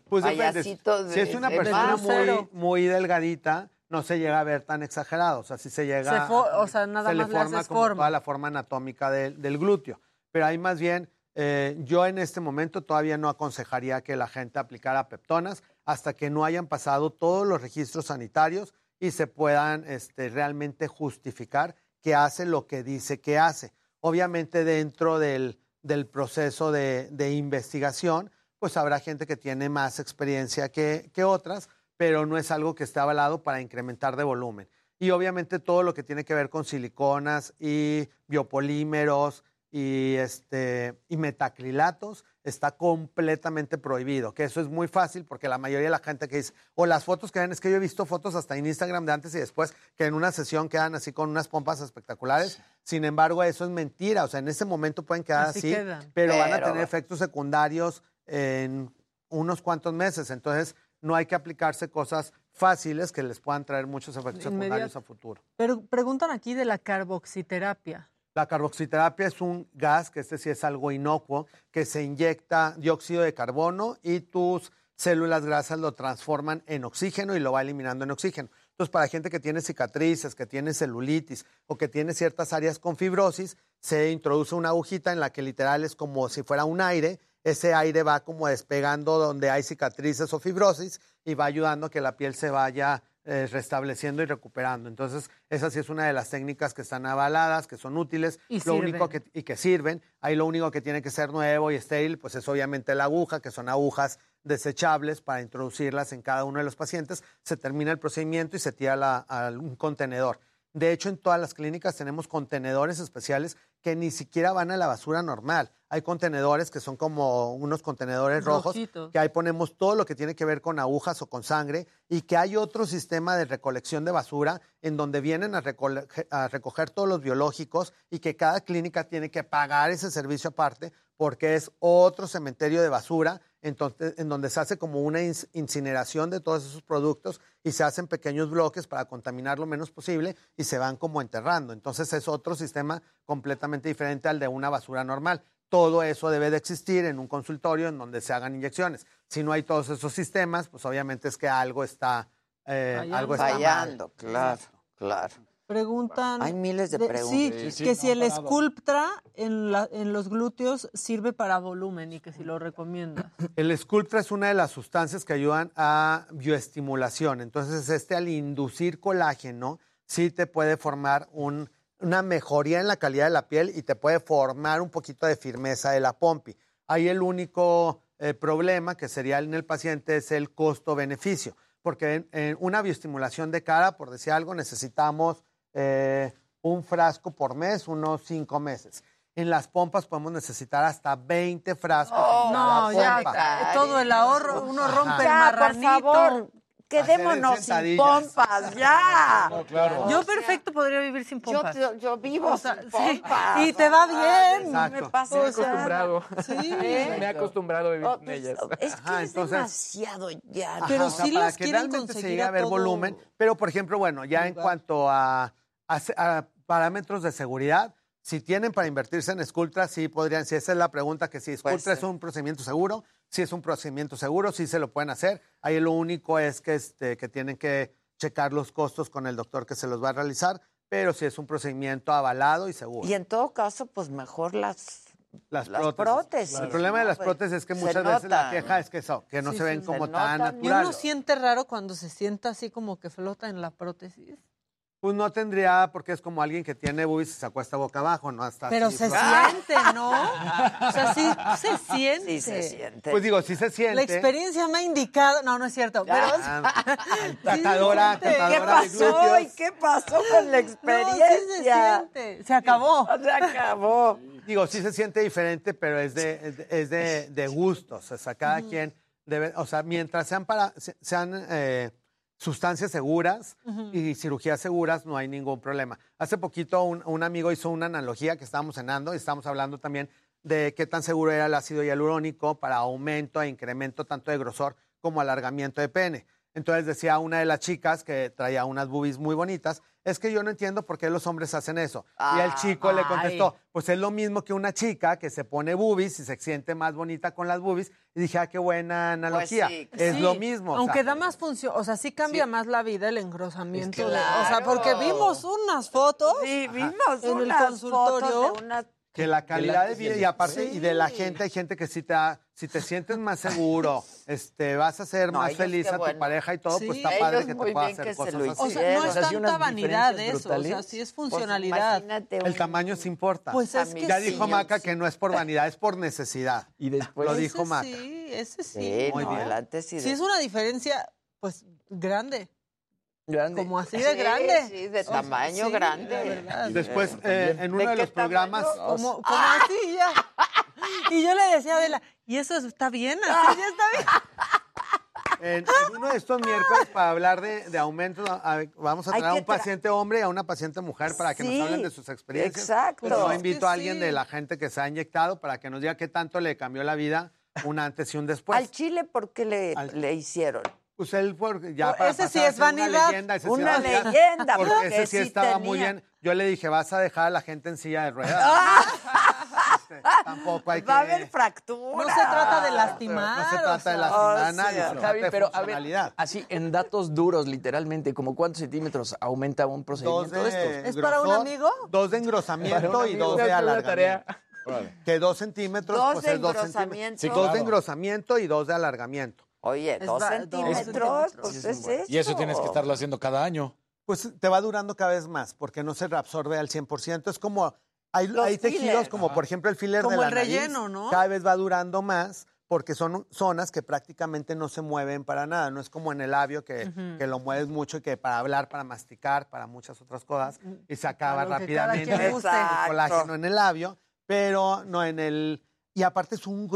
Pues depende. de Si es una persona muy, muy delgadita, no se llega a ver tan exagerado. O sea, si se llega. Se fo- o sea, nada se más le forma haces como forma. toda la forma anatómica del, del glúteo. Pero hay más bien Eh, yo en este momento todavía no aconsejaría que la gente aplicara peptonas hasta que no hayan pasado todos los registros sanitarios y se puedan este, realmente justificar que hace lo que dice que hace. Obviamente dentro del, del proceso de, de investigación, pues habrá gente que tiene más experiencia que, que otras, pero no es algo que esté avalado para incrementar de volumen. Y obviamente todo lo que tiene que ver con siliconas y biopolímeros y, este, y metacrilatos está completamente prohibido, que eso es muy fácil porque la mayoría de la gente que dice, o las fotos que ven, es que yo he visto fotos hasta en Instagram de antes y después, que en una sesión quedan así con unas pompas espectaculares, sin embargo eso es mentira, o sea, en ese momento pueden quedar Así pero, van a tener efectos secundarios en unos cuantos meses, entonces no hay que aplicarse cosas fáciles que les puedan traer muchos efectos secundarios a futuro. Pero preguntan aquí de la carboxiterapia. La carboxiterapia es un gas, que este sí es algo inocuo, que se inyecta dióxido de carbono y tus células grasas lo transforman en oxígeno y lo va eliminando en oxígeno. Entonces, para gente que tiene cicatrices, que tiene celulitis o que tiene ciertas áreas con fibrosis, se introduce una agujita en la que literal es como si fuera un aire. Ese aire va como despegando donde hay cicatrices o fibrosis y va ayudando a que la piel se vaya eh, restableciendo y recuperando. Entonces, esa sí es una de las técnicas que están avaladas, que son útiles Y lo único que, y que sirven. Ahí lo único que tiene que ser nuevo y estéril, pues es obviamente la aguja, que son agujas desechables para introducirlas en cada uno de los pacientes. Se termina el procedimiento y se tira la- a un contenedor. De hecho, en todas las clínicas tenemos contenedores especiales que ni siquiera van a la basura normal. Hay contenedores que son como unos contenedores rojos, que ahí ponemos todo lo que tiene que ver con agujas o con sangre y que hay otro sistema de recolección de basura en donde vienen a recoger todos los biológicos y que cada clínica tiene que pagar ese servicio aparte porque es otro cementerio de basura entonces, en donde se hace como una incineración de todos esos productos y se hacen pequeños bloques para contaminar lo menos posible y se van como enterrando. Entonces es otro sistema completamente diferente al de una basura normal. Todo eso debe de existir en un consultorio en donde se hagan inyecciones. Si no hay todos esos sistemas, pues obviamente es que algo está, eh, Fallando. algo está mal. Fallando, claro, claro. Preguntan. Hay miles de preguntas. Sí, Sí, sí, que no si el. Sculptra en, la- en los glúteos sirve para volumen y que si lo recomiendas. El Sculptra es una de las sustancias que ayudan a bioestimulación. Entonces, este al inducir colágeno, sí te puede formar un- una mejoría en la calidad de la piel y te puede formar un poquito de firmeza de la pompi. Ahí el único eh, problema que sería en el paciente es el costo-beneficio, porque en, en una bioestimulación de cara, por decir algo, necesitamos eh, un frasco por mes, unos cinco meses. En las pompas podemos necesitar hasta 20 frascos. cada no, ya, pompa. todo el ahorro, uno rompe el Ya, por marranito. favor, quedémonos sin pompas, ya. claro. Yo perfecto podría vivir sin pompas. yo, yo vivo O sea, sin sí, pompas. y te va bien. Exacto. Me pasa Me he acostumbrado. Sí. Me he acostumbrado a vivir Oh, con pues, ellas. Es que Ajá, es entonces- demasiado ya. Pero o sea, sí que quieren realmente se conseguir llegue a a ver todo volumen. Pero, por ejemplo, bueno, ya en cuanto a, a se- a parámetros de seguridad, si tienen para invertirse en Sculptra, sí podrían, si esa es la pregunta, que si Sculptra es un procedimiento seguro, si es un procedimiento seguro, sí se lo pueden hacer. Ahí lo único es que, este, que tienen que checar los costos con el doctor que se los va a realizar, pero si es un procedimiento avalado y seguro. Y en todo caso, pues mejor las, Las las prótesis. prótesis. El problema de las Pues, prótesis es que muchas veces la queja es que, eso, que no Sí, se ven sí, como se tan notan. ¿Y naturales. uno siente raro cuando se sienta así como que flota en la prótesis? Pues no tendría, porque es como alguien que tiene boobies y se acuesta boca abajo, ¿no? Hasta Pero así se siente, ¿no? O sea, sí se siente. Sí se siente. Pues digo, sí se siente. La experiencia me ha indicado. No, no es cierto. Pero Ah, Sí, Catadora, siente. ¿Qué de pasó? glúteos. ¿Y qué pasó con la No, sí se experiencia? siente. Se acabó. Se acabó. Digo, sí se siente diferente, pero es de, es de, es de- de gustos. O sea, cada quien debe, o sea, mientras sean para, se- sean eh, sustancias seguras y cirugías seguras, no hay ningún problema. Hace poquito un, un amigo hizo una analogía que estábamos cenando y estábamos hablando también de qué tan seguro era el ácido hialurónico para aumento e incremento tanto de grosor como alargamiento de pene. Entonces decía una de las chicas que traía unas boobies muy bonitas, es que yo no entiendo por qué los hombres hacen eso. y el chico le contestó, pues es lo mismo que una chica que se pone boobies y se siente más bonita con las boobies. Y dije, ah, qué buena analogía. sí, es Sí, lo mismo. o Aunque sea, da más función, o sea, sí cambia Sí. más la vida el engrosamiento. Es que de- o sea, porque vimos unas fotos Sí, vimos en el unas consultorio. fotos de unas Que la calidad de antes y vida el y aparte después. y de la gente hay gente que si te si te sientes más seguro, este vas a ser No, más feliz a tu bueno. pareja y todo, Sí. pues está Ellos padre que te pueda hacer cosas así. O sea, no es O sea, sí, unas tanta vanidad eso, o sea, brutales. sí es Pues funcionalidad. imagínate El un- tamaño sí importa. Pues es que ya sí. dijo Maca que no es por vanidad, es por necesidad. Y después. Lo Ese dijo Maca. Sí, ese sí. Sí, Muy no, bien. el antes y Sí, es una diferencia, pues, grande. Grande. Como así de Sí, grande. sí, de tamaño sí, grande. verdad. Después, eh, en ¿De uno de los programas, tamaño? Como, como así ya. Y yo le decía a Adela, ¿y eso está bien? Así ya está bien. en, en uno de estos miércoles, para hablar de, de aumentos, a- a- vamos a traer a un tra- paciente hombre y a una paciente mujer para que Sí, nos hablen de sus experiencias. exacto. Pues yo invito a alguien sí. de la gente que se ha inyectado para que nos diga qué tanto le cambió la vida un antes y un después. Al Chile, ¿por qué le, Al- le hicieron? Pues él, por- ya Pues para ese sí es una vanidad. leyenda, ese sí Una vanidad, leyenda, Porque porque ese sí sí estaba muy bien. Yo le dije, vas a dejar a la gente en silla de ruedas. Este, tampoco hay que... Va a haber fractura. No se trata de lastimar. No se o trata sea, de lastimar a o nadie, sea, se trata Javi, de pero a ver, así en datos duros, literalmente, como cuántos centímetros aumenta un Dos procedimiento de, de estos. ¿Es para un amigo? Dos de engrosamiento y dos de alargamiento. Que dos centímetros, Dos pues de es dos engrosamiento. centímetros. Sí, Dos de engrosamiento y dos de alargamiento. Oye, Es dos va- dos centímetros, pues es, es muy bueno. Y eso tienes que estarlo haciendo cada año. Pues te va durando cada vez más, porque no se reabsorbe al 100%. Es como, hay, tejidos como por ejemplo el filler Como de la el nariz, relleno, ¿no? Cada vez va durando más porque son zonas que prácticamente no se mueven para nada. No es como en el labio que, que lo mueves mucho y que para hablar, para masticar, para muchas otras cosas y se acaba rápidamente el colágeno en el labio, pero no en el... Y aparte es, un,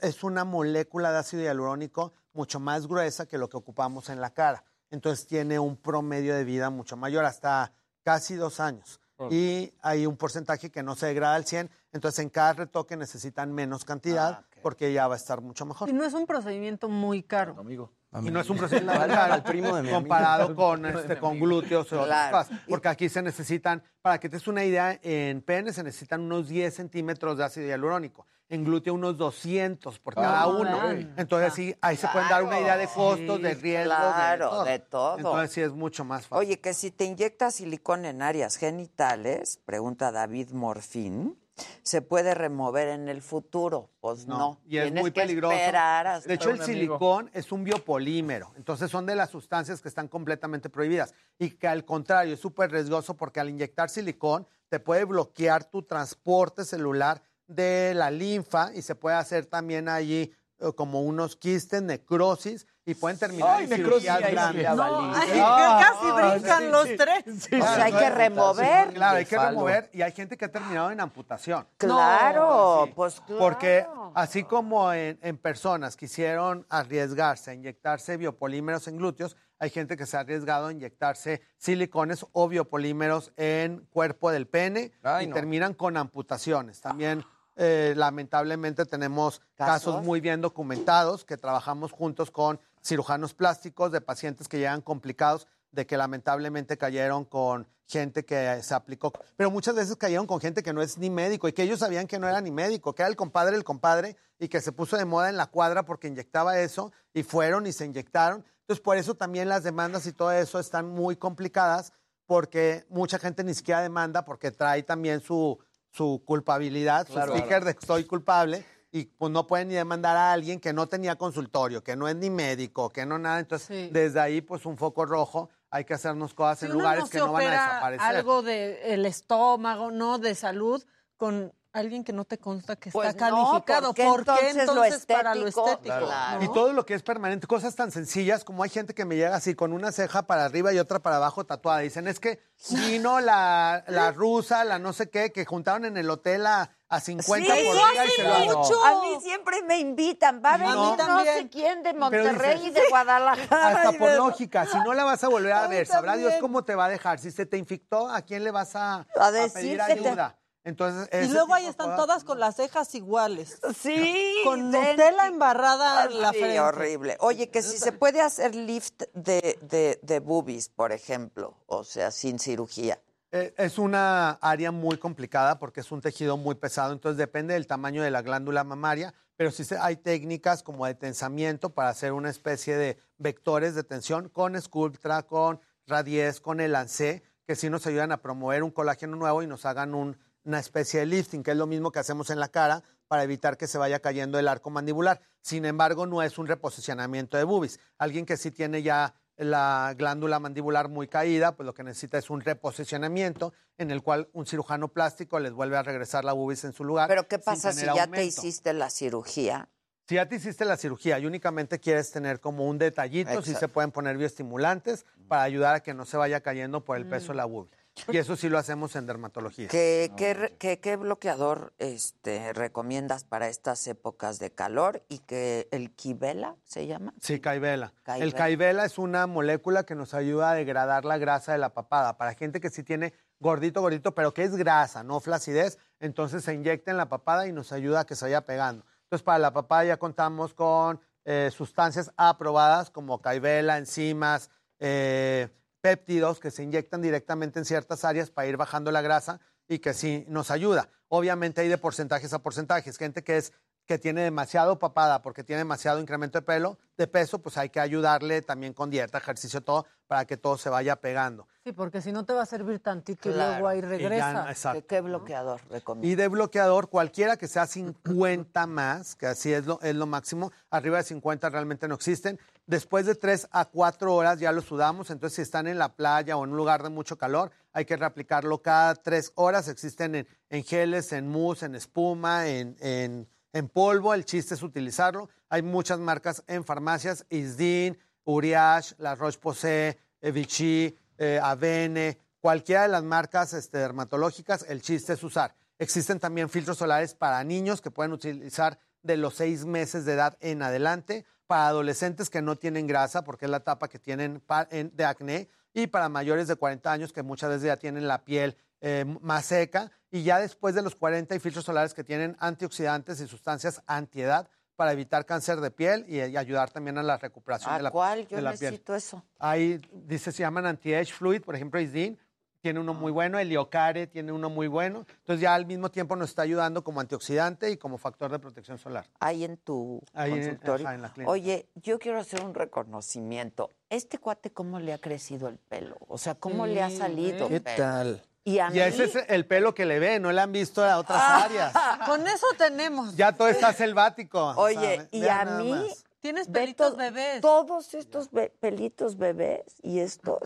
es una molécula de ácido hialurónico mucho más gruesa que lo que ocupamos en la cara. Entonces tiene un promedio de vida mucho mayor, hasta casi dos años. Y hay un porcentaje que no se degrada al 100, entonces en cada retoque necesitan menos cantidad Ah, porque ya va a estar mucho mejor. Y no es un procedimiento muy caro. Amigo. Y no es un procedimiento Al- al primo de mi amigo. comparado con, este, con glúteos o otras Claro. cosas. Porque aquí se necesitan, para que te des una idea, en pene se necesitan unos 10 centímetros de ácido hialurónico. En glúteo unos 200 por cada Ah, uno. man. Entonces sí, ahí se pueden dar una idea de costos, de riesgos, claro, de todo. Entonces sí es mucho más fácil. Oye, que si te inyectas silicón en áreas genitales, pregunta David Morfín, ¿se puede remover en el futuro? Pues no. Y es Tienes muy peligroso. De hecho, el silicón es un biopolímero. Entonces, son de las sustancias que están completamente prohibidas. Y que al contrario, es súper riesgoso porque al inyectar silicón te puede bloquear tu transporte celular de la linfa y se puede hacer también allí como unos quistes, necrosis y pueden terminar Ay, en necrosis, cirugías grandes. No, ay, Ah, casi brincan sí, los sí. tres. O sea, hay que remover. Claro, hay que remover y hay gente que ha terminado en amputación. Claro, Sí. pues claro. Porque así como en, en personas quisieron arriesgarse a inyectarse biopolímeros en glúteos, hay gente que se ha arriesgado a inyectarse silicones o biopolímeros en cuerpo del pene Ay, y no. terminan con amputaciones. También, eh, lamentablemente, tenemos ¿Casos? casos muy bien documentados que trabajamos juntos con cirujanos plásticos de pacientes que llegan complicados de que lamentablemente cayeron con gente que se aplicó, pero muchas veces cayeron con gente que no es ni médico y que ellos sabían que no era ni médico, que era el compadre del compadre y que se puso de moda en la cuadra porque inyectaba eso y fueron y se inyectaron. Entonces, por eso también las demandas y todo eso están muy complicadas porque mucha gente ni siquiera demanda porque trae también su, su culpabilidad, Claro. su sticker de que soy culpable y pues no pueden ni demandar a alguien que no tenía consultorio, que no es ni médico, que no nada. Entonces, Sí. desde ahí, pues un foco rojo, hay que hacernos cosas Si en lugares no que no van a desaparecer. algo del estómago, no de salud, con alguien que no te consta que Pues está no, calificado. ¿por qué ¿Por qué entonces lo para lo estético? Claro. Y todo lo que es permanente, cosas tan sencillas como hay gente que me llega así con una ceja para arriba y otra para abajo tatuada. Dicen, es que vino la, la rusa, la no sé qué, que juntaron en el hotel a, a 50 Sí, por día y hace se lo mucho. A mí siempre me invitan. Va a venir no. no, También. sé quién de Monterrey dices, y de Guadalajara. Hasta por de- lógica, si no la vas a volver a ver, sabrá Dios cómo te va a dejar. Si se te infectó, ¿a quién le vas a, A pedir que te- ayuda? Entonces, Y luego ahí están todas con las cejas iguales. Sí. Con. Nutella embarrada en la Sí, frente. horrible. Oye, que si se puede hacer lift de, de, de boobies, por ejemplo, o sea, sin cirugía. Eh, Es una área muy complicada porque es un tejido muy pesado, entonces depende del tamaño de la glándula mamaria, pero sí hay técnicas como de tensamiento para hacer una especie de vectores de tensión con Sculptra, con Radies, con el ANSE, que sí nos ayudan a promover un colágeno nuevo y nos hagan un una especie de lifting, que es lo mismo que hacemos en la cara para evitar que se vaya cayendo el arco mandibular. Sin embargo, no es un reposicionamiento de boobies. Alguien que sí tiene ya la glándula mandibular muy caída, pues lo que necesita es un reposicionamiento en el cual un cirujano plástico les vuelve a regresar la bubis en su lugar. Pero ¿qué pasa si ya te hiciste la cirugía? Si ya te hiciste la cirugía y únicamente quieres tener como un detallito, sí Exacto. se pueden poner bioestimulantes para ayudar a que no se vaya cayendo por el peso de la boobie. Y eso sí lo hacemos en dermatología. ¿Qué, qué qué- qué bloqueador este, recomiendas para estas épocas de calor? ¿Y que el Kivela se llama? Sí. Caivela. El caivela es una molécula que nos ayuda a degradar la grasa de la papada. Para gente que sí tiene gordito, gordito, pero que es grasa, no flacidez, entonces se inyecta en la papada y nos ayuda a que se vaya pegando. Entonces, para la papada ya contamos con eh, sustancias aprobadas como caivela, enzimas, eh, péptidos que se inyectan directamente en ciertas áreas para ir bajando la grasa y que sí nos ayuda. Obviamente hay de porcentajes a porcentajes. Gente que es que tiene demasiado papada porque tiene demasiado incremento de pelo, de peso, pues hay que ayudarle también con dieta, ejercicio, todo, para que todo se vaya pegando. Sí, porque si no te va a servir tantito y Claro, luego ahí y ya, regresa. exacto. ¿Qué, qué bloqueador recomiendas? Y de bloqueador, cualquiera que sea 50 más, que así es lo, es lo máximo, arriba de 50 realmente no existen. Después de 3 a 4 horas ya lo sudamos, entonces si están en la playa o en un lugar de mucho calor, hay que reaplicarlo cada 3 horas. Existen en, en geles, en mousse, en espuma, en, en- en polvo. El chiste es utilizarlo. Hay muchas marcas en farmacias, Isdin, Uriage, La Roche-Posay, Vichy, eh, Avene, cualquiera de las marcas este, dermatológicas, el chiste es usar. Existen también filtros solares para niños que pueden utilizar de los seis meses de edad en adelante, para adolescentes que no tienen grasa, porque es la etapa que tienen de acné, y para mayores de 40 años que muchas veces ya tienen la piel eh, más seca, y ya después de los 40 hay filtros solares que tienen antioxidantes y sustancias antiedad para evitar cáncer de piel y, y ayudar también a la recuperación ¿A de la, cuál? Yo de la piel. necesito eso. Hay, dice, se llaman anti-age fluid, por ejemplo, Isdin tiene uno muy bueno, el Liocare tiene uno muy bueno. Entonces ya al mismo tiempo nos está ayudando como antioxidante y como factor de protección solar. Ahí en tu Ahí en- consultorio. ajá, en la clínica. Oye, yo quiero hacer un reconocimiento. ¿Este cuate cómo le ha crecido el pelo? O sea, ¿cómo le ha salido? ¿qué pelo? tal? Y a Y mí... ese es el pelo que le ve, no le han visto a otras áreas. Con eso tenemos. Ya todo está selvático. o Oye, sea, y vean a mí... más. Tienes pelitos to- bebés. Todos estos be- pelitos bebés y estos...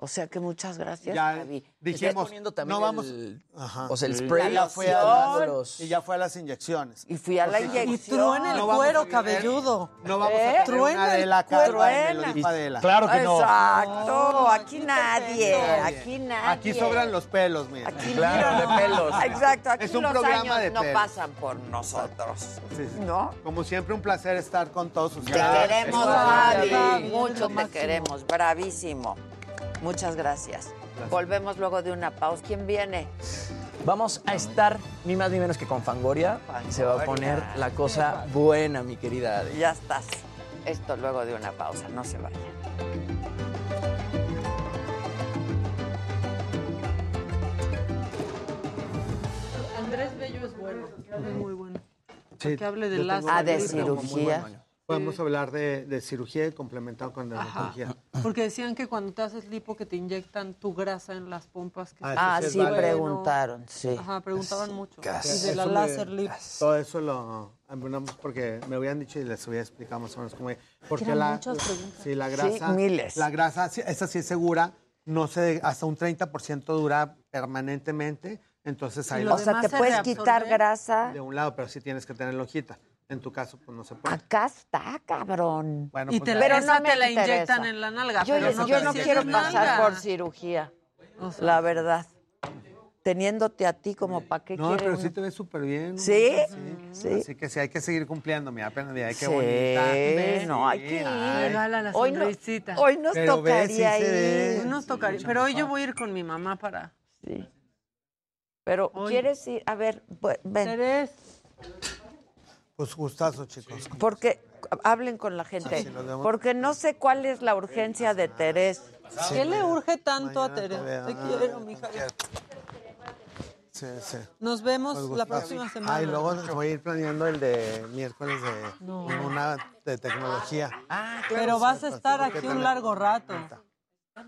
O sea que muchas gracias, Ya Javi. dijimos, poniendo también no vamos... el- Ajá. o sea, el spray Ya fue a y ya fue a las inyecciones. Y fui a la inyección. Y truena el No vamos cuero tener- cabelludo. No vamos ¿Eh? a tener Truena de la Adela. Claro que no. Exacto, aquí nadie, aquí nadie. Aquí sobran los pelos, mira. Aquí Claro, mira. de pelos. Exacto, aquí Es un los programa años de no pelos. pasan por nosotros. Sí, sí. ¿No? Como siempre, un placer estar con todos Te ustedes. queremos, Javi. Mucho te máximo. queremos. Bravísimo. Muchas gracias. Volvemos luego de una pausa. ¿Quién viene? Vamos a estar ni más ni menos que con Fangoria. Se va a poner la cosa buena, mi querida Ade. Ya estás. Esto luego de una pausa. No se vayan. Andrés Bello es bueno. Es muy bueno. Sí, que hable de láser. Ah, de cirugía. Podemos hablar de, de cirugía y complementado con dermatología. Porque decían que cuando te haces lipo que te inyectan tu grasa en las pompas. Que Ah, Ah, sí es sí, preguntaron, sí. Ajá, preguntaban mucho. Casi. Y de la Eso láser lip. Todo eso lo abundamos porque me habían dicho y les había explicado más o menos cómo. Porque Eran la, muchas preguntas. sí, la grasa, miles. la grasa, sí, esa sí es segura, no se, hasta un 30% dura permanentemente, entonces ahí lo O sea, te se puedes quitar grasa. de un lado, pero sí tienes que tener hojita. En tu caso, pues no se puede. Acá está, cabrón. Bueno, Y pues te la, Pero no me te la interesa. inyectan en la nalga. Yo, pero yo no, yo no quiero pasar por cirugía, O sea, la verdad. Teniéndote a ti como para qué No, pero uno? sí te ves súper bien. ¿Sí? Sí. Sí. Así que sí, hay que seguir cumpliendo, mira, apenas, mira, qué Sí, bonita. no, hay que ir. Regala la Hoy no-. Hoy nos Pero tocaría ir. Hoy nos tocaría. Pero hoy yo voy a ir con mi mamá para. Sí. Pero, Hoy- ¿quieres ir? A ver, ven. Terés. Pues gustazo, chicos. Porque hablen con la gente. Sí. Porque no sé cuál es la urgencia de Terés. ¿Qué le urge tanto a Mañana Terés? Te quiero, mija. Sí, sí. Nos vemos Pues la próxima semana. Ah, y luego voy a ir planeando el de miércoles de No. una de tecnología. Ah, Pero vas a estar aquí un largo rato.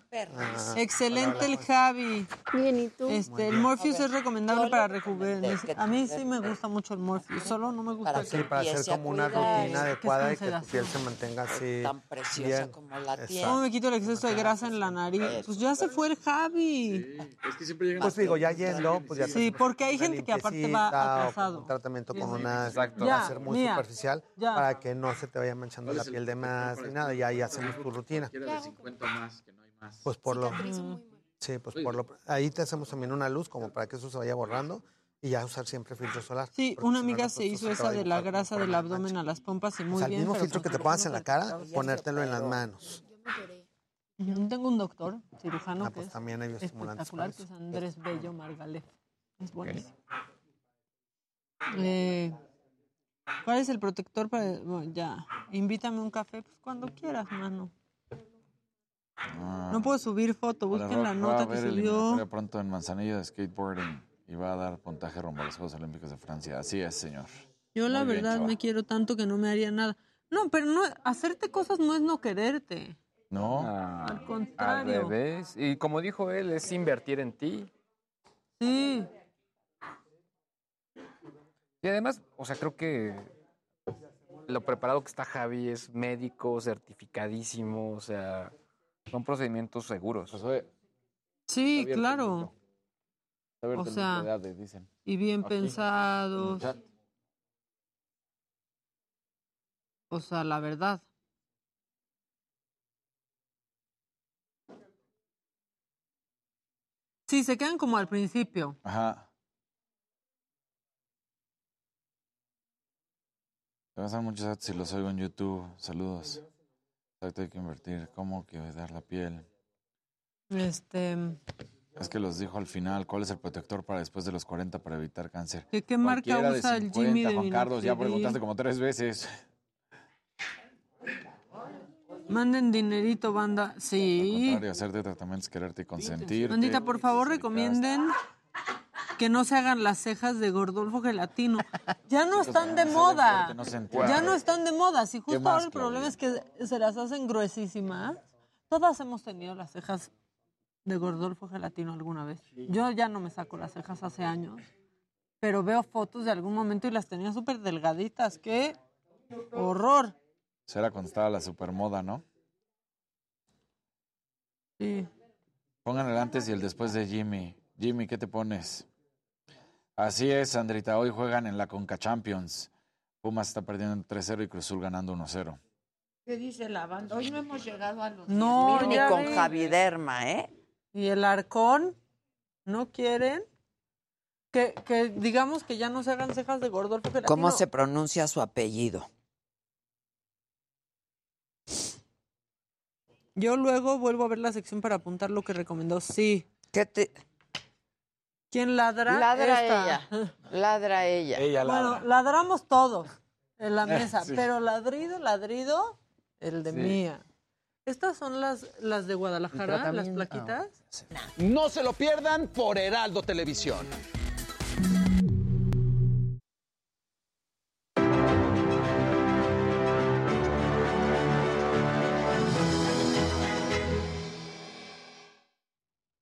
Perris. Excelente el Javi. Bien, ¿y tú? Este, el Morpheus es recomendable para rejuvenecer. A mí sí me gusta mucho el Morpheus, solo no me gusta Sí, para hacer como una rutina adecuada y que tu piel se mantenga así. Tan preciosa bien. como la Exacto. ¿Cómo me quito el exceso de grasa en la nariz? Pues ya se fue el Javi. Es que siempre llegan Pues digo, ya yendo, pues ya te Sí, porque hay gente que aparte va atrasado. Un tratamiento con Sí. una Exacto. láser Ya, muy mía, superficial ya. para que no se te vaya manchando la piel de más ni nada. Y ahí hacemos tu rutina. Quiero de 50 más, que no más. Pues por lo. Sí, pues por lo. Ahí te hacemos también una luz como para que eso se vaya borrando y ya usar siempre filtro solar. Sí, una si no, amiga se hizo esa de la grasa del abdomen a las pompas y O muy sea, el bien. mismo pero filtro que te pongas en la cara, ponértelo en las manos. Yo tengo un doctor cirujano Ah, pues es también hay bioestimulantes espectacular, que es. Andrés Bello Margalef. Es buenísimo. Eh, ¿Cuál es el protector para...? bueno, ya, invítame un café, pues cuando quieras, mano. No puedo subir foto, busquen la nota que subió. pronto en Manzanillo de skateboarding y va a dar puntaje rumbo a los Juegos Olímpicos de Francia. Así es, señor. Yo la Muy verdad me quiero tanto que no me haría nada. No, pero no, hacerte cosas no es no quererte. No. Ah, Al al contrario. revés. Y como dijo él, es invertir en ti. Sí. Y además, o sea, creo que lo preparado que está Javi es médico, certificadísimo, o sea, son procedimientos seguros. Sí, abierto el claro. O sea, Ade, dicen. y bien Aquí, pensados. O sea, la verdad. Sí, se quedan como al principio. Ajá. Te pasan muchos datos si los oigo en YouTube. Saludos. Exacto, hay que invertir. ¿Cómo que dar la piel? Este, Es que los dijo al final, ¿cuál es el protector para después de los 40 para evitar cáncer? ¿De qué marca Cualquiera de usa el 50, Jimmy de Juan Carlos, ya preguntaste como tres veces. manden dinerito, banda. Sí. Contrario, hacerte tratamientos, quererte y consentir. Bandita, por favor, recomienden que no se hagan las cejas de Gordolfo Gelatino. Ya no están de moda. Ya no están de moda. Si justo ahora el problema es que se las hacen gruesísimas. Todas hemos tenido las cejas de Gordolfo Gelatino alguna vez. Yo ya no me saco las cejas hace años, pero veo fotos de algún momento y las tenía súper delgaditas. ¡Qué horror! Será cuando estaba la supermoda, ¿no? Sí. Pongan el antes y el después de Jimmy. Jimmy, ¿qué te pones? Así es, Sandrita. Hoy juegan en la Conca Champions. Pumas está perdiendo 3-0 y Cruzul ganando 1-0. ¿Qué dice la banda? Hoy no hemos llegado a los No, 10,000 ni con vi. Javiderma, ¿eh? ¿Y el arcón? ¿No quieren? Que, que digamos que ya no se hagan cejas de Gordolfo Gelatino. ¿Cómo se pronuncia su apellido? Yo luego vuelvo a ver la sección para apuntar lo que recomendó. Sí. ¿Qué te... ¿Quién ladra? Ladra Esta. ella. Ladra ella. Bueno, ladramos todos en la mesa, Sí. pero ladrido, ladrido, el de Sí. mía. Estas son las, las de Guadalajara, las plaquitas. No se lo pierdan por Heraldo Televisión.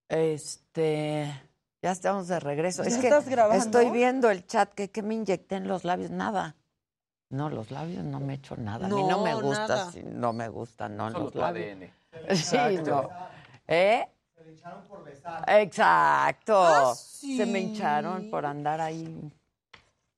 Este, ya estamos de regreso. ¿Ya es que estás grabando? estoy viendo el chat que, que me inyecté en los labios, nada. No, los labios no me he hecho nada. A mí no No, me gusta, sí, no me gusta, no Solo los labios. ADN. Sí, no. ¿Eh? Exacto. Ah, Se me hincharon por andar ahí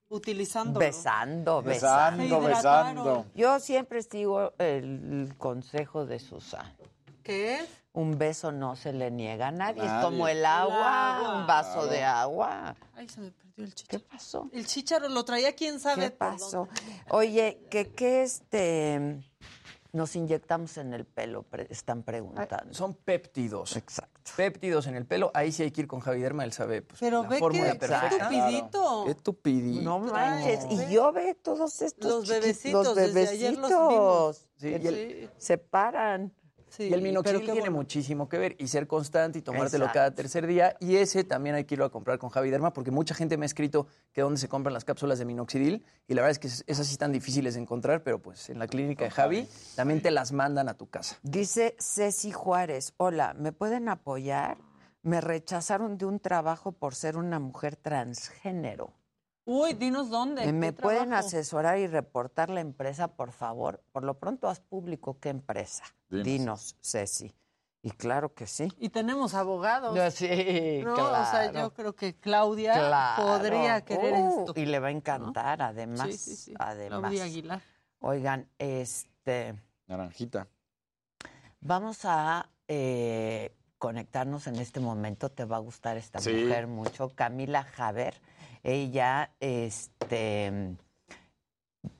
Utilizando. besando, Besando, besando. besando. Yo siempre sigo el consejo de Susana. ¿Qué es? Un beso no se le niega a nadie. Es como el agua, agua. un vaso Claro. de agua. Ay, se me perdió el ¿Qué chicharo. pasó? El chicharo lo traía quién sabe ¿Qué pasó? Oye, que qué este nos inyectamos en el pelo, Pre- están preguntando. Son péptidos. Exacto. Péptidos en el pelo. Ahí sí hay que ir con Javi Derma, él sabe pues, Pero la ve fórmula que perfecta. estupidito. Qué tupidito. No manches. Y yo ve todos estos Los bebecitos, los desde ayer los bebecitos Sí, el- se paran. Sí, y el minoxidil tiene bueno. muchísimo que ver y ser constante y tomártelo Exacto. cada tercer día. Y ese también hay que irlo a comprar con Javi Derma porque mucha gente me ha escrito que dónde se compran las cápsulas de minoxidil y la verdad es que es- esas sí están difíciles de encontrar, pero pues en la clínica de Javi también te las mandan a tu casa. Dice Ceci Juárez, hola, ¿me pueden apoyar? Me rechazaron de un trabajo por ser una mujer transgénero. Uy, dinos dónde. ¿Me ¿qué pueden trabajo? asesorar y reportar la empresa, por favor? Por lo pronto haz público qué empresa. Dinos. Dinos, Ceci. Y claro que sí. Y tenemos abogados. No, sí, No, o sea, claro. yo creo que Claudia Claro. podría querer Uh, esto. Y le va a encantar, además. Sí, sí, sí. Además. Claudia Aguilar. Oigan, este. Naranjita. Vamos a eh, conectarnos en este momento. Te va a gustar esta Sí. mujer mucho. Camila Javer. Ella, este,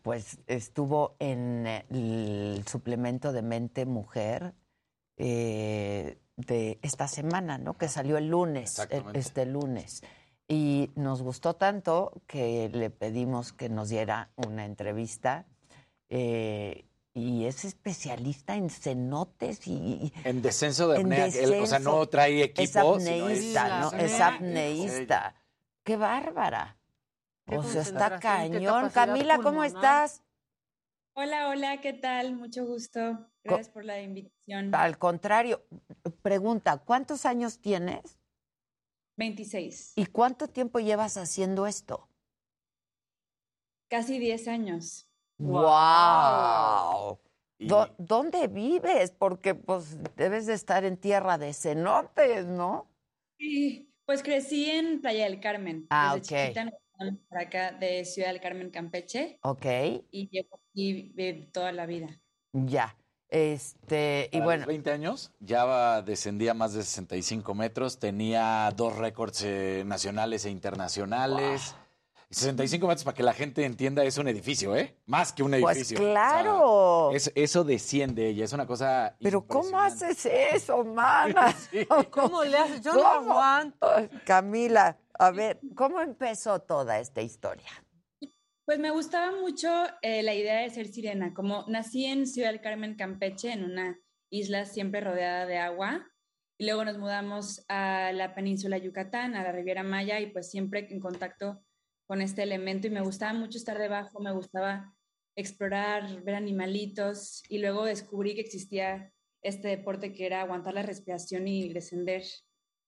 pues estuvo en el suplemento de Mente Mujer eh, de esta semana, ¿no? Que salió el lunes, Exactamente. este lunes. Y nos gustó tanto que le pedimos que nos diera una entrevista. eh, y es especialista en cenotes y... En descenso de apnea, o sea, no trae equipo. Es sino apneísta, ¿no? Es apneísta. ¡Qué bárbara! Qué O sea, está cañón. Camila, ¿cómo pulmonar. estás? Hola, hola, ¿qué tal? Mucho gusto. Gracias por la invitación. Al contrario, pregunta, ¿cuántos años tienes? 26. ¿Y cuánto tiempo llevas haciendo esto? Casi 10 años. ¡Wow! ¿Dó- ¿Dónde vives? Porque pues debes de estar en tierra de cenotes, ¿no? Sí, pues crecí en Playa del Carmen. Ah, Desde ok. chiquita nos para acá de Ciudad del Carmen, Campeche. Ok, Y llevo aquí eh, toda la vida. ya. Este, y Para bueno, los 20 años ya descendía más de 65 metros, tenía dos récords eh, nacionales e internacionales. 65 metros, para que la gente entienda, es un edificio, ¿eh? Más que un Pues edificio. claro. O sea, es- eso desciende ella, es una cosa. pero ¿cómo haces eso, mana? ¿Cómo le haces? Yo no aguanto. Camila, a ver, ¿cómo empezó toda esta historia? Pues me gustaba mucho eh, la idea de ser sirena. Como nací en Ciudad del Carmen, Campeche, en una isla siempre rodeada de agua, y luego nos mudamos a la península Yucatán, a la Riviera Maya, y pues siempre en contacto con este elemento, y me gustaba mucho estar debajo, me gustaba explorar, ver animalitos, y luego descubrí que existía este deporte que era aguantar la respiración y descender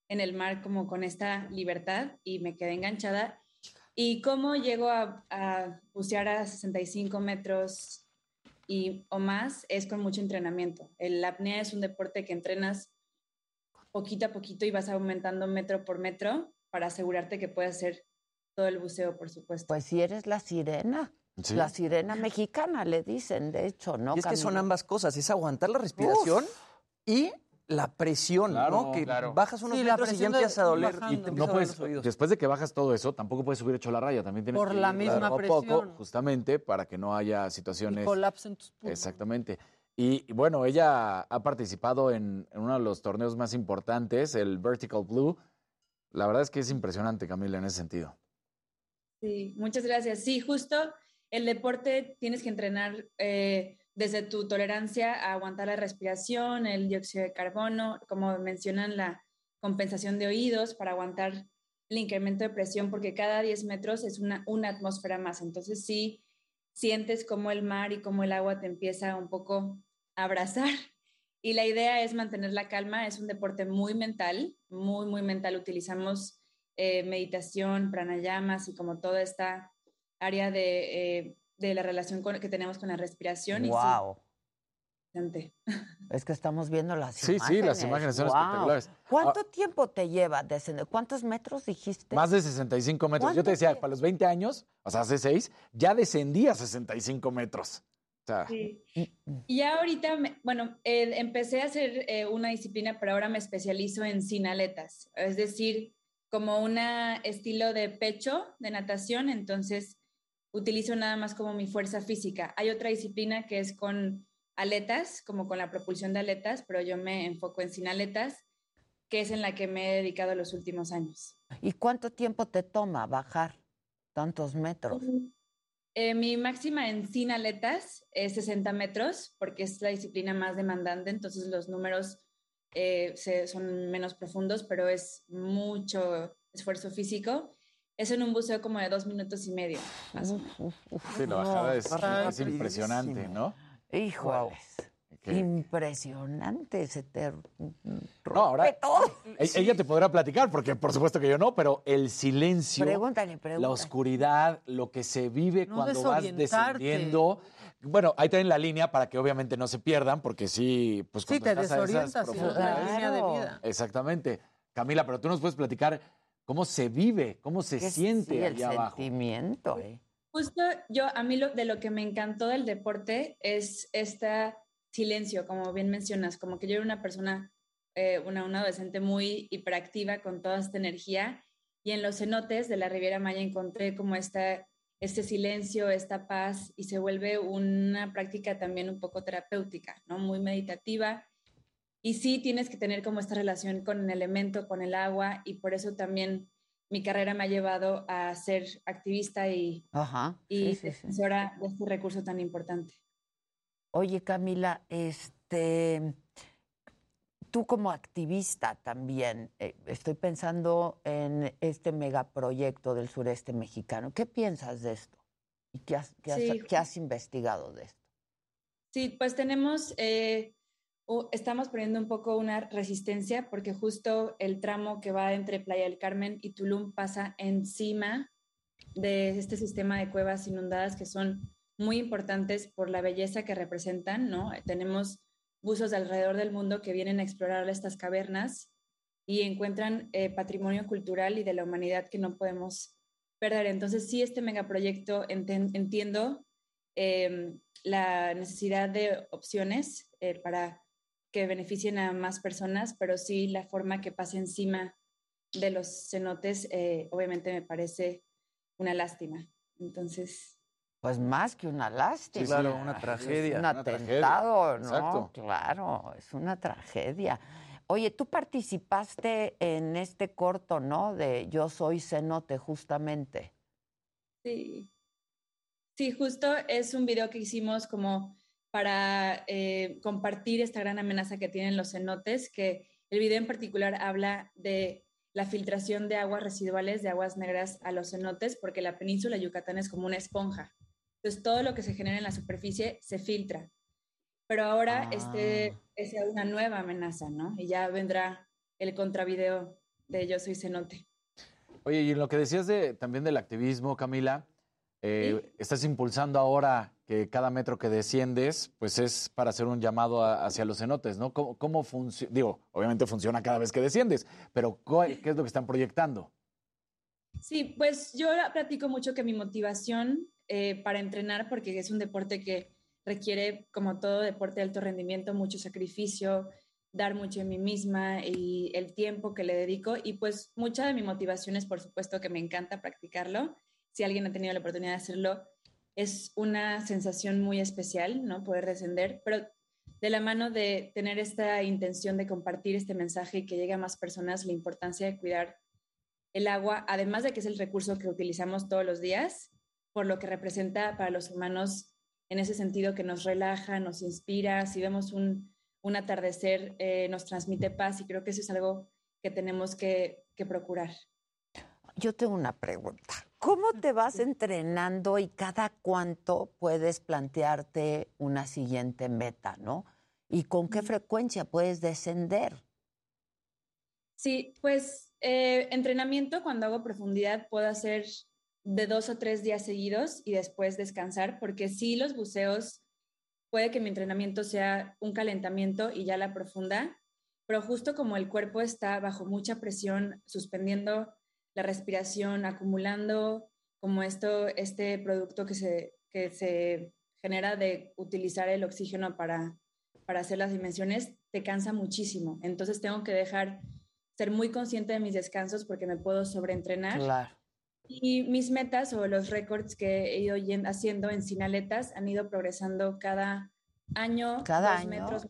en el mar como con esta libertad, y me quedé enganchada. ¿Y cómo llego a, a bucear a 65 metros y, o más? Es con mucho entrenamiento. El apnea es un deporte que entrenas poquito a poquito y vas aumentando metro por metro para asegurarte que puedes hacer todo el buceo, por supuesto. Pues si eres la sirena. Sí. La sirena mexicana, le dicen, de hecho, ¿no? Y es que son ambas cosas, es aguantar la respiración y la presión, Claro, ¿no? Que claro. bajas unos Sí, la metros y ya empiezas a doler. bajando. Y te No a puedes, los oídos. después de que bajas todo eso, tampoco puedes subir hecho la raya. También tienes Por que la misma poco a poco, presión. justamente para que no haya Y situaciones. en tus pulmones. Exactamente. Y, y bueno, ella ha participado en, en uno de los torneos más importantes, el Vertical Blue. La verdad es que es impresionante, Camila, en ese sentido. Sí, muchas gracias. Sí, justo el deporte tienes que entrenar eh, desde tu tolerancia a aguantar la respiración, el dióxido de carbono, como mencionan, la compensación de oídos para aguantar el incremento de presión, porque cada 10 metros es una, atmósfera más. Entonces sí sientes como el mar y como el agua te empieza un poco a abrazar. Y la idea es mantener la calma. Es un deporte muy mental, muy, muy mental. Utilizamos eh, meditación, pranayamas y como toda esta área de, eh, de la relación con- que tenemos con la respiración. y sí, Wow. bastante. Es que estamos viendo las Sí, imágenes. sí, las imágenes son Guau. espectaculares. ¿Cuánto Ah, tiempo te lleva descender? ¿Cuántos metros dijiste? Más de 65 metros. Yo te decía, para los 20 años, o sea, hace 6, ya descendía a 65 metros. O sea, Sí. Y ya ahorita, me- bueno, eh, empecé a hacer eh, una disciplina, pero ahora me especializo en sin aletas, es decir, como un estilo de pecho de natación, entonces utilizo nada más como mi fuerza física. Hay otra disciplina que es con aletas, como con la propulsión de aletas, pero yo me enfoco en sin aletas, que es en la que me he dedicado los últimos años. ¿Y cuánto tiempo te toma bajar tantos metros? Eh, mi máxima en sin aletas es 60 metros, porque es la disciplina más demandante, entonces los números eh, se- son menos profundos, pero es mucho esfuerzo físico. Es en un buceo como de dos minutos y medio. más o menos. Sí, la bajada es, es impresionante, ¿no? Híjoles. Impresionante, se te No, ahora e- ella te podrá platicar, porque por supuesto que yo no, pero el silencio, Pregúntale, pregúntale. la oscuridad, lo que se vive No cuando vas descendiendo. Bueno, ahí tienen la línea para que obviamente no se pierdan, porque sí, pues Sí, cuando te estás a esas desorientas, sí, es la línea de vida. Exactamente. Camila, pero tú nos puedes platicar cómo se vive, cómo se siente sí, el allá abajo. sentimiento, ¿eh? Justo yo, a mí lo, de lo que me encantó del deporte es este silencio, como bien mencionas, como que yo era una persona, eh, una, una adolescente muy hiperactiva con toda esta energía y en los cenotes de la Riviera Maya encontré como esta, este silencio, esta paz y se vuelve una práctica también un poco terapéutica, ¿no? Muy meditativa. Y sí tienes que tener como esta relación con el elemento, con el agua y por eso también mi carrera me ha llevado a ser activista y, Ajá. y sí, sí, sí. defensora de este recurso tan importante. Oye, Camila, este, tú como activista también, eh, estoy pensando en este megaproyecto del sureste mexicano. ¿Qué piensas de esto? ¿Y qué has, qué has- Sí. qué has investigado de esto? Sí, pues tenemos, eh, estamos poniendo un poco una resistencia porque justo el tramo que va entre Playa del Carmen y Tulum pasa encima de este sistema de cuevas inundadas que son muy importantes por la belleza que representan, ¿no? Tenemos buzos de alrededor del mundo que vienen a explorar estas cavernas y encuentran eh, patrimonio cultural y de la humanidad que no podemos perder. Entonces, sí, este megaproyecto entiendo eh, la necesidad de opciones eh, para que beneficien a más personas, pero sí la forma que pasa encima de los cenotes, eh, obviamente me parece una lástima. Entonces, Pues más que una lástima. Sí, claro, una Es tragedia. un Una tragedia. atentado, ¿no? Exacto. Claro, es una tragedia. Oye, tú participaste en este corto, ¿no? De Yo soy cenote, justamente. Sí. Sí, justo es un video que hicimos como para eh, compartir esta gran amenaza que tienen los cenotes, que el video en particular habla de la filtración de aguas residuales, de aguas negras a los cenotes, porque la península de Yucatán es como una esponja. Entonces, todo lo que se genera en la superficie se filtra. Pero ahora este es una nueva amenaza, ¿no? Y ya vendrá el contravideo de Yo soy cenote. Oye, y en lo que decías de, también del activismo, Camila, eh, estás impulsando ahora que cada metro que desciendes, pues es para hacer un llamado a- hacia los cenotes, ¿no? ¿Cómo, cómo funciona? Digo, obviamente funciona cada vez que desciendes, pero ¿cuál- ¿qué es lo que están proyectando? Sí, pues yo platico mucho que mi motivación eh, para entrenar, porque es un deporte que requiere, como todo deporte de alto rendimiento, mucho sacrificio, dar mucho de mí misma y el tiempo que le dedico. Y pues mucha de mi motivación es, por supuesto, que me encanta practicarlo. Si alguien ha tenido la oportunidad de hacerlo, es una sensación muy especial, ¿no? Poder descender, pero de la mano de tener esta intención de compartir este mensaje y que llegue a más personas, la importancia de cuidar el agua, además de que es el recurso que utilizamos todos los días, por lo que representa para los humanos en ese sentido que nos relaja, nos inspira, si vemos un, un atardecer, eh, nos transmite paz y creo que eso es algo que tenemos que, que procurar. Yo tengo una pregunta. ¿Cómo te vas entrenando y cada cuánto puedes plantearte una siguiente meta, no? ¿Y con qué frecuencia puedes descender? Sí, pues eh, entrenamiento cuando hago profundidad puedo hacer de dos o tres días seguidos y después descansar, porque sí los buceos puede que mi entrenamiento sea un calentamiento y ya la profunda, pero justo como el cuerpo está bajo mucha presión, suspendiendo la respiración, acumulando como esto, este producto que se, que se genera de utilizar el oxígeno para, para hacer las dimensiones, te cansa muchísimo. Entonces tengo que dejar ser muy consciente de mis descansos porque me puedo sobreentrenar. Y mis metas o los récords que he ido haciendo en sinaletas han ido progresando cada año. ¿Cada año? metros.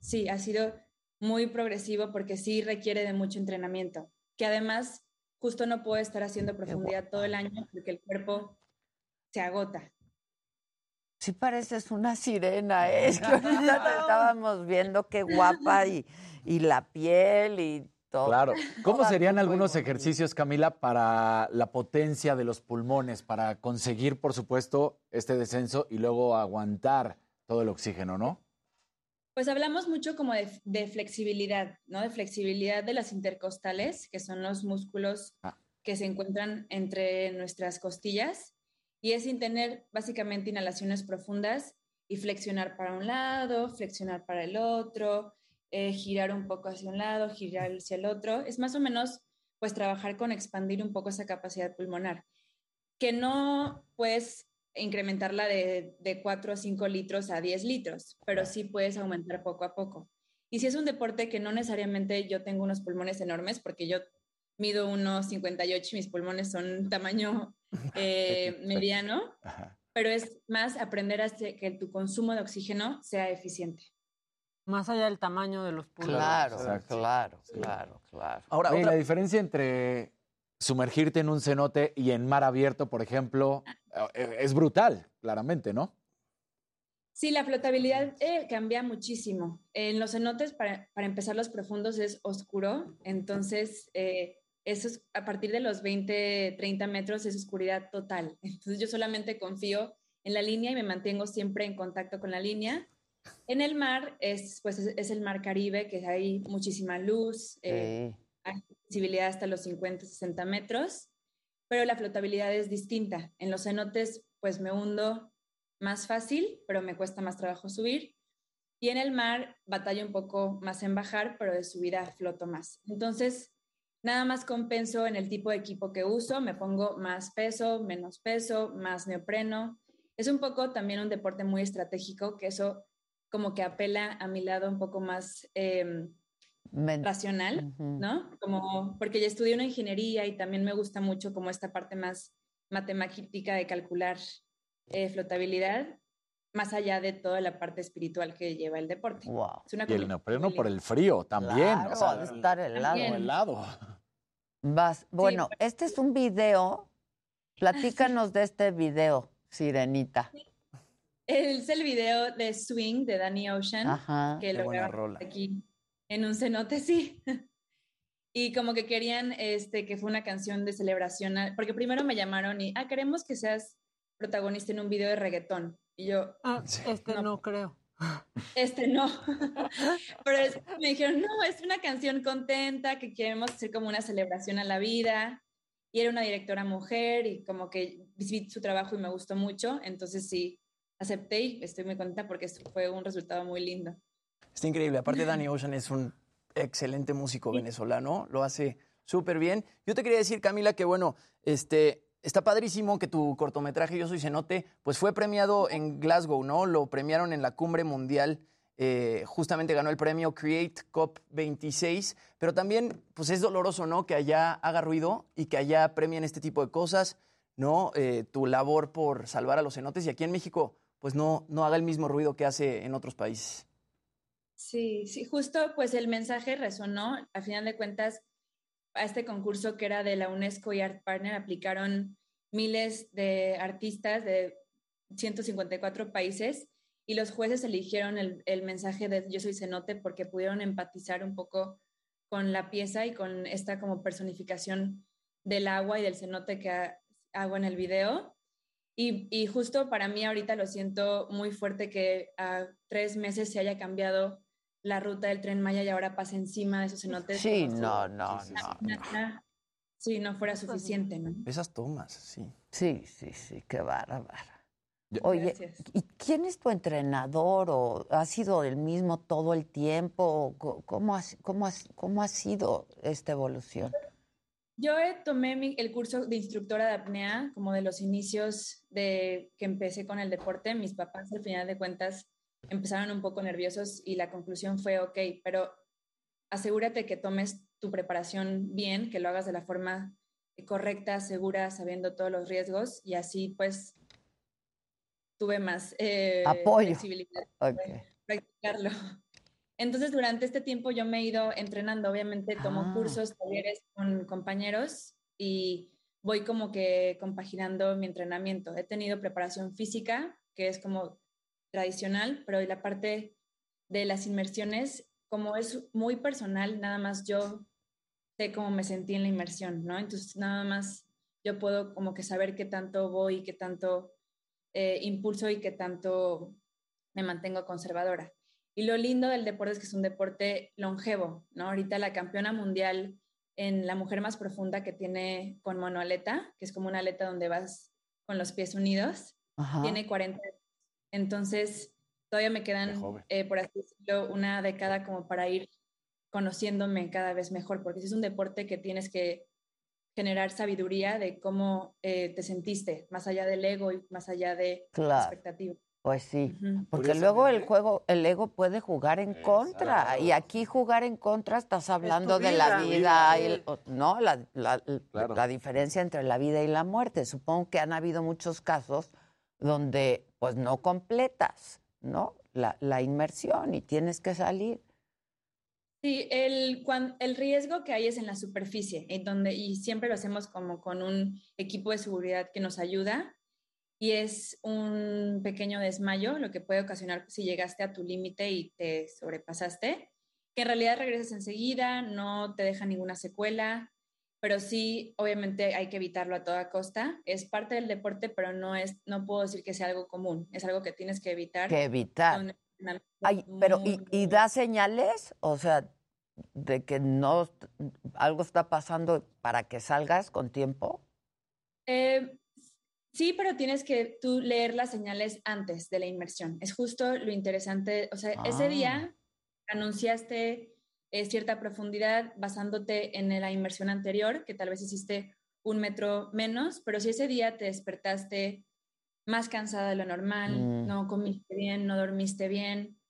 Sí, ha sido muy progresivo porque sí requiere de mucho entrenamiento. Que además, justo no puedo estar haciendo profundidad todo el año porque el cuerpo se agota. Sí pareces una sirena, ¿eh? es que ahorita te estábamos viendo qué guapa y, y la piel y todo. Claro. ¿Cómo serían algunos ejercicios, Camila, para la potencia de los pulmones, para conseguir, por supuesto, este descenso y luego aguantar todo el oxígeno, ¿no? Pues hablamos mucho como de, de flexibilidad, ¿no? De flexibilidad de las intercostales, que son los músculos Ah. que se encuentran entre nuestras costillas, y es sin tener básicamente inhalaciones profundas y flexionar para un lado, flexionar para el otro, eh, girar un poco hacia un lado, girar hacia el otro. Es más o menos, pues, trabajar con expandir un poco esa capacidad pulmonar, que no puedes incrementarla de, de 4 o 5 litros a 10 litros, pero sí puedes aumentar poco a poco. Y si es un deporte que no necesariamente yo tengo unos pulmones enormes, porque yo mido unos 58 y mis pulmones son tamaño eh, mediano, pero es más aprender a que tu consumo de oxígeno sea eficiente. Más allá del tamaño de los pulmones. Claro, Exacto. claro, claro, claro. Ahora, Oye, otra- la diferencia entre sumergirte en un cenote y en mar abierto, por ejemplo, eh, es brutal, claramente, ¿no? Sí, la flotabilidad eh, cambia muchísimo. En los cenotes, para, para empezar, los profundos es oscuro, entonces eh, eso es, a partir de los 20, 30 metros es oscuridad total. Entonces yo solamente confío en la línea y me mantengo siempre en contacto con la línea. En el mar es, pues, es, es el mar Caribe, que hay muchísima luz, eh, hay visibilidad hasta los 50, 60 metros, pero la flotabilidad es distinta. En los cenotes, pues me hundo más fácil, pero me cuesta más trabajo subir. Y en el mar batallo un poco más en bajar, pero de subida floto más. Entonces, nada más compenso en el tipo de equipo que uso, me pongo más peso, menos peso, más neopreno. Es un poco también un deporte muy estratégico, que eso como que apela a mi lado un poco más eh, racional, ¿no? Como porque ya estudié una ingeniería y también me gusta mucho como esta parte más matemática de calcular eh, flotabilidad, más allá de toda la parte espiritual que lleva el deporte. Es una Y el neopreno por el frío también. Claro, o sea, de estar helado. También. helado. Vas, bueno, este es un video. Platícanos de este video, Sirenita. Es el video de Swing de Danny Ocean, Ajá. que Qué lo rola. aquí en un cenote, sí. Y como que querían este, que fue una canción de celebración, a- porque primero me llamaron y, ah, queremos que seas protagonista en un video de reggaetón. Y yo, Ah, este no, creo. este no. Pero es- me dijeron, no, es una canción contenta, que queremos hacer como una celebración a la vida. Y era una directora mujer y como que vi su trabajo y me gustó mucho. Entonces sí, acepté y estoy muy contenta porque esto fue un resultado muy lindo. Está increíble. Aparte, Danny Ocean es un excelente músico venezolano. Lo hace súper bien. Yo te quería decir, Camila, que bueno, este. Está padrísimo que tu cortometraje Yo Soy Cenote, pues fue premiado en Glasgow, ¿no? Lo premiaron en la cumbre mundial, eh, justamente ganó el premio Create COP 26, pero también, pues es doloroso, ¿no? Que allá haga ruido y que allá premien este tipo de cosas, ¿no? Eh, tu labor por salvar a los cenotes y aquí en México, pues no, no haga el mismo ruido que hace en otros países. Sí, sí, justo pues el mensaje resonó. A final de cuentas, a este concurso que era de la UNESCO y Art Partner aplicaron miles de artistas de 154 países y los jueces eligieron el, el mensaje de Yo soy cenote porque pudieron empatizar un poco con la pieza y con esta como personificación del agua y del cenote que ha- hago en el video. Y, y justo para mí ahorita lo siento muy fuerte que a tres meses se haya cambiado la ruta del tren Maya y ahora pase encima de esos cenotes. Sí, si no, no, no. nada- Sí, no fuera suficiente, ¿no? Esas tomas, sí. Sí, sí, sí, qué bárbaro. Oye, Gracias. ¿y quién es tu entrenador o ha sido el mismo todo el tiempo? ¿O co- ¿Cómo ha, cómo ha- cómo ha sido esta evolución? Yo eh, tomé mi- el curso de instructora de apnea como de los inicios de que empecé con el deporte. Mis papás, al final de cuentas, empezaron un poco nerviosos y la conclusión fue, ok, pero asegúrate que tomes tu preparación bien, que lo hagas de la forma correcta, segura, sabiendo todos los riesgos y así pues tuve más eh, Apoyo. flexibilidad practicarlo. Entonces, durante este tiempo yo me he ido entrenando, obviamente tomo Ah. cursos, talleres con compañeros y voy como que compaginando mi entrenamiento. He tenido preparación física, que es como tradicional, pero la parte de las inmersiones, como es muy personal, nada más yo sé cómo me sentí en la inmersión, ¿no? Entonces, nada más yo puedo como que saber qué tanto voy, qué tanto eh, impulso y qué tanto me mantengo conservadora. Y lo lindo del deporte es que es un deporte longevo, ¿no? Ahorita la campeona mundial en la mujer más profunda que tiene con monoaleta, que es como una aleta donde vas con los pies unidos, tiene 40 Entonces, todavía me quedan, eh, por así decirlo, una década como para ir conociéndome cada vez mejor, porque es un deporte que tienes que generar sabiduría de cómo eh, te sentiste, más allá del ego y más allá de la expectativa. Pues sí, porque luego el juego, el ego puede jugar en contra y aquí jugar en contra estás hablando de la vida, no, la, la, diferencia entre la vida y la muerte. Supongo que han habido muchos casos donde pues no completas, ¿no? La, la inmersión y tienes que salir. Sí, el, el riesgo que hay es en la superficie, en donde, y siempre lo hacemos como con un equipo de seguridad que nos ayuda, y es un pequeño desmayo, lo que puede ocasionar si llegaste a tu límite y te sobrepasaste, que en realidad regresas enseguida, no te deja ninguna secuela, pero sí, obviamente hay que evitarlo a toda costa. Es parte del deporte, pero no es, no puedo decir que sea algo común. Es algo que tienes que evitar. Que evitar. pero ¿y, ¿y, da señales? O sea, de que no algo está pasando para que salgas con tiempo. Eh, Sí, pero tienes que tú leer las señales antes de la inmersión. Es justo lo interesante. O sea, ese día ah. anunciaste eh, cierta profundidad basándote en la inmersión anterior, que tal vez hiciste un metro menos, pero si ese día te despertaste más cansada de lo normal, mm. no comiste bien, no dormiste bien,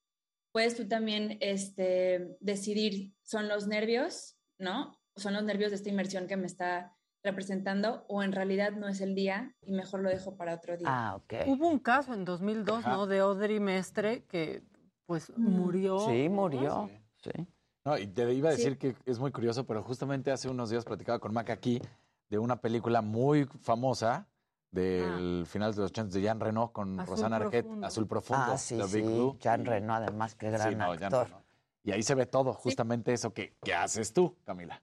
puedes tú también este, decidir, ¿son los nervios, no? ¿Son los nervios de esta inmersión que me está representando o en realidad no es el día y mejor lo dejo para otro día. Ah, ok. Hubo un caso en 2002, ¿no? De Audrey Mestre que pues mm. murió. Sí, murió. Sí. No, y te iba a decir que es muy curioso, pero justamente hace unos días platicaba con Mac aquí de una película muy famosa del ah. final de los 80 de Jean Reno con Rosana Arquette, Azul Profundo. Ah, sí, sí. Jean Reno, además, qué gran actor. Y ahí se ve todo, justamente eso que, que haces tú, Camila.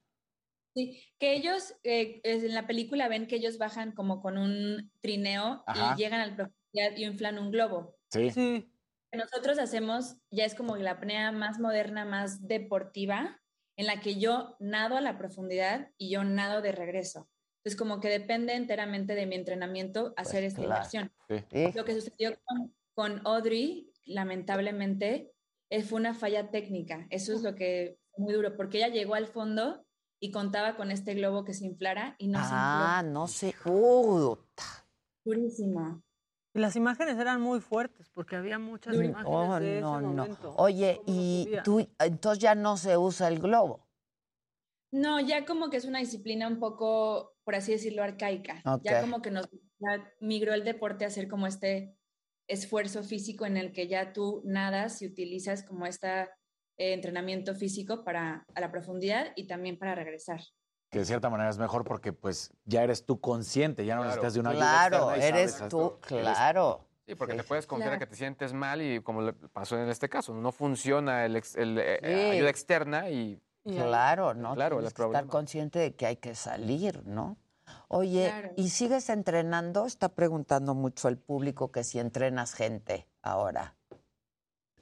Sí, que ellos eh, en la película ven que ellos bajan como con un trineo y llegan al profundidad y inflan un globo. Sí. sí. Nosotros hacemos, ya es como la apnea más moderna, más deportiva, en la que yo nado a la profundidad y yo nado de regreso. Entonces, como que depende enteramente de mi entrenamiento pues hacer esta inversión. Lo que sucedió con, con Audrey, lamentablemente, eh, fue una falla técnica. Eso es lo que muy duro, porque ella llegó al fondo y contaba con este globo que se inflara y no ah, se Ah, no sé. Puta. Purísimo. Y las imágenes eran muy fuertes porque había muchas imágenes oh, de no, ese momento. Oye, y tú, entonces ya no se usa el globo. No, ya como que es una disciplina un poco, por así decirlo, arcaica. Ya como que nos migró el deporte a hacer como este esfuerzo físico en el que ya tú nadas y utilizas como esta eh, entrenamiento físico para a la profundidad y también para regresar. Que de cierta manera es mejor porque pues ya eres tú consciente, ya no necesitas de una Claro, eres tú, claro. Sí, porque te puedes confiar que te sientes mal y como le pasó en este caso, no funciona el, eh, ayuda externa y... Claro, ¿no? Claro, Tienes que estar consciente de que hay que salir, ¿no? Oye, ¿y sigues entrenando? Está preguntando mucho el público que si entrenas gente ahora.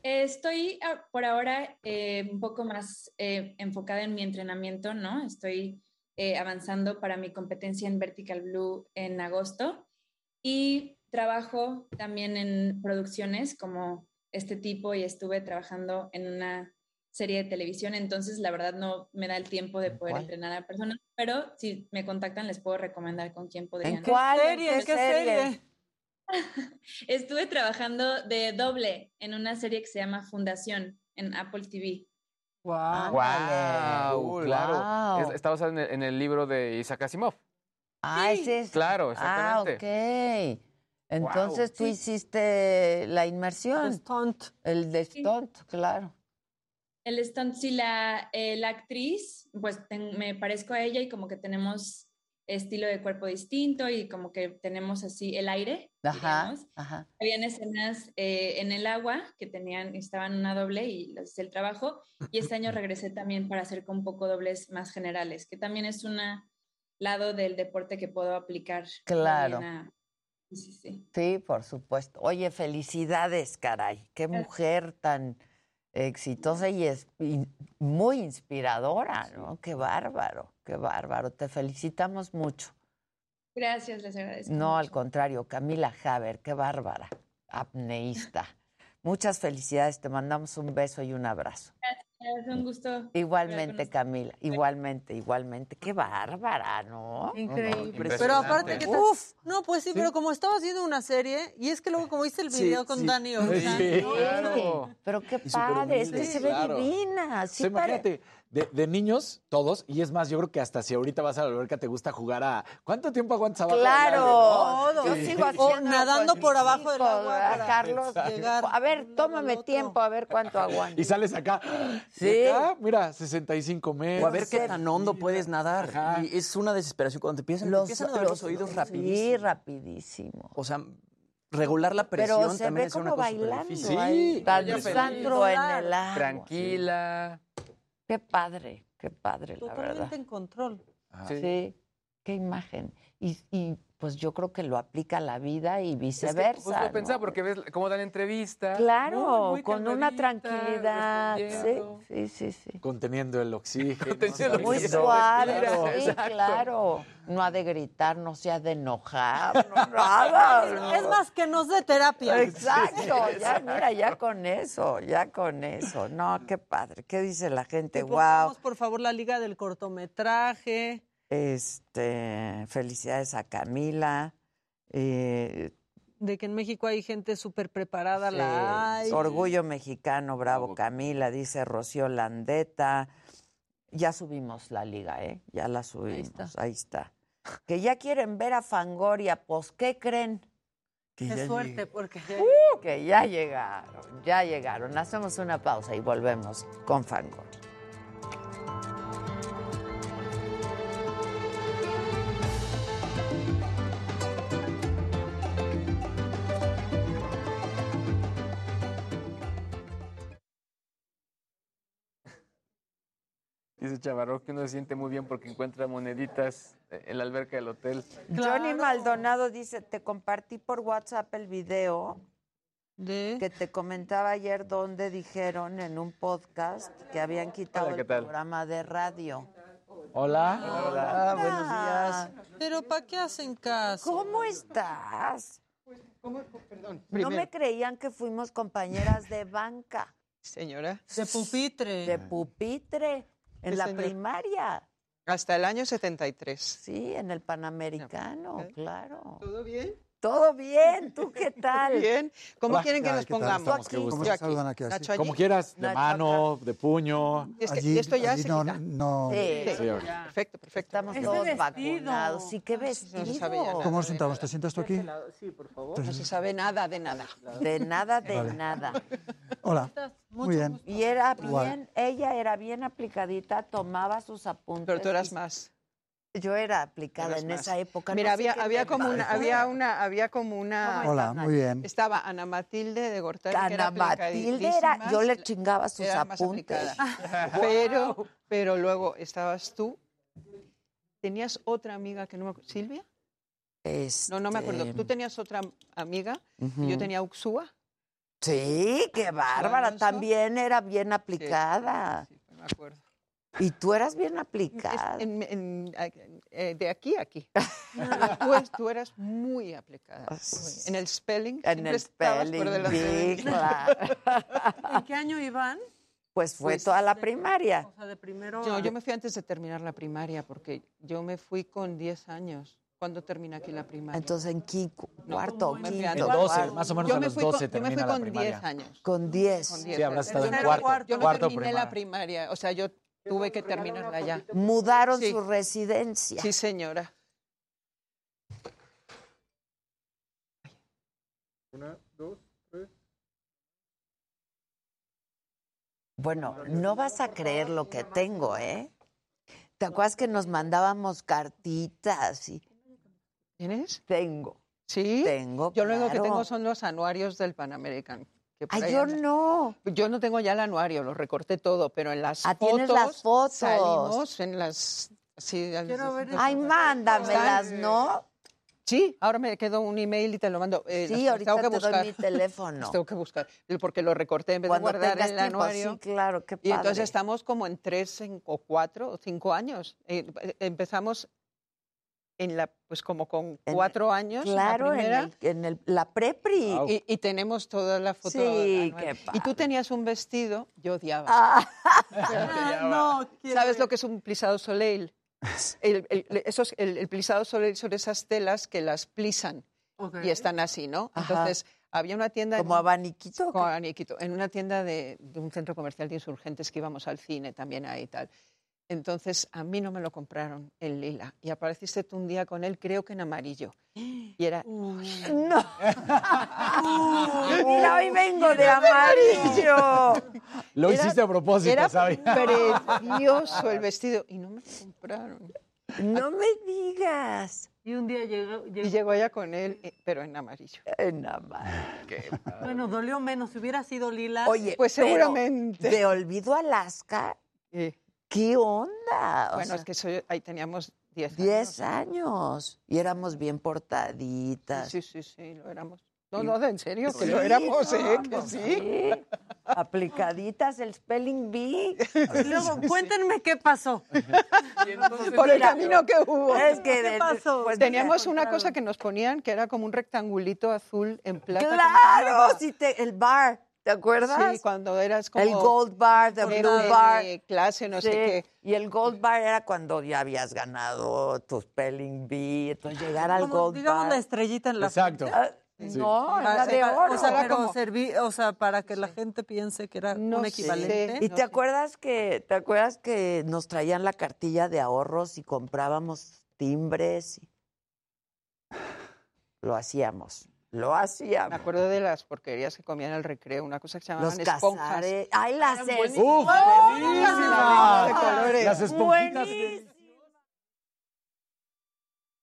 Estoy por ahora eh, un poco más eh, enfocada en mi entrenamiento, ¿no? Estoy eh, avanzando para mi competencia en Vertical Blue en agosto y trabajo también en producciones como este tipo y estuve trabajando en una serie de televisión, entonces la verdad no me da el tiempo de poder entrenar a personas, pero si me contactan les puedo recomendar con quién podrían. ¿En cuál serie? ¿Qué serie? Estuve trabajando de doble en una serie que se llama Fundación en Apple TV. Wow, wow, claro. está basado en el, libro de Isaac Asimov. Ah, ese es. Claro, ah, exactamente. Ah, ok. Entonces tú hiciste la inmersión. El stunt. El de stunt, claro. El stunt, sí, la, eh, la actriz, pues me parezco a ella y como que tenemos estilo de cuerpo distinto y como que tenemos así el aire. Ajá. Habían escenas eh, en el agua que tenían, estaban una doble y les hice el trabajo. Y este año regresé también para hacer con un poco dobles más generales, que también es un lado del deporte que puedo aplicar. Claro. también a- Sí, sí, sí. Sí, por supuesto. Oye, felicidades, caray. Qué mujer tan exitosa y es y muy inspiradora, ¿no? Qué bárbaro, qué bárbaro. Te felicitamos mucho. Gracias, les agradezco. No, al contrario, Camila Haber, qué bárbara, apneísta. Muchas felicidades, te mandamos un beso y un abrazo. Gracias, un gusto. Igualmente, Camila, igualmente, igualmente. Qué bárbara, ¿no? Increíble. Pero aparte que... Uf. No, pues sí, pero como estaba haciendo una serie, y es que luego como viste el Sí, video con sí. Dani Ocean, Sí, ¿no? claro. Pero qué padre, es que se ve claro. divina. Sí imagínate, de, de niños, todos, y es más, yo creo que hasta si ahorita vas a la alberca te gusta jugar a. ¿Cuánto tiempo aguantas abajo? del Claro, no? yo Sí. sigo O haciendo nadando por abajo del agua ¿verdad, para Carlos? Llegar. A ver, tómame tiempo, a ver cuánto aguanto. Y sales acá. Sí. y acá, mira, 65 metros. O a ver qué tan hondo puedes nadar. Y es una desesperación cuando te empiezan, te Los, empiezan a los, los- oídos Sí, rapidísimo. rapidísimo. O sea, regular la presión Pero se también ve es una como cosa súper bailando ahí, en el agua. Tranquila. Qué padre, qué padre, la verdad. Totalmente en control. Sí. qué imagen. Y, y, pues yo creo que lo aplica a la vida y Es que viceversa. ¿no? pensaba, porque ves cómo dan entrevista. Claro, muy- muy con una tranquilidad. Sí, sí, sí, sí. Conteniendo el oxígeno. Conteniendo el Muy oxígeno. suave, Claro, sí, exacto. claro. No ha de gritar, no se ha de enojar, no, nada. ¿no? Es más que nos dé terapia. Exacto, ya, mira, ya con eso, ya con eso. No, qué padre. ¿Qué dice la gente? Que Wow. pongamos, por favor, la liga del cortometraje. Este, felicidades a Camila. Eh, De que en México hay gente súper preparada, sí, la hay. Orgullo mexicano, bravo Camila, dice Rocío Landeta. Ya subimos la liga, ¿eh? Ya la subimos, ahí está. Que ya quieren ver a Fangoria, pues, ¿qué creen? Qué suerte, porque Uh, que ya llegaron, ya llegaron. Hacemos una pausa y volvemos con Fangoria. Dice Chavarro que uno se siente muy bien porque encuentra moneditas en la alberca del hotel. Johnny Maldonado dice, te compartí por WhatsApp el video que te comentaba ayer donde dijeron en un podcast que habían quitado Hola, ¿qué el tal? programa de radio. Hola. Hola, buenos Ah, días. Pero ¿para qué hacen caso? ¿Cómo estás? Perdón. No me creían que fuimos compañeras de banca, Señora. De pupitre. de pupitre, en Sí, la señor. primaria. Hasta el año 73. Sí, en el Panamericano, claro. ¿Todo bien? Todo bien, ¿tú qué tal? Bien. ¿Cómo Hola. quieren que nos pongamos? Yo aquí. Saludan aquí, así. Nacho allí. Como quieras, de Nacho mano, de puño. Es que Allí- esto ya allí se no, quita. no. Sí. Sí, ahorita. Perfecto, perfecto. Estamos todos vestido. vacunados. Sí, qué no se sabía vestido. nada. ¿Cómo nos sentamos? ¿Te sientas tú aquí? Sí, por favor. No se sabe nada de nada. De nada, de Vale. nada. Hola. Muy bien. Y era bien, ella era bien aplicadita, tomaba sus apuntes. Pero tú eras más. Yo era aplicada en más. esa época. Mira, no había, había como una, había una, había como una. Hola, muy bien. Estaba Ana Matilde de Gortari. que era Ana Matilde era, yo le chingaba sus apuntes. Pero, pero luego estabas tú. ¿Tenías otra amiga que no me acuerdo? ¿Silvia? No, no me acuerdo. Este, Tú tenías otra amiga y yo tenía Uxúa. Sí, qué bárbara. También era bien aplicada. Sí, me acuerdo. Y tú eras bien aplicada. en- en- eh, de aquí a aquí. tú, tú eras muy aplicada. muy. En el spelling. En el estabas por spelling, delante de sí, claro. ¿En qué año iban? Pues fue Pues, toda la de- primaria. O sea, de primero. No, a- yo me fui antes de terminar la primaria porque yo me fui con 10 años. ¿Cuándo terminé aquí la primaria? Entonces, en quinto, No, cuarto, fui quinto. En 12, cuarto. más o menos yo a los fui con- 12 yo me fui termina la con 10 primaria. años. Con 10. Con 10 Sí, habrás estado en cuarto. Yo no cuarto terminé primaria. la primaria. O sea, yo tuve que terminarla ya. Mudaron Sí. su residencia. Sí, señora. Una, dos, tres. Bueno, no vas a creer lo que tengo, ¿eh? ¿Te acuerdas que nos mandábamos cartitas? Y... ¿Tienes? Tengo. ¿Sí? Tengo. Yo lo único que claro. tengo son los anuarios del Pan American. Ay, yo no. Yo no tengo ya el anuario, lo recorté todo, pero en las Ah, fotos. tienes las fotos. Salimos en las. Sí, Ay, mándamelas, ¿no? Sí, ahora me quedó un email y te lo mando. Eh, Sí, ahorita tengo que te doy buscar. mi teléfono. Las tengo que buscar, porque lo recorté en vez Cuando de guardar tengas el tiempo, anuario. sí, claro, qué Y entonces padre. estamos como en tres en- o cuatro o cinco años. Eh, eh, empezamos en la, pues como con En- cuatro años. en la Claro, en, primera. el, en el- la prepri. Y, y tenemos toda la foto. Sí, qué Y tú tenías un vestido, yo odiaba. Ah. no, ¿Sabes lo que es un plisado soleil? El, el- esos, el, el plisado soleil son esas telas que las plisan y están así, ¿no? Ajá. Entonces, había una tienda... ¿Como abaniquito? Como abaniquito. En una tienda de, de un centro comercial de insurgentes que íbamos al cine también ahí y tal. Entonces, a mí no me lo compraron en lila. Y apareciste tú un día con él, creo que en amarillo. Y era... No. Mira, hoy vengo de amarillo. Lo Era- hiciste a propósito, Era ¿sabes? precioso el vestido. Y no me lo compraron. No me digas. Y un día llegó, Y llegó ella con él, eh, pero en amarillo. En amarillo. Bueno, dolió menos. Si hubiera sido lila. Oye, Pues seguramente. De Olvido Alaska, ¿qué onda? O bueno, sea, es que soy- ahí teníamos 10 años. 10 años. Y éramos bien portaditas. Sí, sí, sí, lo éramos. No, no, en serio, que Sí, lo éramos, ¿eh? Que sí. Aplicaditas el spelling bee. Y luego, cuéntenme qué pasó. Por el Mira, camino que hubo. Es que ¿Qué pasó? pues, Teníamos mira, una cosa que nos ponían que era como un rectangulito azul en plata. Claro, sí, te- el bar, ¿te acuerdas? Sí, cuando eras como... el Gold Bar, the de- Blue de Bar. clase, no sé qué. Y el Gold Bar era cuando ya habías ganado tu spelling bee, entonces llegar al Como, Gold digamos Bar. la estrellita en la Exacto. Ah, Sí. No, Ah, era de oro. O sea, Era pero como- serví, o sea, para que la gente piense que era No un sé. equivalente. ¿Y te acuerdas que te acuerdas que nos traían la cartilla de ahorros y comprábamos timbres? Lo hacíamos, lo Me hacíamos. acuerdo de las porquerías que comían al recreo, una cosa que se llamaban Los esponjas. ¡Ay, las Eran es- ¡Uf! Buenísimas! De colores. Las esponjitas.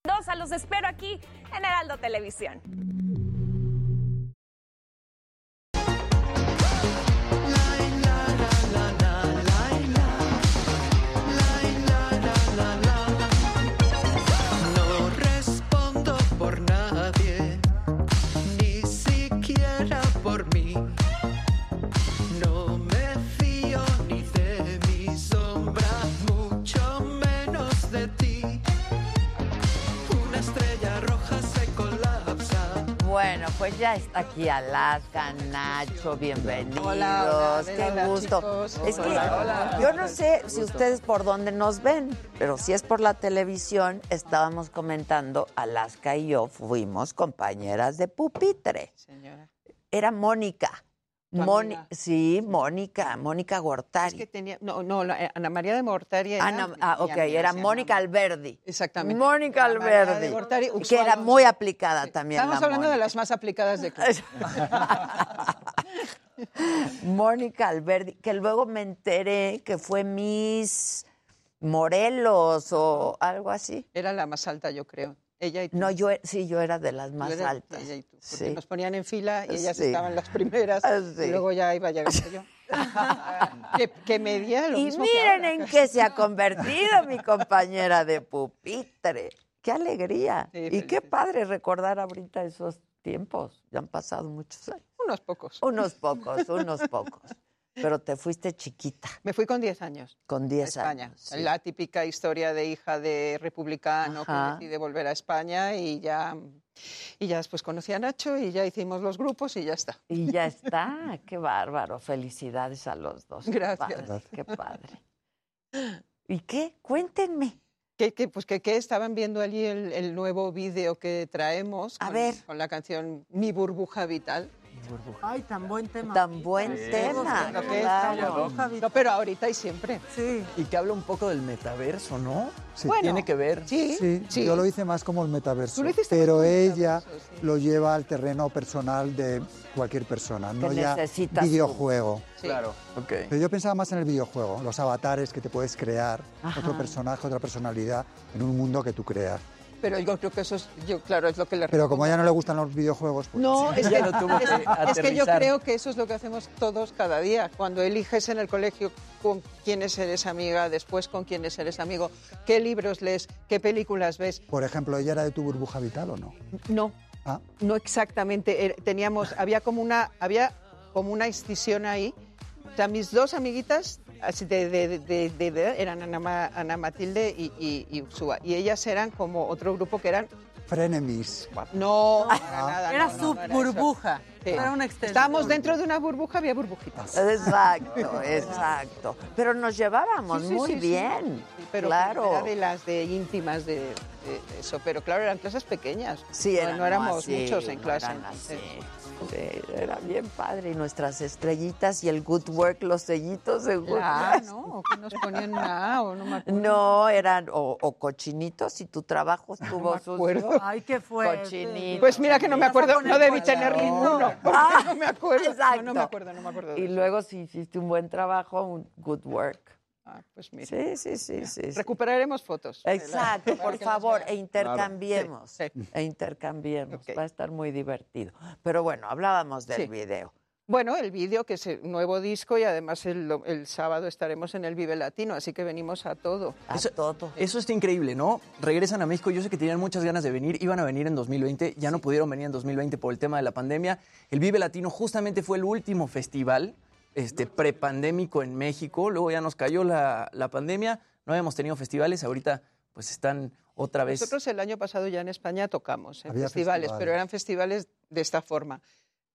Dos, los espero aquí en Heraldo Televisión. Pues ya está aquí Alaska, Nacho, bienvenidos. Hola, hola, qué hola, gusto. chicos. Es que Hola, yo no sé si ustedes por dónde nos ven, pero si es por la televisión, estábamos comentando, Alaska y yo fuimos compañeras de pupitre. Señora. Era Mónica. Moni- sí, Mónica, Mónica Gortari. Es que tenía, no, no, eh, Ana María de Mortari era Ana- ah, ok, era Mónica. Alberdi. Exactamente. Mónica Ana María de Alberdi. Gortari, que era muy aplicada también. Estamos la hablando de las más aplicadas de clase. Mónica Alberdi, que luego me enteré que fue Miss Morelos o algo así. Era la más alta, yo creo. Ella y tú. No, yo e- sí, yo era de las Yo más era altas. ella y tú, porque Sí. nos ponían en fila y ellas Sí. estaban las primeras Ah, sí. y luego ya iba llegando yo. que, que medía lo Y mismo miren en qué se ha convertido mi compañera de pupitre. ¡Qué alegría! Y qué padre recordar ahorita esos tiempos. Ya han pasado muchos años. Unos pocos. Unos pocos, unos pocos. Pero te fuiste chiquita, Me fui con 10 años. con a 10 España. años. sí. La típica historia de hija de republicano Ajá. que decide volver a España y ya, y ya después conocí a Nacho y ya hicimos los grupos y ya está. Y ya está, qué bárbaro. Felicidades a los dos. Qué Gracias. padre, Qué padre. ¿Y qué? Cuéntenme. Que, que, pues que, que estaban viendo allí el, el nuevo vídeo que traemos A con, ver. con la canción Mi burbuja vital. Ay, tan buen tema. Tan buen Sí. tema. Es, claro. No, pero ahorita y siempre. Sí. Y que habla un poco del metaverso, ¿no? Sí. Bueno, Tiene que ver. Sí, Sí, yo lo hice más como el metaverso, Tú lo hiciste pero ella lo lleva al terreno personal de cualquier persona, no ya videojuego. Claro, ok. Pero yo pensaba más en el videojuego, los avatares que te puedes crear, Ajá. otro personaje, otra personalidad en un mundo que tú creas. Pero yo creo que eso es, yo, claro, es lo que le Pero como a ella no le gustan los videojuegos, pues No, es que, tuvo es- es que yo creo que eso es lo que hacemos todos cada día. Cuando eliges en el colegio con quiénes eres amiga, después con quiénes eres amigo, qué libros lees, qué películas ves. Por ejemplo, ¿ella era de tu burbuja vital o no? No, Ah. no exactamente. Er- Teníamos, había como una, había como una escisión ahí. O sea, mis dos amiguitas así de, de- de- de- de- eran Ana, Ma- Ana Matilde y, y, y Ursúa. Y ellas eran como otro grupo que eran Frenemies. no, para nada, Era no, su no burbuja. Sí. Era una extensión. Estábamos dentro de una burbuja, había burbujitas. Exacto, exacto. Pero nos llevábamos Sí, sí, muy bien. Sí, pero claro. era de las de íntimas de, eso. Pero claro, eran clases pequeñas. Sí, no, eran, no éramos así, muchos en no clase. eran así. Sí, era bien padre. Y nuestras estrellitas y el good work, los sellitos de good Ah, work. ¿no? O que nos ponían una o no me acuerdo. No, eran o, o cochinitos y tu trabajo estuvo sucio. acuerdo. Ay, qué fue. Cochinitos. Pues mira que no me acuerdo, no debí tener ninguno. Ah, no me acuerdo. exacto. No, no me acuerdo, no me acuerdo. Y eso. luego si hiciste un buen trabajo, un good work. Ah, pues mira. Sí, sí, sí, sí. sí. Recuperaremos fotos. Exacto, por favor, vean. e intercambiemos. Sí, sí. E intercambiemos. Va a estar muy divertido. Pero bueno, hablábamos del Sí. video. Bueno, el vídeo, que es el nuevo disco y además el, el sábado estaremos en el Vive Latino, así que venimos a todo. A todo. Eso está increíble, ¿no? Regresan a México. Yo sé que tenían muchas ganas de venir. Iban a venir en 2020. Ya no pudieron venir en 2020 por el tema de la pandemia. El Vive Latino justamente fue el último festival este, prepandémico en México. Luego ya nos cayó la, la pandemia. No habíamos tenido festivales. Ahorita pues están otra vez. Nosotros el año pasado ya en España tocamos en Había festivales, festivales. pero eran festivales de esta forma.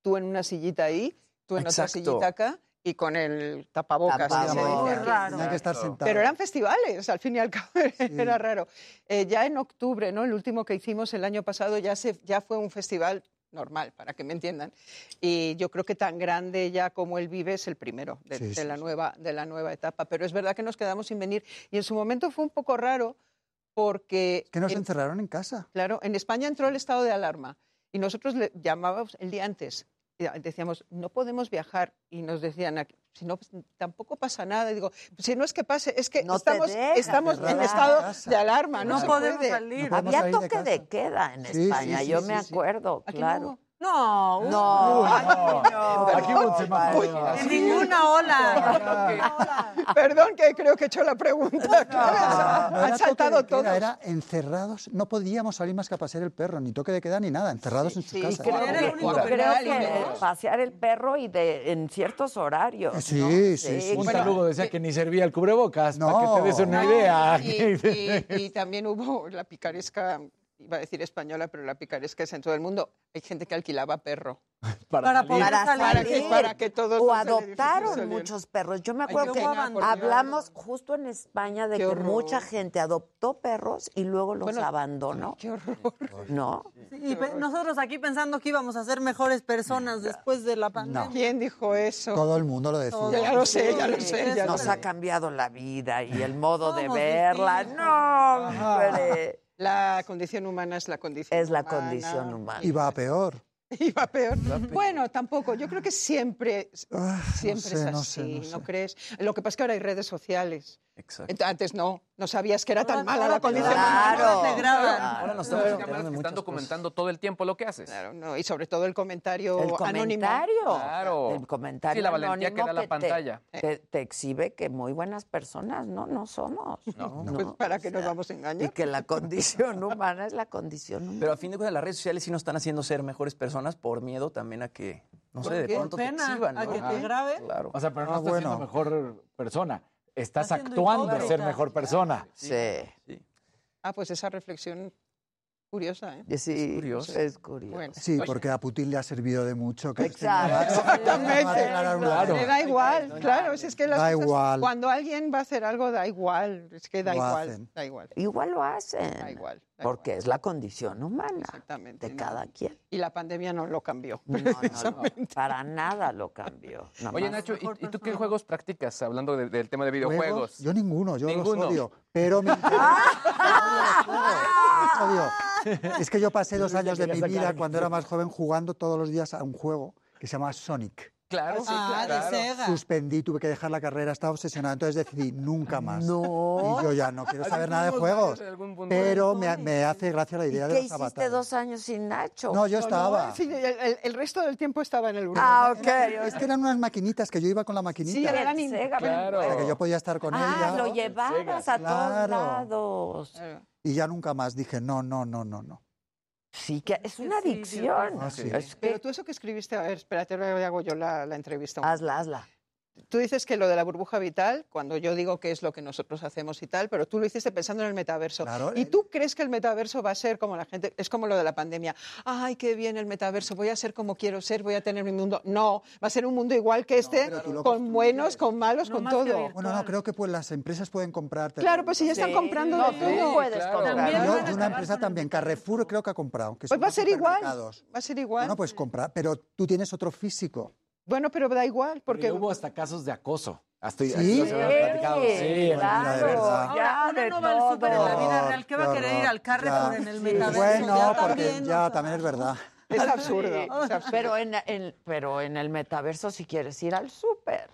Tú en una sillita ahí, tú en otra sillita acá y con el tapabocas. Tapabocas. que se dice Muy aquí. raro. Tenía que estar sentado. Pero eran festivales, al fin y al cabo era raro. Eh, ya en octubre, ¿no? El último que hicimos el año pasado ya, se, ya fue un festival normal, para que me entiendan. Y yo creo que tan grande ya como él vive es el primero de, Sí, de sí, la, sí. nueva, de la nueva etapa. Pero es verdad que nos quedamos sin venir. Y en su momento fue un poco raro porque... Que nos en- encerraron en casa. Claro, en España entró el estado de alarma y nosotros le llamábamos el día antes. Decíamos, no podemos viajar. Y nos decían, "Aquí, si no, pues, tampoco pasa nada. Y digo, si no es que pase, es que No estamos, estamos en estado de alarma. No, podemos puede. salir. podemos Había salir toque de queda en Sí, España, sí, sí, yo sí, me sí. acuerdo, Aquí claro. No. No, No, no. Aquí hubo un semáforo. En ninguna ola. Perdón, que creo que he hecho la pregunta. No Han era saltado todos. Era encerrados, no podíamos salir más que a pasear el perro, ni toque de queda ni nada, encerrados en sus sí, casas. creo Era el único Creo que pasear el perro y de en ciertos horarios. Sí, ¿no? sí, sí. Un Bueno, saludo decía que ni servía el cubrebocas, para No. que te des una No, idea. Y, y- y también hubo la picaresca, iba a decir española, pero la picaresca es en todo el mundo. Hay gente que alquilaba perro. para Para salir. poder Para salir. Para que, para que todos o adoptaron muchos perros. Yo me Ay, acuerdo qué que hablamos justo en España de Qué que horror. mucha gente adoptó perros y luego los Bueno, abandonó. Qué horror. ¿No? Y nosotros aquí pensando que íbamos a ser mejores personas después de la pandemia. ¿Quién dijo eso? Todo el mundo lo decía. Todo. Ya lo sé, ya lo sé. Ya lo Nos sé. ha cambiado la vida y el modo de verla. distintos. No, hombre. La condición humana es la condición Es la humana. condición humana. Y va a peor. Y va peor. Bueno, tampoco. Yo creo que siempre, Ah, siempre no sé, es no así, sé, no ¿no sé. crees? Lo que pasa es que ahora hay redes sociales. Exacto. Antes no, no sabías que era tan mala la te condición humana. ahora te graban. Ahora nos estamos Cámaras enterando que están cosas. documentando todo el tiempo lo que haces. Claro, no, y sobre todo el comentario El anónimo. comentario. Claro. El comentario Sí, la valentía anónimo que da la te- pantalla. Te, te exhibe que muy buenas personas no, no somos. No. No, Pues para que o nos sea, vamos a Y engañar. que la condición humana es la condición humana. Pero a fin de cuentas, las redes sociales sí nos están haciendo ser mejores personas por miedo también a que, no sé, de pronto te pena, exhiban. a ¿no? que te graben. Claro. O sea, pero no Ah, estás bueno. siendo mejor persona. Estás actuando a ser mejor persona. Sí. Ah, pues esa reflexión Curiosa, ¿eh? Sí, es curioso. Es curioso. Sí, porque a Putin le ha servido de mucho. Que Exacto. Exactamente. Una Le da igual, claro. es que las Da cosas- igual. Cuando alguien va a hacer algo, da igual. Es que da Lo igual. hacen. Da igual. Igual lo hacen. Da igual. Porque es la condición humana Exactamente. de cada quien. Y la pandemia no lo cambió. No, no, no, para nada lo cambió. nada Oye. Nacho, ¿y, y tú qué juegos practicas hablando de- del tema de videojuegos? Yo ninguno, yo Ninguno. los odio. Pero me interesa. Los odio. Es que yo pasé dos años de mi vida cuando era más joven jugando todos los días a un juego que se llama Sonic. Claro, Ah, de Sega. Suspendí, tuve que dejar la carrera, estaba obsesionado, entonces decidí nunca más. No. Y yo ya no quiero saber nada de juegos. Pero me, me hace gracia la ¿Y idea qué de los hiciste avatares. dos años sin Nacho? No, yo No, estaba. sí, el, resto del tiempo estaba en el grupo. Ah, ok. Es que eran unas maquinitas que yo iba con la maquinita. Sí, eran Sega, Claro. Sea, que yo podía estar con Ah, ella. lo llevabas a todos Claro. lados. Y ya nunca más dije, no, no, no, no, no. Sí, que es una adicción. Ah, sí. Es que- Pero tú eso que escribiste, a ver, espérate, ahora hago yo la, la entrevista. Hazla, hazla. Tú dices que lo de la burbuja vital, cuando yo digo que es lo que nosotros hacemos y tal, pero tú lo hiciste pensando en el metaverso. Claro, ¿Y tú crees que el metaverso va a ser como la gente, es como lo de la pandemia? Ay, qué bien el metaverso, voy a ser como quiero ser, voy a tener mi mundo. No, va a ser un mundo igual que este, lo con buenos, con malos, con más que todo. virtual. Bueno, no, creo que pues las empresas pueden comprarte. Claro, pues si ya están Sí. comprando No, de tú todo. puedes claro. comprar. También Yo, de una empresa con también, Carrefour creo que ha comprado. Que Pues va a ser igual, va a ser igual. Bueno, pues comprar, pero tú tienes otro físico. Bueno, pero da igual, Porque hubo hasta casos de acoso. Hasta ¿Sí? aquí platicado. Sí, mira, de verdad. Ahora, Ya, uno de no va al súper en la vida real. ¿Qué va a querer ir al Carrefour en el Sí. metaverso? Bueno, Ya porque también, o ya sea. también es verdad. es absurdo. Sí. es absurdo. Pero en, en- pero en el metaverso si quieres ir al súper.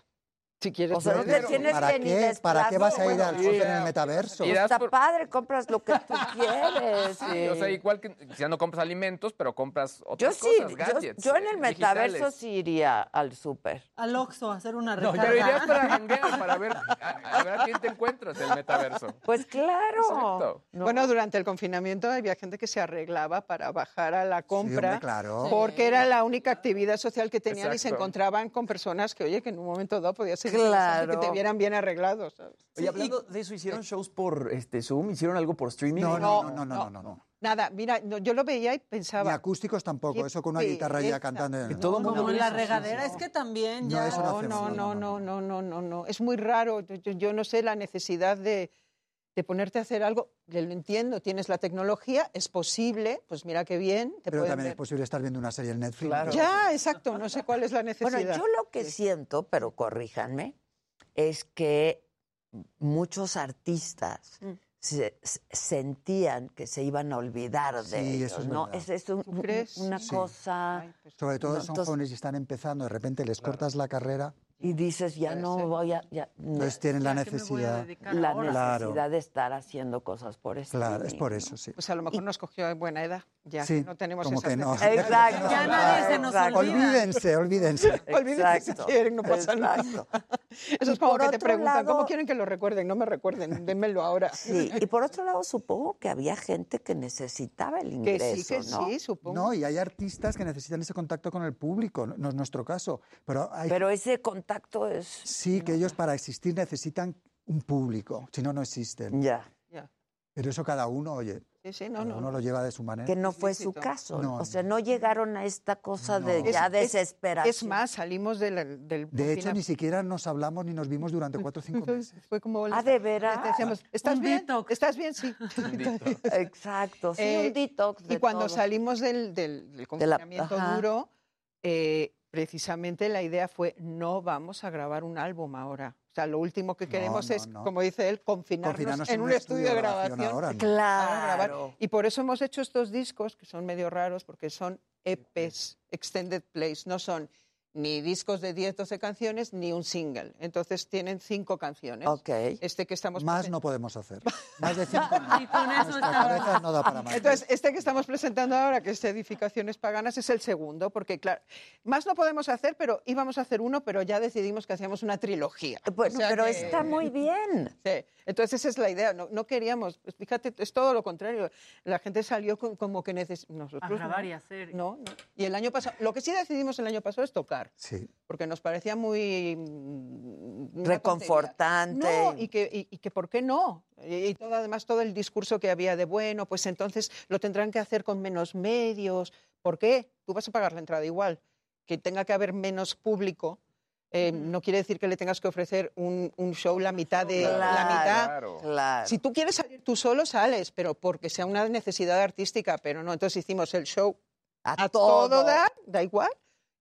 Si quieres O sea, no te tienes ¿Para que ni qué? ¿Para qué vas a ir al súper en el metaverso? Irás Está por- padre, compras lo que tú quieres. Sí, o sea, igual que ya no compras alimentos, pero compras Yo otras sí, cosas, yo, gadgets. yo en el eh, metaverso digitales. sí iría al súper. Al Oxxo a hacer una No, recarga. pero irías para janguear, para ver a, a ver a quién te encuentras en el metaverso. Pues claro. Bueno, durante el confinamiento había gente que se arreglaba para bajar a la compra. hombre, claro. Porque era la única actividad social que tenían y se encontraban con personas que, oye, que en un momento dado podía ser Claro. que te vieran bien arreglados. ¿sabes? Oye, hablando de eso, ¿hicieron shows por este, Zoom? ¿Hicieron algo por streaming? No, no, no, no, no, no, no. Nada, mira, no, yo lo veía y Ni pensaba. acústicos tampoco, eso con una guitarra ya cantando. Que todo el mundo Como en la regadera, es que también No, ya... no No, no, no, no, no, no, no, no. Es muy raro. Yo, yo- yo no sé la necesidad de, de ponerte a hacer algo. Lo entiendo, tienes la tecnología, es posible, pues mira qué bien. Te Pero también es posible estar viendo una serie en Netflix. Claro. Ya, exacto, no sé cuál es la necesidad. Bueno, yo lo que siento, pero corríjanme, es que muchos artistas Mm. se- se- sentían que se iban a olvidar de Sí, ellos, eso es ¿no? verdad. Es, es un- ¿Tú crees? una Sí. cosa... Ay, pues, Sobre todo No, son entonces- jóvenes y están empezando, de repente les cortas la carrera, Y dices, ya no ser. voy a... ya- no. entonces tienen la ¿a qué me voy a necesidad. la ahora? Claro. necesidad de estar haciendo cosas por eso. Claro, es por eso, sí. Pues a lo mejor nos cogió en buena edad. Ya Sí, no tenemos como esas que no. Exacto. Ya nadie se nos Exacto. olvida. Olvídense, olvídense. Olvídense si Exacto, quieren, no pasa nada. exacto. Eso Y es como que te preguntan, lado- ¿cómo quieren que lo recuerden? No me recuerden, démelo ahora. Sí, y por otro lado supongo que había gente que necesitaba el Que ingreso, sí, que ¿no? sí, supongo. No, y hay artistas que necesitan ese contacto con el público, no no es nuestro caso. Pero hay Pero ese contacto es... sí que ellos para existir necesitan un público, si no, no existen. Ya. Ya. Pero eso cada uno, oye, Sí, sí, no, cada no. uno lo lleva de su manera. Que no fue su caso. No, o sea, no llegaron a esta cosa de ya Es- es- desesperación. Es más, salimos del, del De hecho, ni siquiera nos hablamos ni nos vimos durante cuatro o cinco meses. Fue como... Ah, ¿de veras? Decíamos, ¿estás bien? detox. ¿Estás bien? Sí. Exacto, sí, Eh, un detox de y cuando todo. salimos del, del- del De la- confinamiento duro, eh, precisamente la idea fue no vamos a grabar un álbum ahora. O sea, lo último que queremos no, es, no. como dice él, confinarnos, Confinarnos en un estudio de grabación. ahora, ¿no? para grabar. Claro. Y por eso hemos hecho estos discos, que son medio raros, porque son EPs, Extended Plays, no son ni discos de 10, 12 canciones, ni un single. Entonces tienen cinco canciones. Ok. Este que estamos Más no podemos hacer. Más de cinco no. Y con eso cabeza no da para más. Entonces, este que estamos presentando ahora, que es Edificaciones Paganas, es el segundo, porque claro, más no podemos hacer, pero íbamos a hacer uno, pero ya decidimos que hacíamos una trilogía. Bueno, O sea pero que- está muy bien. Sí, entonces esa es la idea, no, no queríamos, pues, fíjate, es todo lo contrario, la gente salió con- como que necesitamos... A grabar y hacer. No, no. Y el año pasado, lo que sí decidimos el año pasado es tocar. Sí. Porque nos parecía muy... mm, Reconfortante. No, y que, y, y que ¿por qué no? Y, y todo, además todo el discurso que había de, bueno, pues entonces lo tendrán que hacer con menos medios. ¿Por qué? Tú vas a pagar la entrada igual. Que tenga que haber menos público. eh, No quiere decir que le tengas que ofrecer un, un show la mitad de la mitad. Claro, claro. Si tú quieres salir tú solo, sales, pero porque sea una necesidad artística, pero no. Entonces hicimos el show a, todo. todo. dar, da igual,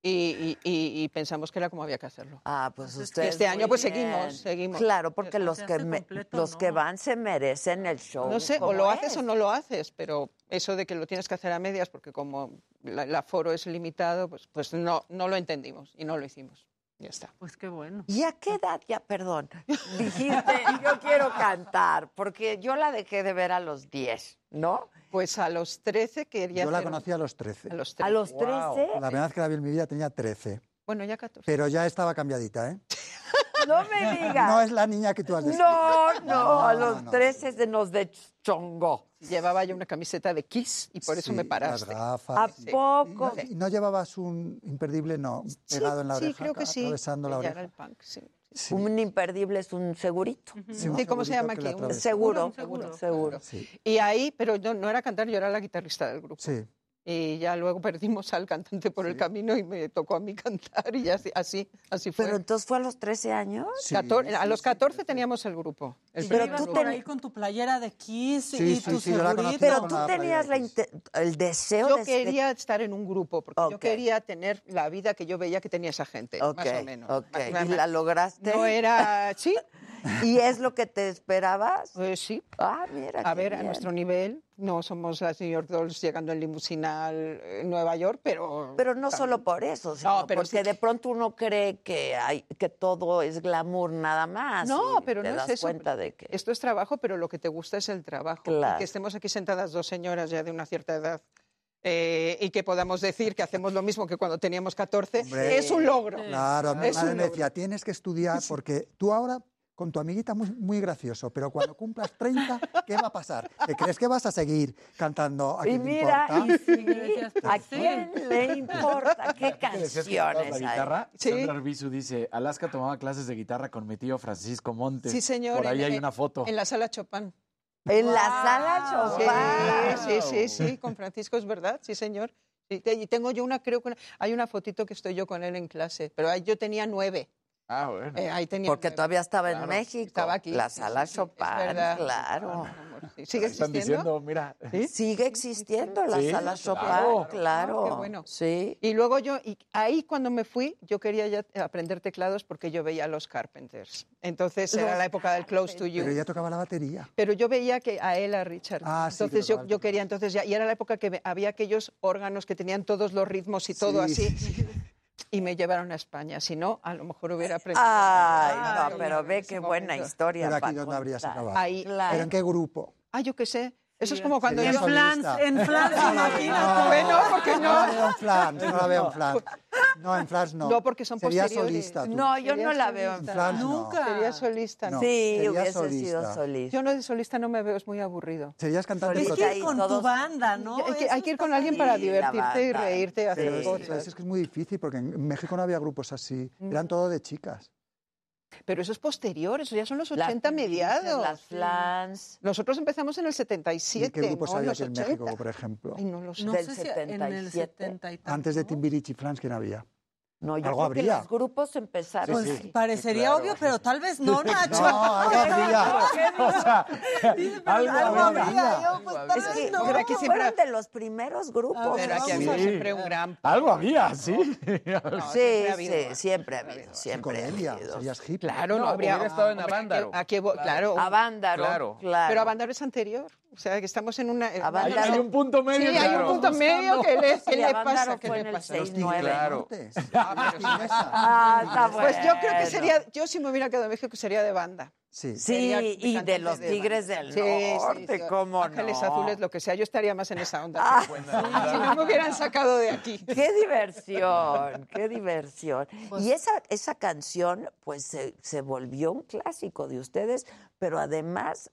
y, y- y- y pensamos que era como había que hacerlo. Ah, pues ustedes. Este año pues bien. seguimos, seguimos. Claro, porque los que, hace me- completo, los ¿no? que van se merecen el show. No sé, o lo haces es. o no lo haces, pero eso de que lo tienes que hacer a medias, porque como la- el aforo es limitado, pues, pues no, no lo entendimos y no lo hicimos. Ya está. Pues qué bueno. ¿Y a qué edad ya, perdón, dijiste, yo quiero cantar? Porque yo la dejé de ver a los 10, ¿no? Pues a los 13 quería Yo la hacer- conocí a los 13. A los ¿A los 13? La primera vez que la vi en mi vida tenía 13. Bueno, ya 14. Pero ya estaba cambiadita, ¿eh? No me digas. No es la niña que tú has descrito. No, no, a los no. 13 se nos deschongó. Llevaba yo una camiseta de Kiss y por eso Sí, me Las paraste. gafas. ¿A Sí. poco? ¿Y no llevabas un imperdible, no, pegado en la sí, oreja? creo que sí. Atravesando la oreja. era el punk, sí. Sí. Un imperdible es un segurito. Sí, un Sí, ¿cómo se llama aquí? Un. Seguro, un seguro. seguro. Sí. Y ahí, pero yo no era cantar, yo era la guitarrista del grupo. Sí. Y ya luego perdimos al cantante por el camino y me tocó a mí cantar y así, así, así fue. Pero entonces fue a los 13 años. Sí, Cator- a los sí, 14 teníamos el grupo. El Pero tú grupo. por ahí con tu playera de Kiss Sí, y sí, tu segurito. Pero tú tenías la el deseo Yo de... quería estar en un grupo porque yo quería tener la vida que yo veía que tenía esa gente, más o menos. Más- ¿Y la lograste? No era, sí, ¿Y es lo que te esperabas? pues sí. Ah, mira. A qué ver, a bien. nuestro nivel, no somos las New York Dolls llegando en limusina eh, Nueva York, pero... Pero no solo por eso, sino pero porque sí. de pronto uno cree que hay que todo es glamour nada más. No, y pero te no das es eso. cuenta de que Esto es trabajo, pero lo que te gusta es el trabajo. Claro. Y que estemos aquí sentadas dos señoras ya de una cierta edad eh, y que podamos decir que hacemos lo mismo que cuando teníamos 14, Hombre. es un logro. Claro, mi Es madre un me decía, tienes que estudiar porque tú ahora con tu amiguita muy, muy gracioso, pero cuando cumplas 30, ¿qué va a pasar? ¿Te crees que vas a seguir cantando? ¿A Y quién le mira, importa? y sí, ¿a quién le importa qué ¿Qué decías que tocabas canciones la hay? guitarra? Sí. Sandra Arbizu dice, Alaska tomaba clases de guitarra con mi tío Francisco Montes. Sí, señor. Por ahí en- hay una foto. En la sala Chopin. En la sala Sí, Chopin. sí, sí, sí, con Francisco es verdad, sí, señor. Y tengo yo una, creo que una- hay una fotito que estoy yo con él en clase, pero yo tenía nueve. Ah, bueno. Eh, ahí tenía Porque todavía estaba en Claro, México. Estaba aquí. La sí, sala sí, sí, Chopin, claro. sí. ¿Sigue Están existiendo? diciendo, mira. Sigue existiendo la Sí, sala Chopin, claro. claro. Ah, qué bueno. Sí. Y luego yo, y ahí cuando me fui, yo quería ya aprender teclados porque yo veía a los Carpenters. Entonces era Los la época del Close to You. Pero ella tocaba la batería. Pero yo veía que a él, a Richard. Ah, sí, entonces yo, el yo teclado. quería, entonces ya, y era la época que había aquellos órganos que tenían todos los ritmos y todo Sí, así. Y me llevaron a España. Si no, a lo mejor hubiera aprendido. Ay, no, pero ve en qué buena historia. Pero aquí para donde habrías acabado. Ahí. Claro. ¿Pero en qué grupo? Ah, yo qué sé. Eso es como cuando yo... En Flans, solista. en Flans, imagínate. Bueno, porque No no. la veo en Flans, no la veo en Flans. No, en Flans no. No, porque son Sería posteriores. solista tú. No, yo no la veo en. Flans no. Nunca. Sería solista. No. Sí, sería hubiese solista. sido solista. Yo no de solista no me veo, es muy aburrido. Serías cantante Solista Es que ir con todos- tu banda, ¿no? hay, que, hay que ir con alguien para divertirte y reírte y hacer cosas. es que es muy difícil porque en México no había grupos así. Eran todo de chicas. Pero eso es posterior, eso ya son los Las 80 mediados. Las flans. Nosotros empezamos en el ¿Y 77, qué grupos no en había los aquí en 80. México, por ejemplo? Ay, no lo sé. No del sé si en el 77. 70 y tantos, Antes de ¿no? Timbiriche y Flans, ¿quién había? No, yo Algo creo que habría. los grupos empezaron. Pues parecería claro. obvio, pero tal vez no, Nacho. No, algo habría. O sea, algo Algo habría. habría. Yo, pues, tal Es vez que no. pero aquí siempre- fueron de los primeros grupos. Pero aquí ha vamos habido a- siempre un gran... Algo había, sí. Sí, siempre ha sí, habido. siempre ha habido, siempre ha habido. serías hippie. Claro, no, No, habría... estado en Avándaro. claro. Avándaro, Claro. claro. Pero Avándaro es anterior. O sea, que estamos en una... Avándaro- Hay, hay un punto medio. Sí, que hay un punto medio que le, Sí, ¿qué le pasa? ¿Qué fue le en el pasa? Los 6-9. tigres Claro. nortes. Ah, está Pues yo creo que sería, yo si me hubiera quedado en México sería de banda. Sí. Sí, y de los de Tigres del Sí, sí, Norte, sí. ¿cómo Ángeles no? Azules, lo que sea, yo estaría más en esa onda. Ah. Sí, si no me hubieran sacado de aquí. Qué diversión, qué diversión. Pues y esa, esa canción, pues se, se volvió un clásico de ustedes, pero además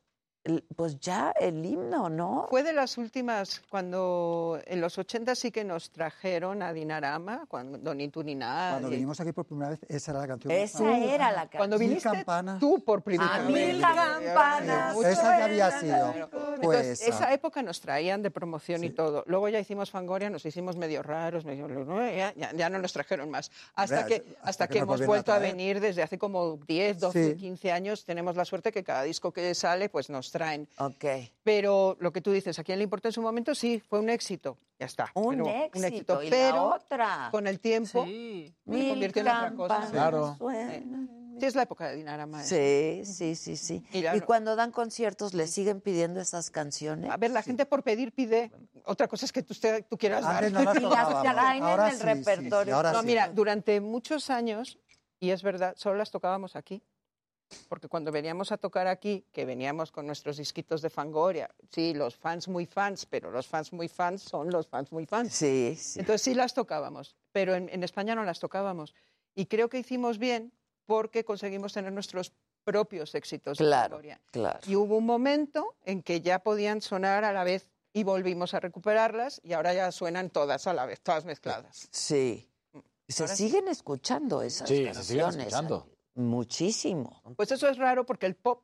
pues ya el himno, ¿no? Fue de las últimas, cuando en los 80 sí que nos trajeron a Dinarama, cuando ni tú ni nada. Cuando vinimos aquí por primera vez, esa era la canción. Esa era la canción. Cuando Mil viniste campanas. tú por primera A vez. mil campanas Esa ya había sido. Entonces, Pues esa esa. época nos traían de promoción y todo. Luego ya hicimos Fangoria, nos hicimos medio raros, medio, ya, ya- ya no nos trajeron más. Hasta Hombre, que, hasta hasta que que hemos a vuelto a, traer. venir desde hace como 10, 12, Sí. 15 años. Tenemos la suerte que cada disco que sale, pues nos traen. Ok. Pero lo que tú dices, ¿a quién le importa en su momento? Sí, fue un éxito. Ya está. Un Pero éxito. ¿Y la pero otra? con el tiempo Sí. se convirtió en otra cosa. Claro. Sí, es la época de Dinarama. esa. Sí, sí, sí, sí. Y cuando dan conciertos, ¿le siguen pidiendo esas canciones? A ver, la gente por pedir pide. Otra cosa es que tú, usted- tú quieras dar. Antes no las traen en el sí, repertorio. No, sí. mira, durante muchos años, y es verdad, solo las tocábamos aquí. Porque cuando veníamos a tocar aquí, que veníamos con nuestros disquitos de Fangoria, sí, los fans muy fans, pero los fans muy fans son los fans muy fans. Sí, sí. Entonces sí las tocábamos, pero en, en España no las tocábamos. Y creo que hicimos bien porque conseguimos tener nuestros propios éxitos de Claro, Fangoria. claro. Y hubo un momento en que ya podían sonar a la vez y volvimos a recuperarlas y ahora ya suenan todas a la vez, todas mezcladas. Sí. Se Ahora sí. siguen escuchando esas Sí, se canciones. siguen escuchando. Muchísimo. Pues eso es raro porque el pop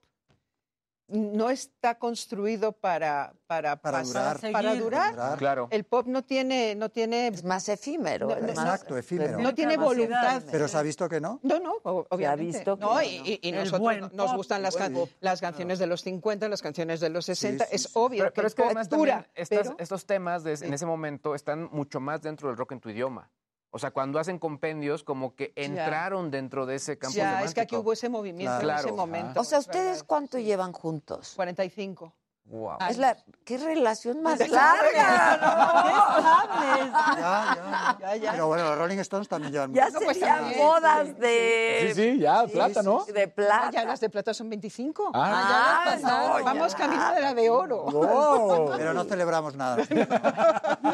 no está construido para para Para pasar- durar. para durar. Durar. Claro. El pop no tiene no tiene Es más efímero. No, es no, más- Exacto, efímero. no tiene voluntad. Pero se ha visto que no. No, no, obviamente. visto que no, no. y, y- y El nosotros buen nos gustan las, can- las canciones de los 50, las canciones de los 60. sí, es sí. obvio Pero, que pero es que además dura, también estas- pero- estos temas de- en ese momento están mucho más dentro del rock en tu idioma. O sea, cuando hacen compendios, como que entraron dentro de ese campo ya, es que aquí semántico. hubo ese movimiento Claro. en ese momento. O sea, es ¿ustedes cuánto llevan juntos? 45. Wow. Es la, ¿Qué relación más larga? Ya, ya. Ya, ya. Pero bueno, los Rolling Stones también llevan Ya pues serían también, bodas de... Sí, sí, ya, plata, ¿no? De plata. Ya las de plata son 25. Ah, Ah, no, Vamos ya. camino de la de oro. Oh. Pero no celebramos nada.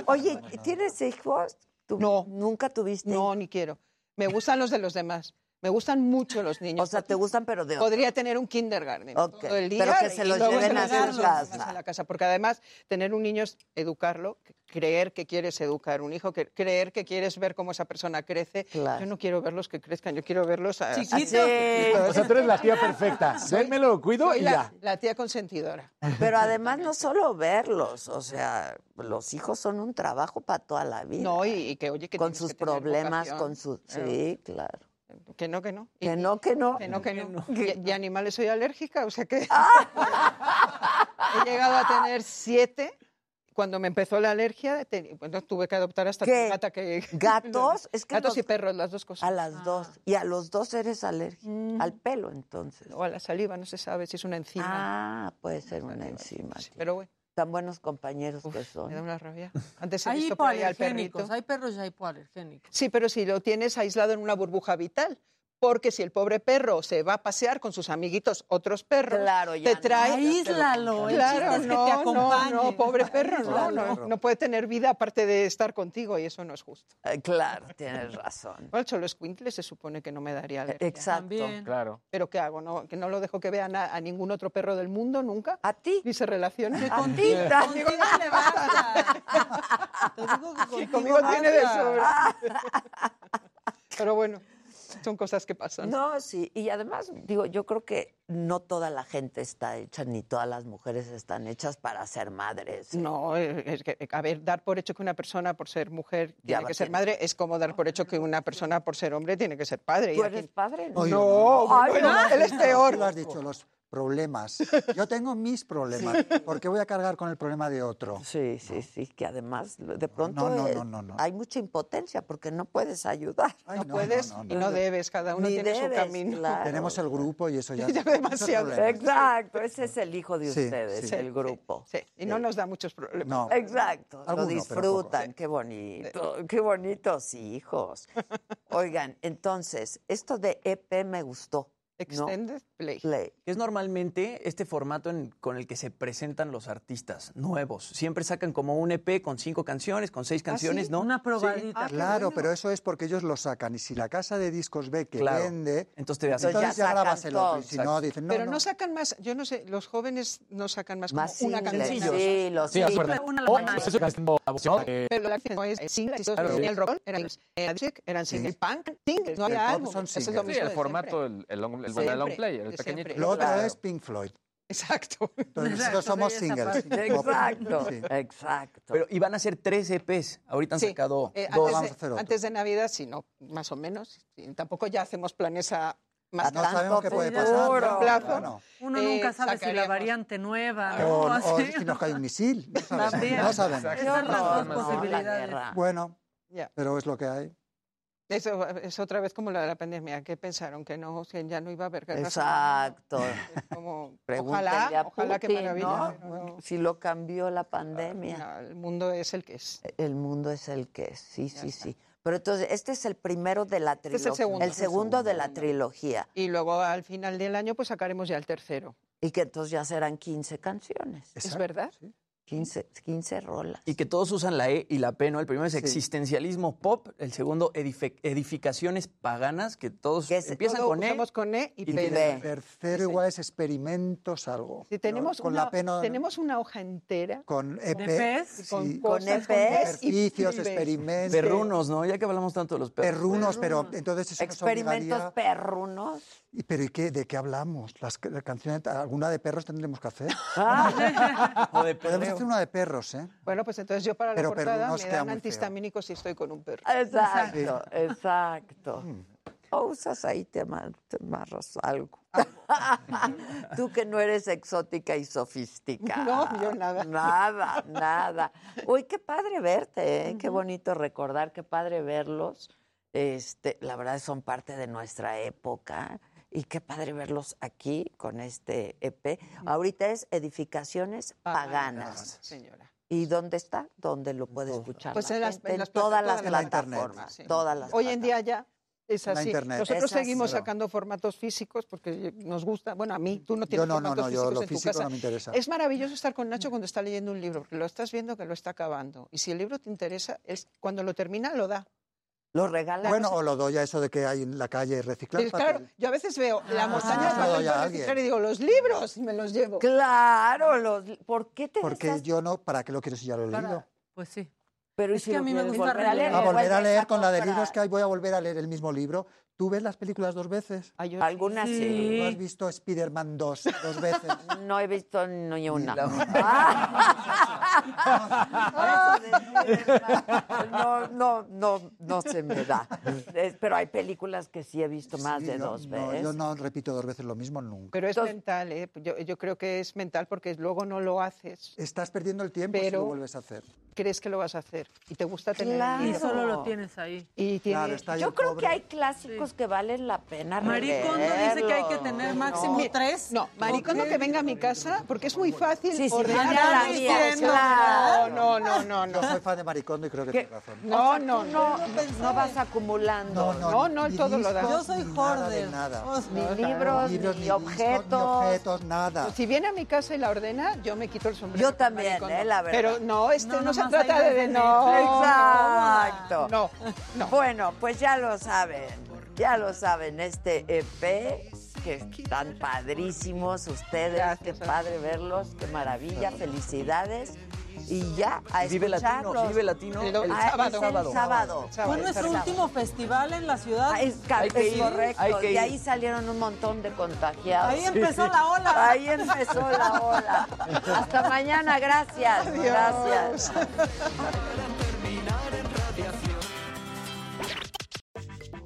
Oye, ¿tienes hijos? ¿Tú No. ¿Nunca tuviste? No, ni quiero. Me gustan los de los demás. Me gustan mucho los niños. O sea, ¿te gustan pero de otro? Podría tener un kindergarten Ok, todo el día. pero que se los luego lleven a su casa. a la casa. Porque además, tener un niño es educarlo, creer que quieres educar un hijo, que, creer que quieres ver cómo esa persona crece. Claro. Yo no quiero verlos que crezcan, yo quiero verlos a, Chiquitos. Así. O sea, tú eres la tía perfecta. Démelo, lo cuido Soy y la, ya. la tía consentidora. Pero además no solo verlos, o sea, los hijos son un trabajo para toda la vida. No, y, y que oye, que con sus que problemas, vocación. con sus... Sí, claro. Que no, que no. Y- Que no, que no. Que no, que no. Y, y animales soy alérgica, o sea que Ah. he llegado a tener siete. Cuando me empezó la alergia, te- bueno, tuve que adoptar hasta ¿Qué? tu gata que... ¿Gatos? Es que Gatos los- y perros, las dos cosas. A las dos. Y a los dos eres alérgico. Mm. Al pelo, entonces. O a la saliva, no se sabe si es una enzima. Ah, puede ser una enzima. Sí, pero bueno, Tan buenos compañeros que me da son. una rabia. Antes he Hay visto por ahí al perrito. hay perros y hay hipoalergénicos. Sí, pero si lo tienes aislado en una burbuja vital. Porque si el pobre perro se va a pasear con sus amiguitos, otros perros, Claro, ya te no. trae... Aíslalo, el Claro, es que no, te no, acompañe. no, pobre perro, no, no, no puede tener vida aparte de estar contigo y eso no es justo. Eh, Claro, tienes razón. Bueno, el cholo escuincle se supone que no me daría alergia. Exacto. También. Claro. ¿Pero qué hago? ¿No, ¿Que no lo dejo que vean a, a ningún otro perro del mundo nunca? ¿A ti? ¿Y se relacione? A ti. Contigo le basta. Te digo que contigo Conmigo tiene de sobra. Pero bueno, son cosas que pasan. No, sí. Y además, digo, yo creo que no toda la gente está hecha, ni todas las mujeres están hechas para ser madres. No, eh, es que, a ver, dar por hecho que una persona por ser mujer Ya tiene que ser madre es como dar por hecho que una persona por ser hombre tiene que ser padre. ¿Tú Y eres aquí- padre? Oye, No, bueno, no. él es peor. Lo has dicho, los problemas. Yo tengo mis problemas. ¿Por qué voy a cargar con el problema de otro? Sí, sí, sí, que además de pronto no, no, eh, no, no, no. hay mucha impotencia porque no puedes ayudar. Ay, No puedes y no debes, cada uno Ni tiene su debes, camino. claro. Tenemos el grupo y eso ya. Ya es demasiado. Exacto, ese es el hijo de Sí, ustedes, sí. el grupo. Sí, y no nos da muchos problemas. No. Exacto, Alguno, lo disfrutan, qué bonito, qué bonitos hijos. Oigan, entonces, esto de EP me gustó. Extended Play. Play. Es normalmente este formato en- con el que se presentan los artistas nuevos. Siempre sacan como un EP con cinco canciones, con seis canciones, ¿no? Una Sí. probadita. Claro, pero eso es porque ellos lo sacan. Y si la casa de discos ve que Claro. vende, Entonces te hace- entonces ya, sacan grabas el otro. Y si no, dicen, no, Pero no, no. sacan más, yo no sé, los jóvenes no sacan más, Más como una canción. sí, los Sí. Una Pero la no es singles, el rock era music, eran singles, punk, singles, no El había mismo el formato, el, el, long, el, Siempre, long play, el pequeñito. Lo otro Claro. es Pink Floyd. Exacto. Entonces nosotros somos singles. Exacto, Sí. exacto. Pero iban a ser tres EPs. Ahorita han Sí. sacado Eh, dos. vamos a antes, hacer de, otro. antes de Navidad, sí, no, más o menos. sí, tampoco ya hacemos planes a más No tanto sabemos qué puede pasar. largo plazo. Bueno. Uno Eh, nunca sabe si la variante nueva O, o o así. si nos cae un misil. No sabemos. No sabemos. Qué Esas son las horror, dos no, la posibilidades. guerra. Bueno, Ya. pero es lo que hay. Eso es otra vez como la de la pandemia, que pensaron que no, que ya no iba a haber guerra. Exacto. Es como, ojalá, a ojalá que maravilla. ¿no? Si lo cambió la pandemia. No, el mundo es el que es. El mundo es el que es, sí, sí, sí. Pero entonces, este es el primero de la es trilogía. el segundo. El segundo de la trilogía. Y luego al final del año pues sacaremos ya el tercero. Y que entonces ya serán 15 canciones. ¿Es verdad? 15, 15 rolas. Y que todos usan la E y la P, ¿no? El primero es Sí. existencialismo pop, el segundo edificaciones paganas, que todos Que es- empiezan Todo con E. con E y, y P. El tercero igual es experimentos algo. Si tenemos, con una, la P no- tenemos una hoja entera con EP, ¿De pez? con sí, Con EPs ejercicios, y- y- experimentos, Perrunos, ¿no? Ya que hablamos tanto de los perros. perrunos, pero entonces eso Experimentos obligaría- perrunos. ¿Y ¿Pero ¿y qué? ¿De qué hablamos? Las, la canción, ¿Alguna de perros tendremos que hacer? O de Podemos hacer una de perros, ¿eh? Bueno, pues entonces yo para la Pero portada me dan antihistamínicos si estoy con un perro. Exacto, exacto. Mm. O usas ahí, te amarras algo. Ah. Tú que no eres exótica y sofisticada. No, yo nada. Nada, nada. Uy, qué padre verte, ¿eh? qué bonito recordar, qué padre verlos. Este, la verdad son parte de nuestra época y qué padre verlos aquí con este EP. Ahorita es Edificaciones Paganas. Señora. ¿Y dónde está? ¿Dónde lo puede escuchar? Pues la en las- gente? en las todas las plataformas. Sí. Todas las Hoy en día ya es así. internet. Nosotros Es seguimos sacando formatos físicos porque nos gusta. Bueno, a mí, tú no tienes Yo no, no, formatos no, yo físicos lo en tu físico casa. no me interesa. Es maravilloso estar con Nacho cuando está leyendo un libro, porque lo estás viendo que lo está acabando. Y si el libro te interesa, es cuando lo termina, lo da. Lo regala. Bueno, o lo doy a eso de que hay en la calle reciclar Pero claro, yo a veces veo la montaña de papel para alguien. reciclar y digo, los libros, y me los llevo. Claro, los, ¿por qué te Porque yo no, ¿para qué lo quiero si ya lo he leído? Pues sí. Pero ¿y Es si que a mí me gusta volver a leer. A lo volver a leer con la de libros que hay, voy a volver a leer el mismo libro. ¿Tú ves las películas dos veces? Ay, yo Algunas sí. ¿Tú has visto Spider-Man 2 dos veces? No he visto ni una. la- No, no, no, no se me da. Pero hay películas que sí he visto más Sí, de no, dos no, veces. yo no repito dos veces lo mismo nunca. Pero es mental, ¿eh? Yo, yo creo que es mental porque luego no lo haces. Estás perdiendo el tiempo si Pero- lo vuelves a hacer. Crees que lo vas a hacer y te gusta tener Claro. Y solo lo tienes ahí. Y tiene- Claro, está ahí Yo creo pobre. que hay clásicos que valen la pena Maricondo dice que hay que tener máximo tres. No, Maricondo que venga a mi casa porque es muy fácil Sí, sí, ordenar la cosas. claro. No, no, no, no. Yo soy fan de Maricondo y creo que ¿Qué? tienes razón. No, no, No, no. no vas acumulando. No, no, ni todo lo da. Yo soy nada hoarder. nada. Sea, Ni No, libros, Libros, ni, ni discos, objetos. ni objetos, nada. Si viene a mi casa y la ordena, yo me quito el sombrero. Yo también, eh, la verdad. Pero no, este No, no, se trata de, no. Exacto. No, no. Bueno, pues ya lo saben, ya lo saben, este EP, que están padrísimos ustedes, Gracias, qué padre verlos, qué maravilla, felicidades. Y ya, a Vive Latino. Vive Latino. El- el Ah, es sábado. el sábado. Sábado, Fue nuestro sábado. último festival en la ciudad. Ah, es, Hay que es ir, correcto. hay que y ir. ahí salieron un montón de contagiados. Ahí empezó la ola. Ahí empezó la ola. Hasta mañana, gracias. Gracias.